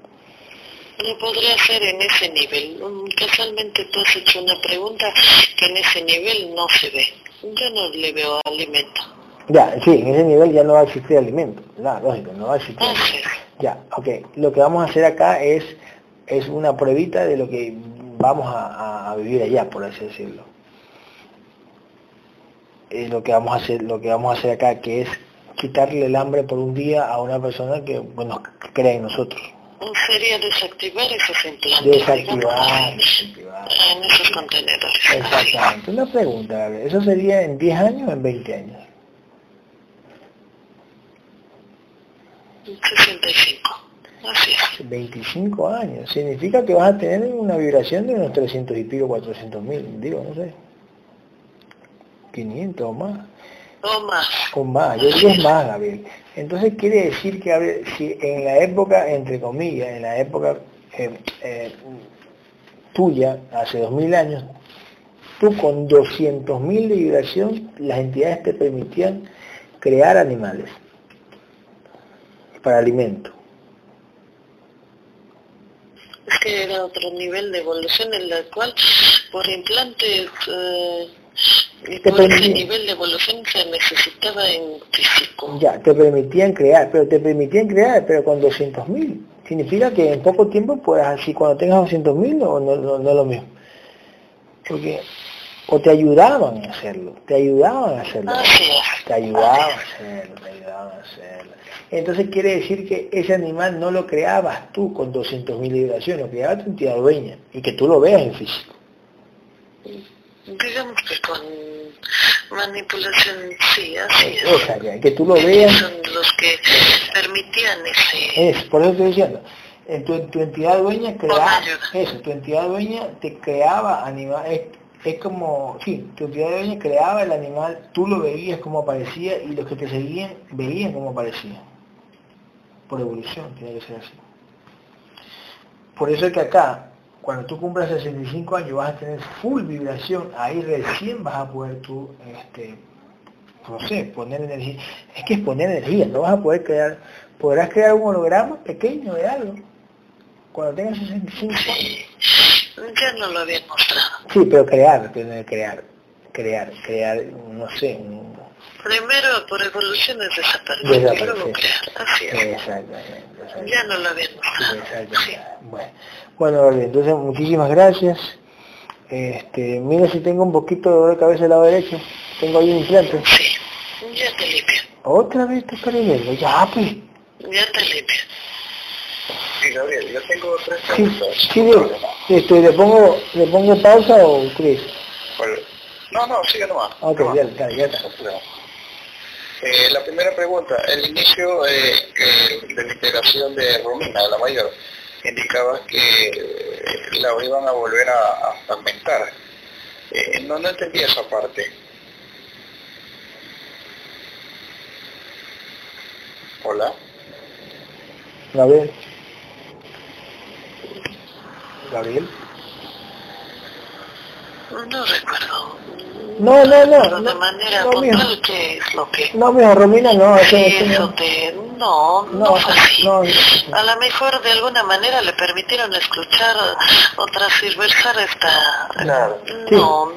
No podría ser en ese nivel. Casualmente tú has hecho una pregunta que en ese nivel no se ve. Yo no le veo alimento. Ya, sí, en ese nivel ya no va a existir alimento. Ya, lógico, no va a existir. Ya, ok. Lo que vamos a hacer acá es, es una pruebita de lo que vamos a, vivir allá, por así decirlo. Es lo que vamos a hacer, lo que vamos a hacer acá, que es quitarle el hambre por un día a una persona que, bueno, cree en nosotros sería desactivar esos implantes. Desactivar, desactivar. En esos contenedores. Exactamente. Una pregunta, ¿eso sería en 10 años o en 20 años? 65. Así es. 25 años. Significa que vas a tener una vibración de unos 300 y pico, 400 mil, digo, no sé. 500 o más. O más. O más, yo digo más, Gabriel. Entonces quiere decir que si en la época, entre comillas, en la época eh, eh, tuya, hace 2000 años, tú con 200.000 de vibración, las entidades te permitían crear animales para alimento. Es que era otro nivel de evolución en la cual por implantes... Eh, por ese nivel de evolución se necesitaba en físico. Ya, te permitían crear, pero te permitían crear, pero con 200.000. Significa que en poco tiempo puedas así, cuando tengas 200.000 no, no, no, no es lo mismo. Porque, o te ayudaban a hacerlo, te ayudaban a hacerlo. Te ayudaban a hacerlo, te ayudaban a hacerlo. Entonces quiere decir que ese animal no lo creabas tú con 200.000 vibraciones, lo creaba tu entidad dueña y que tú lo veas en físico digamos que con manipulación sí, así es. O sea, que, tú lo veas. Son los que permitían ese... Es, por eso estoy diciendo. Tu, tu entidad dueña creaba, eso, tu entidad dueña te creaba animal, es, es como, sí, tu entidad dueña creaba el animal, tú lo veías como aparecía y los que te seguían veían como aparecía. Por evolución, tiene que ser así. Por eso es que acá, cuando tú cumplas 65 años vas a tener full vibración, ahí recién vas a poder tú, este, no sé, poner energía. Es que es poner energía, no vas a poder crear, podrás crear un holograma pequeño de algo. Cuando tengas 65 años. Ya no lo habían mostrado. Sí, pero crear, crear, crear, crear, no sé, un, Primero por evolución es desaparecer, luego crear. Así es. Exactamente, Ya no lo habían mostrado. Sí. Bueno, bueno, entonces muchísimas gracias. Este, mira si tengo un poquito de dolor de cabeza del lado derecho. Tengo ahí un implante. Sí, ya te limpio. Otra vez te perdiendo, ya pues. Ya te limpio. Sí, Gabriel, yo tengo tres preguntas. Sí, sí este, ¿le, pongo, ¿le pongo pausa o Cris? No, no, sigue nomás. Ok, ya, ya, ya está. Eh, la primera pregunta, el inicio eh, de la integración de Romina, la mayor, indicaba que eh, la iban a volver a, fragmentar. Eh, no, no entendí esa parte. Hola. Gabriel. Gabriel. No recuerdo. No, no, no. de manera no, puntual, ¿qué es lo que...? No, mira, Romina, no. Sí, eso te... No, no, fue así. A lo mejor de alguna manera le permitieron escuchar o transversar esta... Claro. No,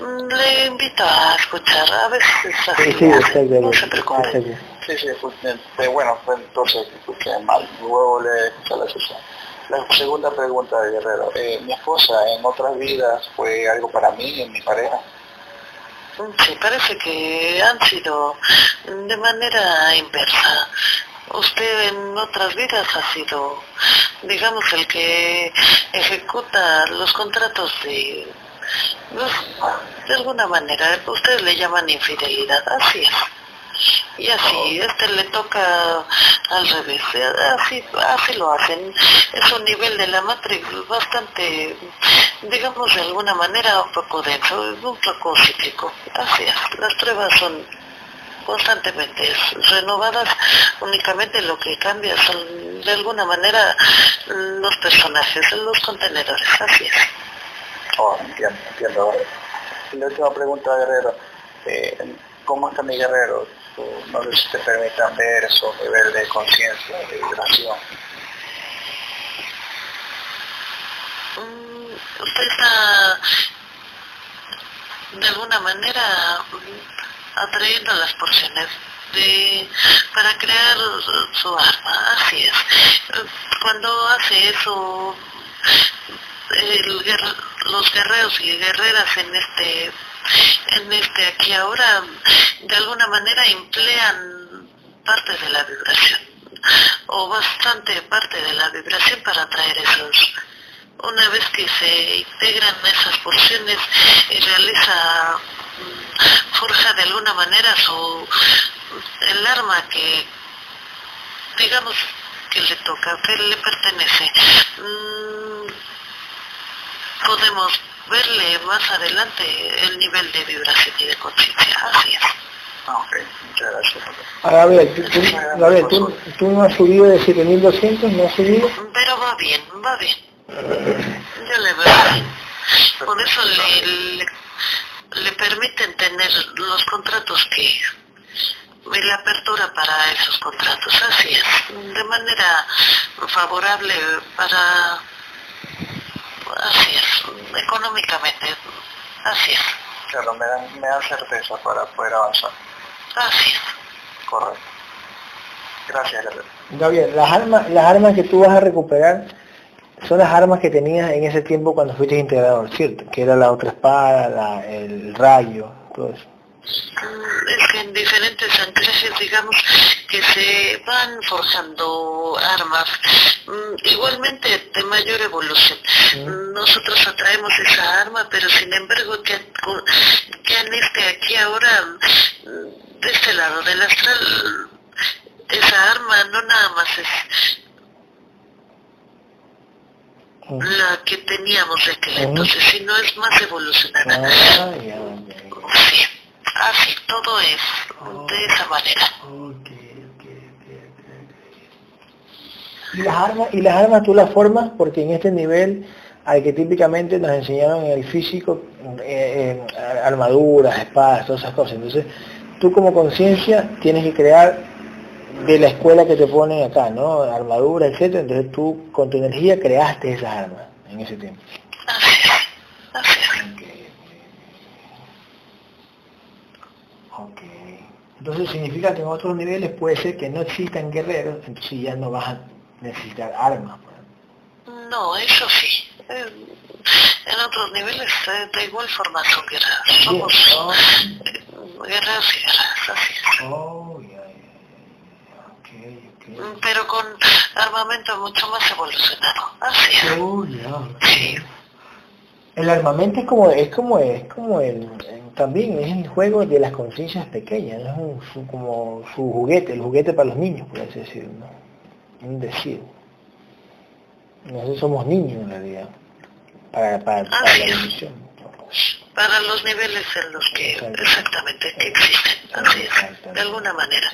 le invito a escuchar, a veces es así. Sí, sí, no se preocupe. Sí, sí, pues, bueno, entonces escuché mal, luego le escuché la sesión. La segunda pregunta de Guerrero. Eh, mi esposa en otras vidas fue algo para mí, en mi pareja. Sí, parece que han sido de manera inversa. Usted en otras vidas ha sido, digamos, el que ejecuta los contratos de, de alguna manera, ustedes le llaman infidelidad, así es y así, este le toca al revés, así, así lo hacen. Es un nivel de la Matrix bastante, digamos de alguna manera, un poco denso, un poco cíclico. Así es, las pruebas son constantemente renovadas, únicamente lo que cambia son de alguna manera los personajes, los contenedores, así es. Oh, entiendo, entiendo. La última pregunta, Guerrero. Eh, ¿Cómo está mi guerrero? No si te permitan ver su nivel de conciencia, de vibración. Mm, usted está de alguna manera atrayendo las porciones de, para crear su arma, así es. Cuando hace eso, los guerreros y guerreras en este en este aquí ahora de alguna manera emplean parte de la vibración o bastante parte de la vibración para atraer esos. Una vez que se integran esas porciones realiza mm, forja de alguna manera su el arma que digamos que le toca que le pertenece mm, podemos verle más adelante el nivel de vibración y de conciencia. Así es. Ah, ok, muchas gracias. A ver, tú, a ver, ¿tú, tú no has subido de 7200, no has subido. Pero va bien, va bien. Yo le veo bien. Por eso le, le, permiten tener los contratos que y la apertura para esos contratos, así es, de manera favorable para así es, económicamente, así es. Claro, me dan, me dan certeza para poder avanzar. Así es. Correcto. Gracias, Gabriel. Gabriel, las armas, las armas que tú vas a recuperar son las armas que tenías en ese tiempo cuando fuiste integrador, ¿cierto? Que era la otra espada, la, el rayo, todo eso. Es que en diferentes anclajes, digamos, que se van forjando armas, mm, igualmente de mayor evolución. Nosotros atraemos esa arma, pero sin embargo, que, que en este aquí ahora, mm, de este lado del astral, esa arma no nada más es la que teníamos de aquel entonces, sino es más evolucionada. Sí. Así, todo es de esa manera. ¿Y las armas, y las armas tú las formas? Porque en este nivel arquetípicamente nos enseñaron en el físico eh, eh, armaduras, espadas, todas esas cosas. Entonces, tú como conciencia tienes que crear de la escuela que te ponen acá, ¿no? Armadura, etcétera. Entonces tú con tu energía creaste esas armas en ese tiempo. Entonces significa que en otros niveles puede ser que no existan guerreros, entonces ya no vas a necesitar armas. No, eso sí. En otros niveles de igual forma son guerreros. Somos oh. guerreros y guerreras, así es. Oh, Pero con armamento mucho más evolucionado. Así es. Oh, sí. El armamento es como, es como, es como el, también es el juego de las conciencias pequeñas, es un, su, como su juguete, el juguete para los niños, por así decirlo, ¿no? un decir. Nosotros somos niños en realidad, para, para, para la emisión. Para los niveles en los que exactamente que existen, así es, de alguna manera.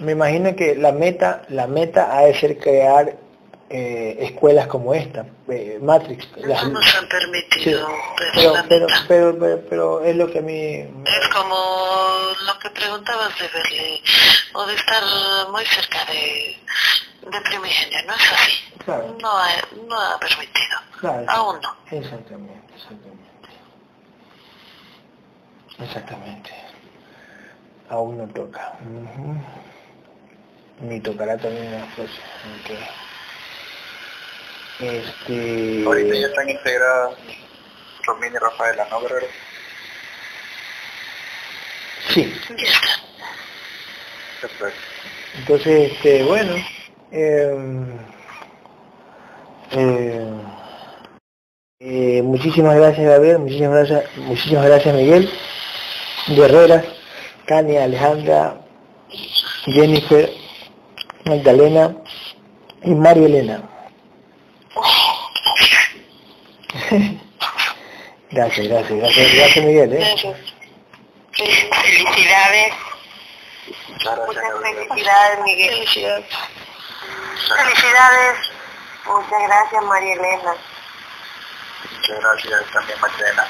Me imagino que la meta, la meta ha de ser crear eh, escuelas como esta, eh, Matrix. Las, no nos han permitido. pero, pero, pero, pero, es lo que a mí... Es como lo que preguntabas de verle, o de estar muy cerca de, de primigenio, ¿no es así? Claro. No, ha, no ha permitido. Claro, Aún no. Exactamente, exactamente. Exactamente. Aún no toca. Ni tocará también después. Okay. Este... Ahorita ya están integradas Romina y Rafaela, ¿no, Guerrero? Sí. Entonces, este, bueno, eh, eh, eh, muchísimas gracias Gabriel, muchísimas gracias, muchísimas gracias Miguel, Guerrera, Cania, Alejandra, Jennifer, Magdalena y María Elena. gracias, gracias, gracias, gracias Miguel. ¿eh? Felicidades. Muchas felicidades Miguel. Felicidades. Felicidades. Muchas gracias María Elena. Muchas gracias también María Elena.